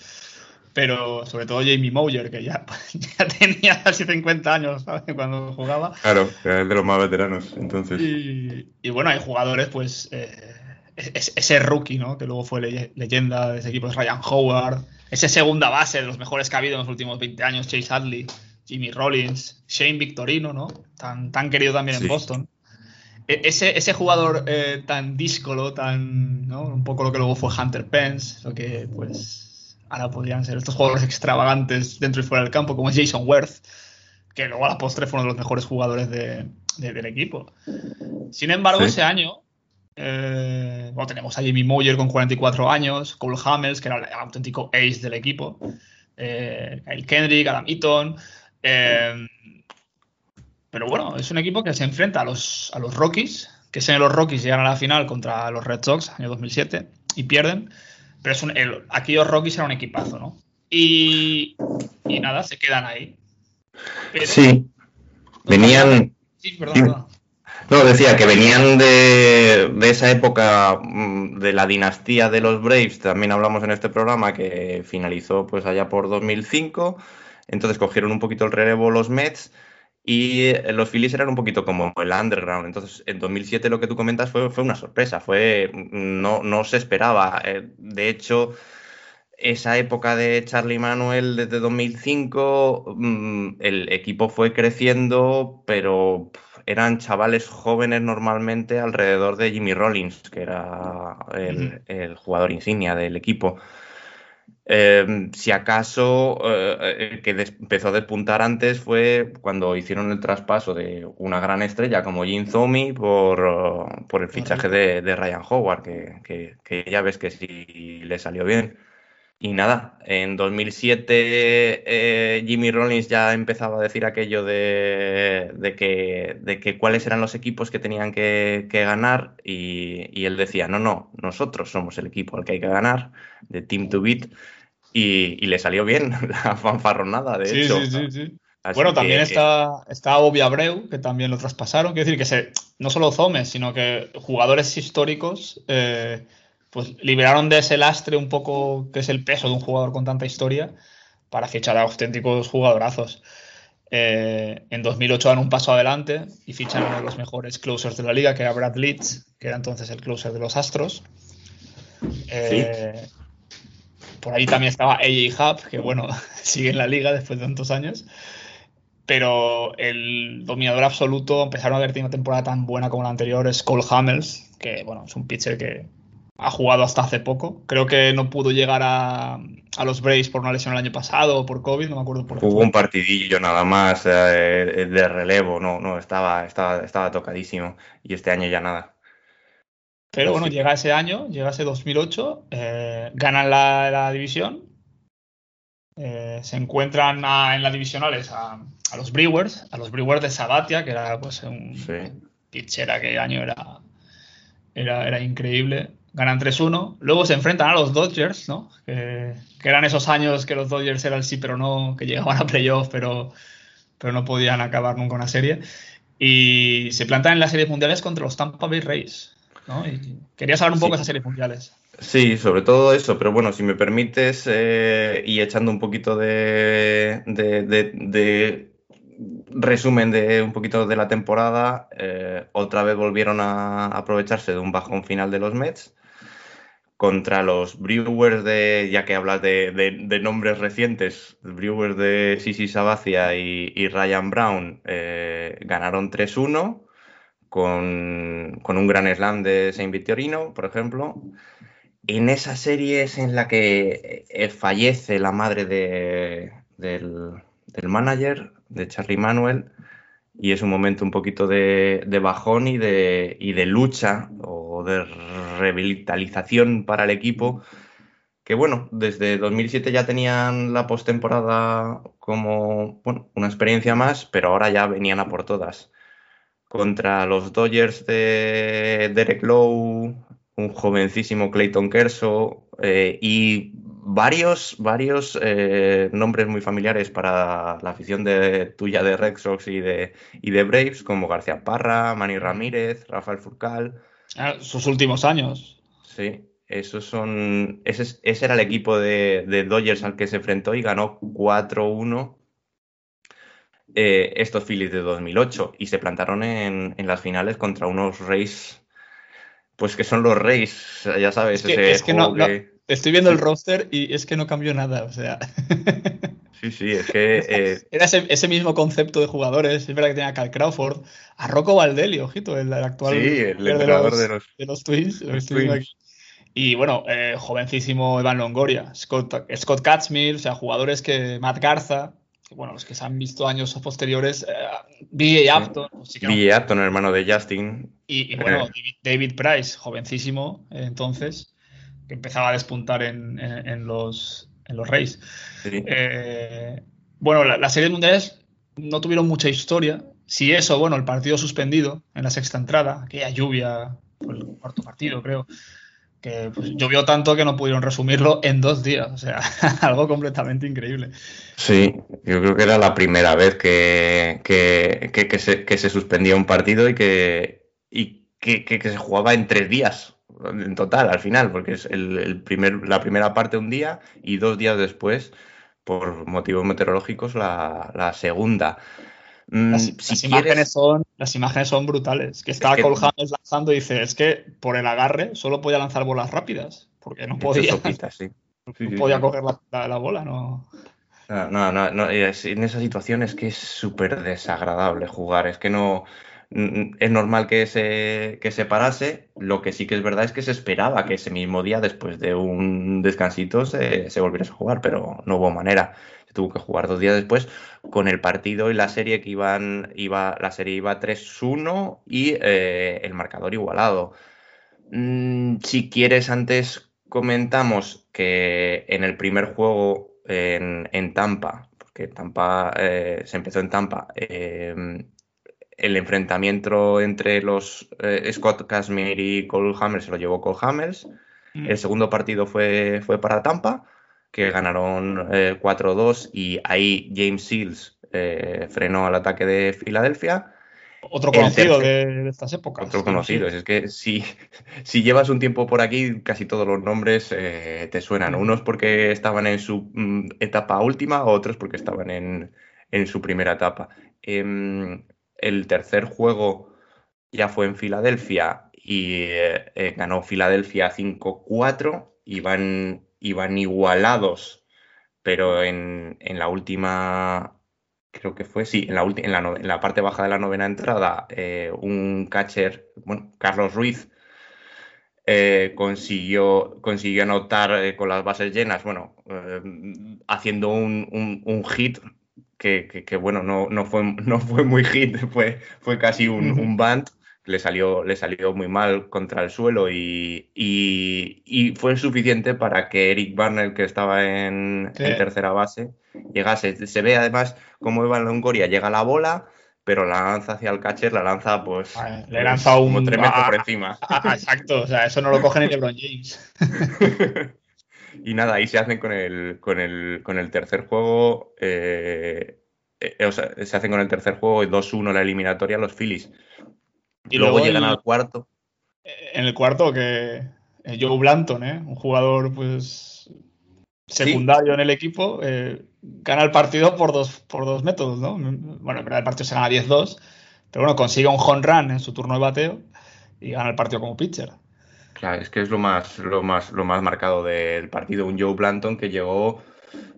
pero sobre todo Jamie Moyer, que ya, *laughs* ya tenía casi 50 años cuando jugaba. Claro, era de los más veteranos, entonces. Y, bueno, hay jugadores, pues, eh, ese rookie, ¿no? Que luego fue leyenda de ese equipo, es Ryan Howard, ese segunda base de los mejores que ha habido en los últimos 20 años, Chase Hadley, Jimmy Rollins, Shane Victorino, ¿no? Tan, tan querido también en Boston. E, ese, ese, jugador eh, tan díscolo, tan, ¿no? Un poco lo que luego fue Hunter Pence, lo que, pues ahora podrían ser estos jugadores extravagantes dentro y fuera del campo, como es Jason Worth, que luego a la postre fue uno de los mejores jugadores del equipo. Sin embargo, ese año eh, tenemos a Jimmy Moyer con 44 años, Cole Hamels, que era el auténtico ace del equipo, eh, Kyle Kendrick, Adam Eaton. Eh, pero bueno, es un equipo que se enfrenta a los, a los Rockies, que en los Rockies llegan a la final contra los Red Sox, año 2007, y pierden. Pero es un, el, aquí los Rockies eran un equipazo, ¿no? Y, y nada, se quedan ahí. sí. Venían. Sí, perdón, No, decía que venían de, de, esa época mm, de la dinastía de los Braves, también hablamos en este programa, que finalizó pues allá por 2005. Entonces cogieron un poquito el relevo los Mets y eh, los Phillies eran un poquito como el underground. Entonces, en 2007 lo que tú comentas fue, fue una sorpresa, fue no, no se esperaba. Eh, de hecho, esa época de Charlie Manuel desde 2005, mm, el equipo fue creciendo, pero eran chavales jóvenes normalmente alrededor de Jimmy Rollins, que era el, el jugador insignia del equipo. Em, si acaso eh, el que empezó a despuntar antes fue cuando hicieron el traspaso de una gran estrella como Jim Zomi por, por el fichaje de, Ryan Howard, que, que, ya ves que sí le salió bien. Y nada, en 2007 eh, Jimmy Rollins ya empezaba a decir aquello de, de, que, de que cuáles eran los equipos que tenían que, que ganar y, y, él decía, no, no, nosotros somos el equipo al que hay que ganar, de Team to Beat. Y, le salió bien *laughs* la fanfarronada, de sí, hecho. Sí, sí, sí. Bueno, también está, está Obi Abreu, que también lo traspasaron. Quiero decir que se, no solo Zomes, sino que jugadores históricos eh, pues liberaron de ese lastre un poco que es el peso de un jugador con tanta historia para fichar a auténticos jugadorazos. Eh, en 2008 dan un paso adelante y fichan a uno de los mejores closers de la liga, que era Brad Leeds, que era entonces el closer de los Astros. Eh, por ahí también estaba AJ Hub, que bueno, *laughs* sigue en la liga después de tantos años. Pero el dominador absoluto, empezaron a ver una temporada tan buena como la anterior, es Cole Hamels, que bueno, es un pitcher que ha jugado hasta hace poco. Creo que no pudo llegar a, a los Braves por una lesión el año pasado o por COVID, no me acuerdo por Hubo un partidillo nada más eh, de relevo, no, no, estaba, estaba, estaba tocadísimo. Y este año ya nada. Pero bueno, llega ese año, llega ese 2008, eh, ganan la, la división, eh, se encuentran en las divisionales a, a, los Brewers, a los Brewers de Sabatia, que era pues un Sí. pitcher aquel año, era, era, era increíble. Ganan 3-1, luego se enfrentan a los Dodgers, ¿no? Que, que eran esos años que los Dodgers eran sí pero no, que llegaban a playoff, pero, pero no podían acabar nunca una serie. Y se plantan en las series mundiales contra los Tampa Bay Rays. ¿No? Y querías hablar un poco de Sí. esas series mundiales. Sí, sobre todo eso, pero bueno, si me permites, eh, y echando un poquito de, de- de- de resumen de un poquito de la temporada, eh, otra vez volvieron a aprovecharse de un bajón final de los Mets contra los Brewers de, ya que hablas de, de- de nombres recientes, Brewers de Sisi Sabathia y, y Ryan Brown eh, ganaron 3-1 con, un gran slam de Saint Vittorino, por ejemplo. En esa serie es en la que eh, fallece la madre de- del, del manager, de Charlie Manuel, y es un momento un poquito de, de bajón y de, y de lucha o de revitalización para el equipo. Que bueno, desde 2007 ya tenían la postemporada como bueno, una experiencia más, pero ahora ya venían a por todas. Contra los Dodgers de Derek Lowe, un jovencísimo Clayton Kershaw eh, y varios, varios eh, nombres muy familiares para la afición de, tuya de Red Sox y de, y de Braves, como García Parra, Manny Ramírez, Rafael Furcal. Ah, Sus últimos años. Sí, esos son, ese, es- ese era el equipo de, de Dodgers al que se enfrentó y ganó 4-1 eh, estos Phillies de 2008 y se plantaron en, en las finales contra unos Rays, pues que son los Rays, ya sabes, Es que- ese es que no- juego no- que- Estoy viendo el roster y es que no cambió nada. O sea, *laughs* Sí, sí, es que eh, era ese, ese mismo concepto de jugadores. Es verdad que tenía a Cal Crawford, a Rocco Valdelli, ojito, el, el actual sí, el entrenador de los, de los Twins. los. Y bueno, eh, jovencísimo Evan Longoria, Scott, Scott Katzmir, o sea, jugadores que Matt Garza, que bueno, los que se han visto años posteriores, eh, BJ Upton, sí hermano de Justin. Y, y bueno, Eh. David, Price, jovencísimo eh, entonces, que empezaba a despuntar en, en- en los, en los Rays. Sí. Eh, bueno, la- las series mundiales no tuvieron mucha historia. Si eso, bueno, el partido suspendido en la sexta entrada, aquella lluvia, fue el cuarto partido, creo, que pues, llovió tanto que no pudieron resumirlo en dos días. O sea, *laughs* algo completamente increíble. Sí, yo creo que era la primera vez que, que, que- que se, se suspendía un partido y que, y que se jugaba en tres días en total al final, porque es el, el primer, la primera parte un día y dos días después, por motivos meteorológicos, la, la segunda. Mm, Las, si las quieres- imágenes son, las imágenes son brutales. Que Cole Hamels lanzando y dice, es que por el agarre solo podía lanzar bolas rápidas, porque no podía, sopita, *laughs* sí. Sí, no sí, podía coger la, la- la bola, no. No, no, no, no, es- en esa situación es que es súper desagradable jugar, es que no, es normal que se, que se parase, lo que sí que es verdad es que se esperaba que ese mismo día, después de un descansito, se, se volviese a jugar, pero no hubo manera, se tuvo que jugar dos días después con el partido y la serie que iban, iba, la serie iba 3-1 y eh, el marcador igualado. Mm, si quieres, antes comentamos que en el primer juego en, en Tampa, porque Tampa eh, se empezó en Tampa, eh, el enfrentamiento entre los eh, Scott Kazmir y Cole Hamels se lo llevó Cole Hamels. El segundo partido fue, fue para Tampa, que ganaron eh, 4-2 y ahí James Seals eh, frenó al ataque de Filadelfia. Otro conocido de, de estas épocas. Otros conocidos. Es que si, *laughs* si llevas un tiempo por aquí, casi todos los nombres eh, te suenan. Unos porque estaban en su mm, etapa última, otros porque estaban en, en su primera etapa. Em, el tercer juego ya fue en Filadelfia y eh, eh, ganó Filadelfia 5-4. Iban, iban igualados, pero en, en la última creo que fue, sí, en la, en la, en la parte baja de la novena entrada, eh, un catcher, bueno, Carlos Ruiz, eh, consiguió, consiguió anotar eh, con las bases llenas, bueno, haciendo un, un- un hit que, que- que, bueno, no, no fue, *laughs* no fue muy hit, fue, fue casi un, un bunt. Le salió, le salió muy mal contra el suelo y, y- y fue suficiente para que Eric Barnell, que estaba en, Sí. en tercera base, llegase. Se ve además cómo Evan Longoria llega a la bola, pero la lanza hacia el catcher, la lanza pues, Ah, le pues, lanza un- como ah, por encima. *laughs* Ah, ah, exacto, o sea, eso no lo coge ni LeBron James. *laughs* Y nada, ahí se hacen con el, con el, con el tercer juego. eh, eh, o sea, se hacen con el tercer juego y 2-1 la eliminatoria los Phillies. Y luego, luego llegan al cuarto. En el cuarto, que eh, Joe Blanton, ¿eh? un jugador pues secundario en el equipo, eh, gana el partido por dos, por dos métodos, ¿no? Bueno, en verdad el partido se gana 10-2, pero bueno, consigue un home run en su turno de bateo y gana el partido como pitcher. Claro, es que es lo más, lo más, lo más marcado del partido. Un Joe Blanton que llegó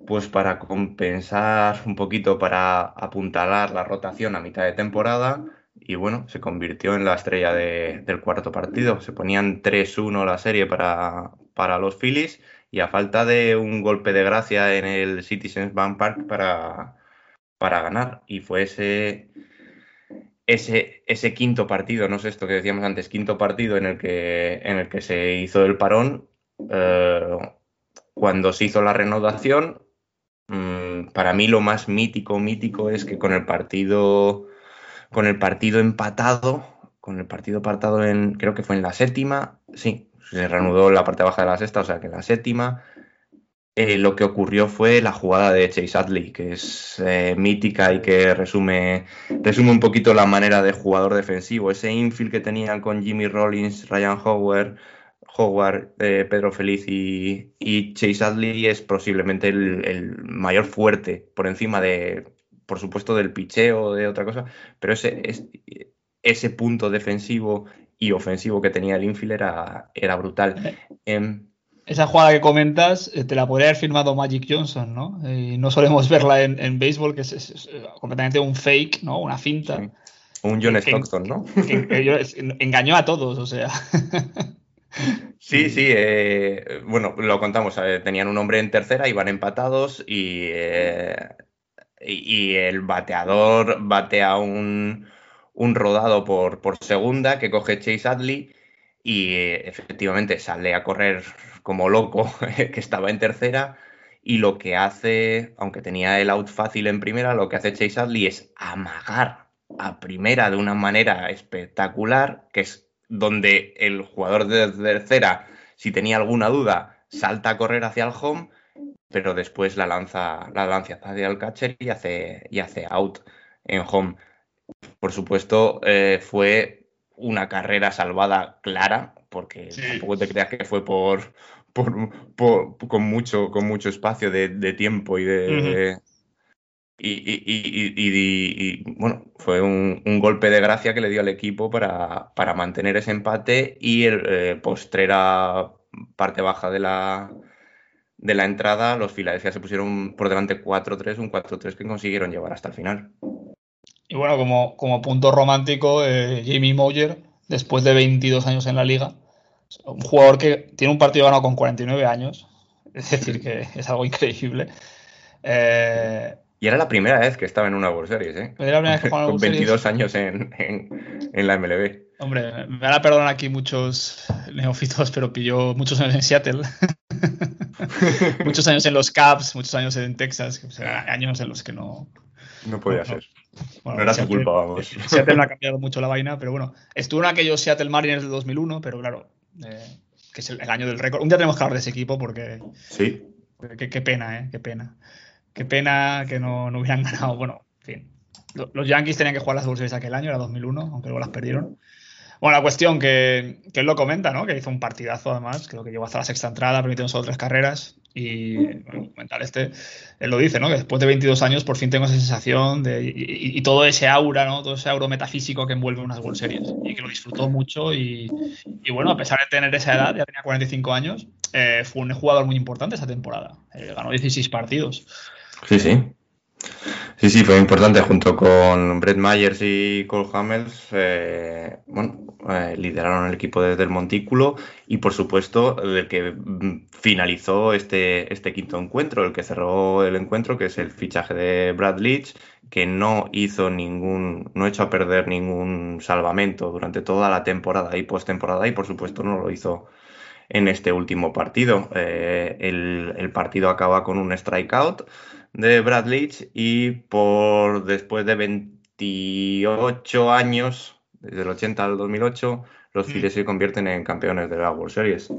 pues para compensar un poquito, para apuntalar la rotación a mitad de temporada. Y bueno, se convirtió en la estrella de- del cuarto partido. Se ponían 3-1 la serie para, para los Phillies y a falta de un golpe de gracia en el Citizens Bank Park para, para ganar. Y fue ese, ese, ese quinto partido, no sé esto que decíamos antes, quinto partido en el que, en el que se hizo el parón. eh, cuando se hizo la reanudación, mm, para mí lo más mítico, mítico es que con el partido, con el partido empatado, con el partido empatado en, creo que fue en la séptima, sí, se reanudó la parte baja de la sexta, o sea que en la séptima, eh, lo que ocurrió fue la jugada de Chase Utley, que es eh, mítica y que resume, resume un poquito la manera de jugador defensivo. Ese infield que tenían con Jimmy Rollins, Ryan Howard, Howard, eh, Pedro Feliz y, y Chase Utley es posiblemente el mayor fuerte por encima de, por supuesto, del picheo de otra cosa, pero ese, es- ese punto defensivo y ofensivo que tenía el infield era, era brutal. Em, Esa jugada que comentas eh, te la podría haber firmado Magic Johnson, ¿no? Y no solemos *laughs* verla en, en béisbol, que es, es- es, eh, completamente un fake, ¿no? Una finta. Sí. un John Que- Stockton, ¿no? que- engañó a todos, o sea. *laughs* Sí, sí, eh, bueno, lo contamos, eh, tenían un hombre en tercera, iban empatados y, eh, y, el bateador batea un, un rodado por, por segunda que coge Chase Utley y eh, efectivamente sale a correr como loco *laughs* que estaba en tercera y lo que hace, aunque tenía el out fácil en primera, lo que hace Chase Utley es amagar a primera de una manera espectacular, que es donde el jugador de tercera, si tenía alguna duda, salta a correr hacia el home, pero después la lanza, la lanza hacia el catcher y hace, y hace out en home. Por supuesto, eh, fue una carrera salvada clara, porque Sí. tampoco te creas que fue por, por, por- con, mucho, con mucho espacio de, de tiempo y de. Y, y- y- y- y- y, bueno, fue un, un golpe de gracia que le dio al equipo para, para mantener ese empate y el eh, postrera parte baja de la, de la entrada, los Philadelphia se pusieron por delante 4-3, un 4-3 que consiguieron llevar hasta el final. Y bueno, como, como punto romántico, eh, Jamie Moyer, después de 22 años en la liga, un jugador que tiene un partido ganado con 49 años, *laughs* es decir, que es algo increíble. Eh, Y era la primera vez que estaba en una World Series, ¿eh? Era la primera vez que jugaba en *laughs* Con World Series. 22 años en, en- en la MLB. hombre, me van a perdonar aquí muchos neófitos, pero pilló muchos años en Seattle. *laughs* muchos años en los Cubs, muchos años en Texas, que, o sea, años en los que no, No podía No, ser. Bueno, No era su culpa, vamos. Seattle no ha cambiado mucho la vaina, pero bueno, estuvo en aquellos Seattle Mariners del 2001, pero claro, eh, que es el, el año del récord. Un día tenemos que hablar de ese equipo porque Sí. qué, qué pena, ¿eh? Qué pena. Qué pena que no, no hubieran *laughs* ganado. Bueno, en fin. los Yankees tenían que jugar las World Series aquel año, era 2001, aunque luego las perdieron. Bueno, la cuestión que, él lo comenta, ¿no? Que hizo un partidazo además, creo que llegó hasta la sexta entrada, permitiendo solo tres carreras. Y bueno, mental este, él lo dice, ¿no? Que después de 22 años por fin tengo esa sensación de, y, todo ese aura, ¿no? Todo ese aura metafísico que envuelve unas World Series. Y que lo disfrutó mucho y, y bueno, a pesar de tener esa edad, ya tenía 45 años, eh, fue un jugador muy importante esa temporada. Eh, ganó 16 partidos. Sí, sí. Sí, sí, fue importante junto con Brett Myers y Cole Hamels. Eh, bueno, eh, lideraron el equipo desde el montículo y, por supuesto, el que mm, finalizó este, este quinto encuentro, el que cerró el encuentro, que es el fichaje de Brad Leach, que no hizo ningún, no echó a perder ningún salvamento durante toda la temporada y postemporada y, por supuesto, no lo hizo en este último partido. Eh, el, el partido acaba con un strikeout de Brad Leach y por después de 28 años, desde el 80 al 2008, los Mm. Phillies se convierten en campeones de la World Series.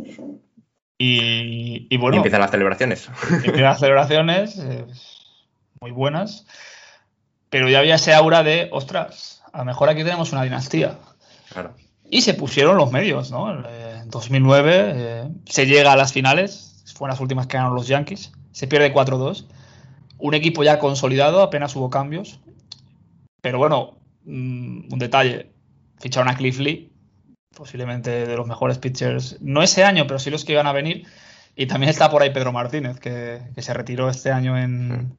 Y, y Y bueno, empiezan las celebraciones. empiezan las celebraciones *laughs* eh, muy buenas, pero ya había ese aura de, ostras, a lo mejor aquí tenemos una dinastía. Claro. Y se pusieron los medios, ¿no? Eh, En 2009 eh, se llega a las finales, fueron las últimas que ganaron los Yankees, se pierde 4-2. Un equipo ya consolidado, apenas hubo cambios. Pero bueno, mm, un detalle, ficharon a Cliff Lee, posiblemente de los mejores pitchers, no ese año, pero sí los que iban a venir. Y también está por ahí Pedro Martínez, que, que se retiró este año en,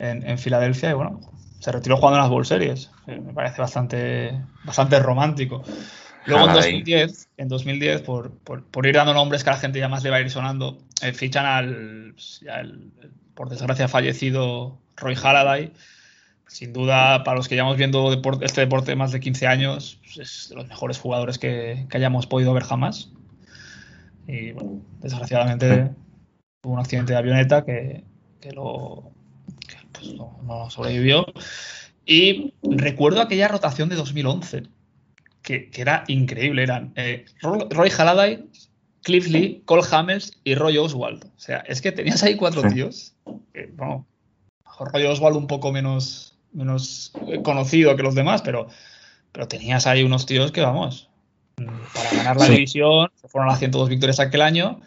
en, en Filadelfia y bueno, se retiró jugando en las World Series. Me parece bastante, bastante romántico. Luego en Ojalá ahí. 2010, en 2010 por, por, por ir dando nombres que a la gente ya más le va a ir sonando, eh, fichan al, pues, por desgracia, fallecido Roy Halladay. Sin duda, para los que llevamos viendo este deporte más de 15 años, pues, es de los mejores jugadores que, que hayamos podido ver jamás. Y bueno, desgraciadamente tuvo un accidente de avioneta que, que lo pues, no, sobrevivió. Y recuerdo aquella rotación de 2011, que, que era increíble. Eran eh, Roy Halladay, Cliff Lee, Cole Hamels y Roy Oswald. O sea, es que tenías ahí cuatro tíos. que, bueno, Roy Oswald un poco menos, menos eh, conocido que los demás, pero, pero tenías ahí unos tíos que, vamos, mm, para ganar la Sí. división, se fueron a las 102 victorias aquel año,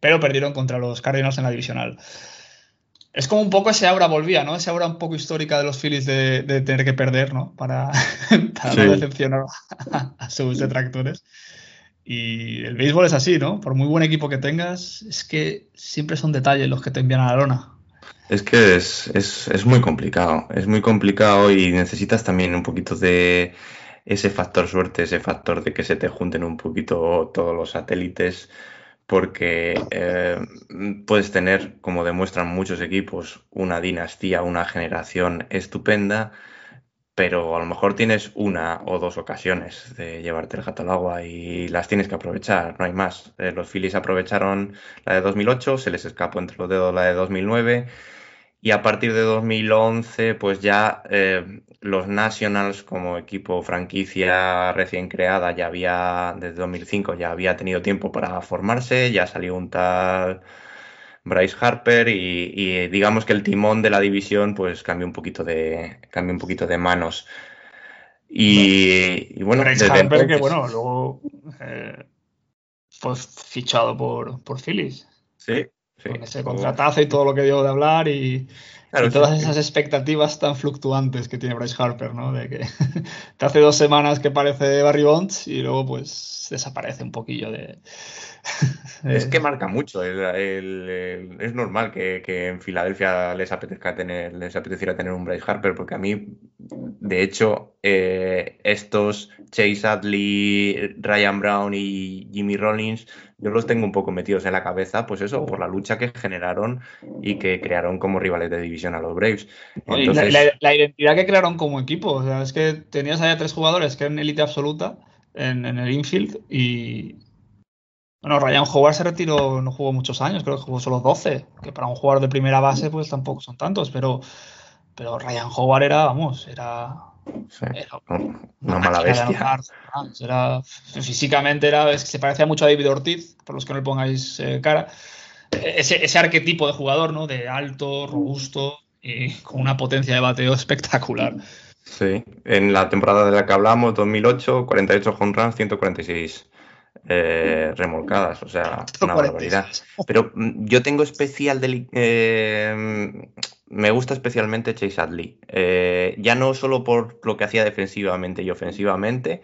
pero perdieron contra los Cardinals en la divisional. Es como un poco ese aura volvía, ¿no? Esa aura un poco histórica de los Phillies de, de tener que perder, ¿no? Para, *laughs* para no decepcionar a, a sus detractores. Y el béisbol es así, ¿no? Por muy buen equipo que tengas, es que siempre son detalles los que te envían a la lona. Es que es, es, es muy complicado, es muy complicado y necesitas también un poquito de ese factor suerte, ese factor de que se te junten un poquito todos los satélites, porque eh, puedes tener, como demuestran muchos equipos, una dinastía, una generación estupenda, pero a lo mejor tienes una o dos ocasiones de llevarte el gato al agua y las tienes que aprovechar, no hay más. Eh, los Phillies aprovecharon la de 2008, se les escapó entre los dedos la de 2009 y a partir de 2011 pues ya eh, los Nationals como equipo franquicia recién creada ya había, desde 2005 ya había tenido tiempo para formarse, ya salió un tal Bryce Harper y, y digamos que el timón de la división pues cambió un poquito de, cambió un poquito de manos. Y, y bueno, Bryce Harper, que bueno, luego eh, fue fichado por, por Phillies. Sí, sí. Con ese contratazo y todo lo que dio de hablar y, Claro, y sí, todas sí. esas expectativas tan fluctuantes que tiene Bryce Harper, ¿no? De que *laughs* te hace dos semanas que parece Barry Bonds y luego pues desaparece un poquillo de... *laughs* Es que marca mucho. el- el- el- es normal que, que en Filadelfia les apetezca tener, les apeteciera tener un Bryce Harper, porque a mí, de hecho, eh, estos Chase Utley, Ryan Brown y Jimmy Rollins, yo los tengo un poco metidos en la cabeza, pues eso, por la lucha que generaron y que crearon como rivales de división a los Braves. Entonces, la, la- la identidad que crearon como equipo. O sea, es que tenías allá tres jugadores que eran élite absoluta en, en el infield y. Bueno, Ryan Howard se retiró, no jugó muchos años, creo que jugó solo 12, que para un jugador de primera base pues tampoco son tantos, pero, pero Ryan Howard era, vamos, era, sí, era una mala máquina de bestia. Era, físicamente era, es que se parecía mucho a David Ortiz, por los que no le pongáis eh, cara. Ese, ese arquetipo de jugador, ¿no? De alto, robusto y con una potencia de bateo espectacular. Sí, en la temporada de la que hablamos, 2008, 48 home runs, 146 eh, remolcadas, o sea, *laughs* una barbaridad. *laughs* Pero mm, yo tengo especial eh, me gusta especialmente Chase Adley. Eh, ya no solo por lo que hacía defensivamente y ofensivamente,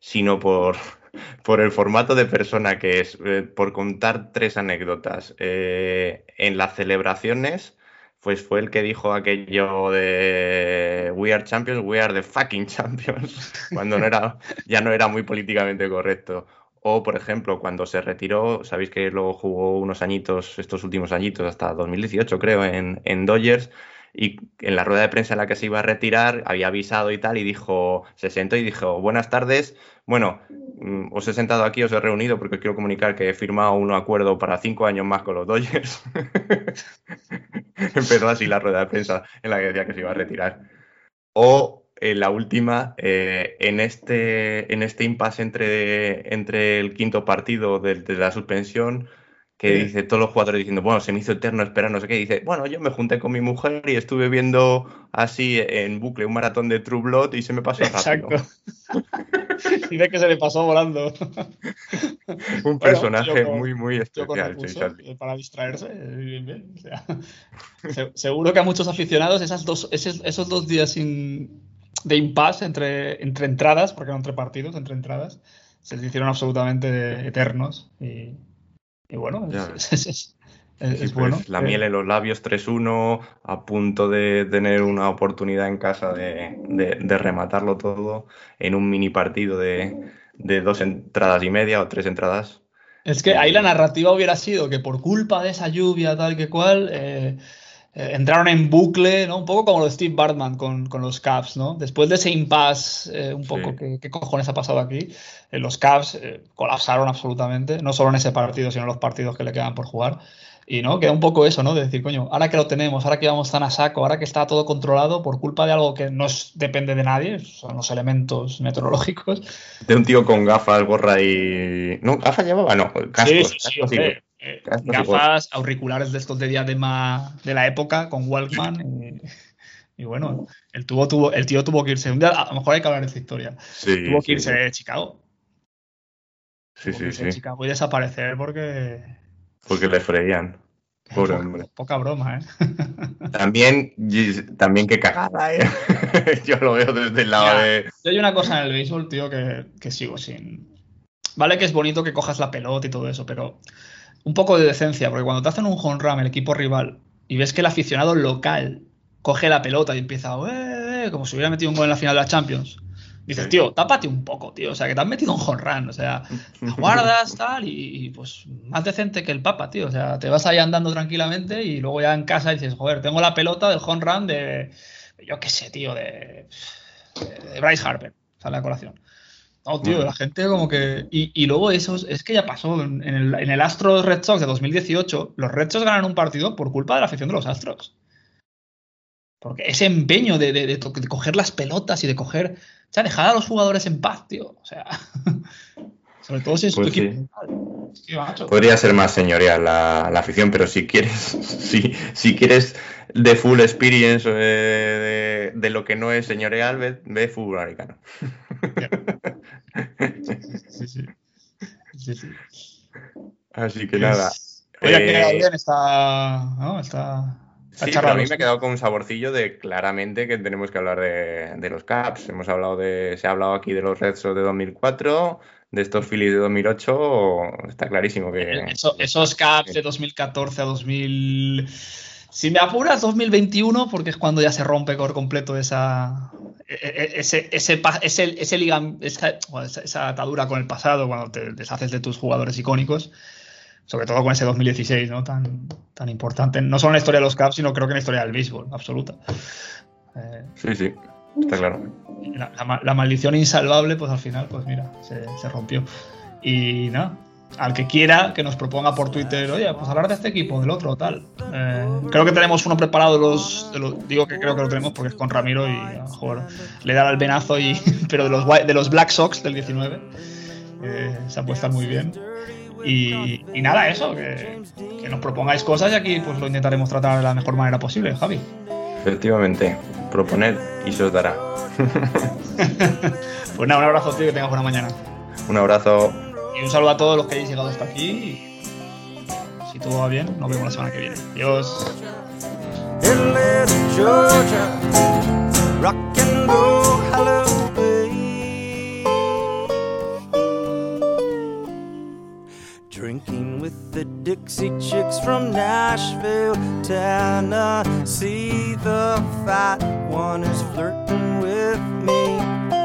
sino por, *laughs* por el formato de persona que es. por contar tres anécdotas. en las celebraciones, pues fue el que dijo aquello de We are champions, we are the fucking champions, cuando no era, ya no era muy políticamente correcto. O, por ejemplo, cuando se retiró, sabéis que luego jugó unos añitos, estos últimos añitos, hasta 2018 creo, en, en Dodgers, y en la rueda de prensa en la que se iba a retirar había avisado y tal, y dijo, se sentó y dijo, buenas tardes, bueno, mm, os he sentado aquí, os he reunido porque quiero comunicar que he firmado un acuerdo para cinco años más con los Dodgers. *laughs* Empezó así la rueda de prensa en la que decía que se iba a retirar. O en la última, eh, en este, en este impasse entre, entre el quinto partido de, la suspensión, que dice todos los jugadores diciendo, bueno, se me hizo eterno esperar, no sé qué, dice, bueno, yo me junté con mi mujer y estuve viendo así en bucle un maratón de True Blood y se me pasó rápido. Exacto. *laughs* y ve que se le pasó volando. un personaje muy, muy especial. Eh, para distraerse, bien, bien. *laughs* seguro que a muchos aficionados esas dos, esos, esos dos días sin de impasse entre, entre entradas, porque no entre partidos, entre entradas, se les hicieron absolutamente eternos. Y, bueno, *laughs* es, pues, bueno. La miel en los labios 3-1, a punto de tener una oportunidad en casa de, de, rematarlo todo en un mini partido de, de, dos entradas y media o tres entradas. Es que ahí la narrativa hubiera sido que por culpa de esa lluvia tal que cual, eh, entraron en bucle, ¿no? Un poco como lo de Steve Bartman con, con los Cavs, ¿no? Después de ese impasse, eh, un poco, ¿qué, cojones ha pasado aquí? Eh, los Cavs colapsaron absolutamente, no solo en ese partido, sino en los partidos que le quedan por jugar. Y no, queda un poco eso, ¿no? De decir, coño, ahora que lo tenemos, ahora que vamos tan a saco, ahora que está todo controlado por culpa de algo que no depende de nadie, son los elementos meteorológicos. De un tío con gafas, gorra y. No, gafas llevaba, no, cascos. Sí, sí, eh, gafas, auriculares de estos de diadema de la época con Walkman. y, bueno, el, tuvo, tuvo, el tío tuvo que irse. Un día, a lo mejor hay que hablar de esta historia. tuvo que irse de Chicago. Sí, sí, sí. Chicago y desaparecer porque. Porque le freían. *laughs* Pobre hombre. Poca broma, ¿eh? *laughs* También, también qué cagada, ¿eh? *laughs* Yo lo veo desde el lado de. Yo hay una cosa en el béisbol, tío, que, que sigo sin. Vale que es bonito que cojas la pelota y todo eso, pero un poco de decencia, porque cuando te hacen un home run el equipo rival y ves que el aficionado local coge la pelota y empieza, eh, como si hubiera metido un gol en la final de la Champions. Dices, tío, tápate un poco, tío. O sea, que te han metido un home run. O sea, *laughs* guardas, tal, y, pues más decente que el Papa, tío. O sea, te vas ahí andando tranquilamente y luego ya en casa dices, joder, tengo la pelota del home run de, yo qué sé, tío, de, de Bryce Harper. Sale a colación. No, tío, la gente como que. Y, luego eso es que ya pasó. En el, en el Astros Red Sox de 2018, los Red Sox ganan un partido por culpa de la afición de los Astros. Porque ese empeño de, de, coger las pelotas y de coger. O sea, dejar a los jugadores en paz, tío. O sea. *laughs* sobre todo si es pues tu equipo. Podría ser más señorial la, la, afición, pero si quieres. *laughs* Si, si quieres de full experience eh, de, lo que no es señorial, ve, ve fútbol americano. Sí, sí. Así que nada. Oye, ha quedado eh, bien esta. ¿no? esta Sí, a mí me he quedado con un saborcillo de claramente que tenemos que hablar de, los Caps. Hemos hablado de, se ha hablado aquí de los Red Sox de 2004, de estos Phillies de 2008. Está clarísimo que. esos Caps de 2014 a 2000. Si me apuras, 2021, porque es cuando ya se rompe por completo esa, e, e, ese, ese, ese, esa, atadura con el pasado, cuando te deshaces de tus jugadores icónicos, sobre todo con ese 2016, ¿no? Tan, tan importante, no solo en la historia de los Caps, sino creo que en la historia del béisbol, absoluta. Eh, sí, sí, está claro. La, maldición insalvable, pues al final, pues mira, se, se rompió. Y nada, al que quiera que nos proponga por Twitter, oye, pues hablar de este equipo, del otro, tal. Eh, creo que tenemos uno preparado los, digo que creo que lo tenemos porque es con Ramiro y a lo mejor le da el venazo y *laughs* pero de los de los Black Sox del 19 eh, se apuesta muy bien. Y, nada, eso, que, que, nos propongáis cosas y aquí pues lo intentaremos tratar de la mejor manera posible, Javi. Efectivamente, proponer y se os dará. *laughs* Pues nada, un abrazo, tío, que tengas buena mañana. Un abrazo. Y un saludo a todos los que hayáis llegado hasta aquí. Si todo va bien, nos vemos la semana que viene. Adiós. Drinking with the Dixie Chicks from Nashville, Tennessee. The fat one is flirting with me.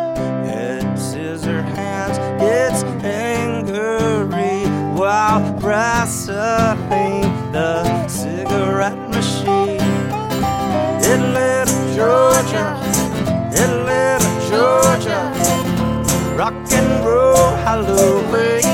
Scissor hands gets angry while wrestling the cigarette machine. In little Georgia, little Georgia, rock and roll hallelujah.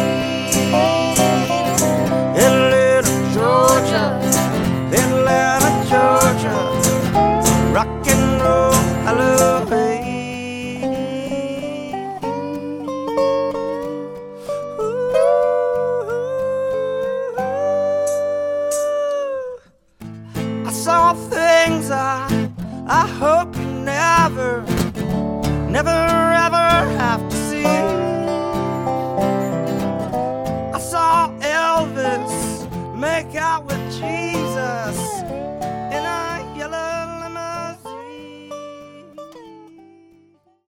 never ever have to see. I saw Elvis make out with Jesus.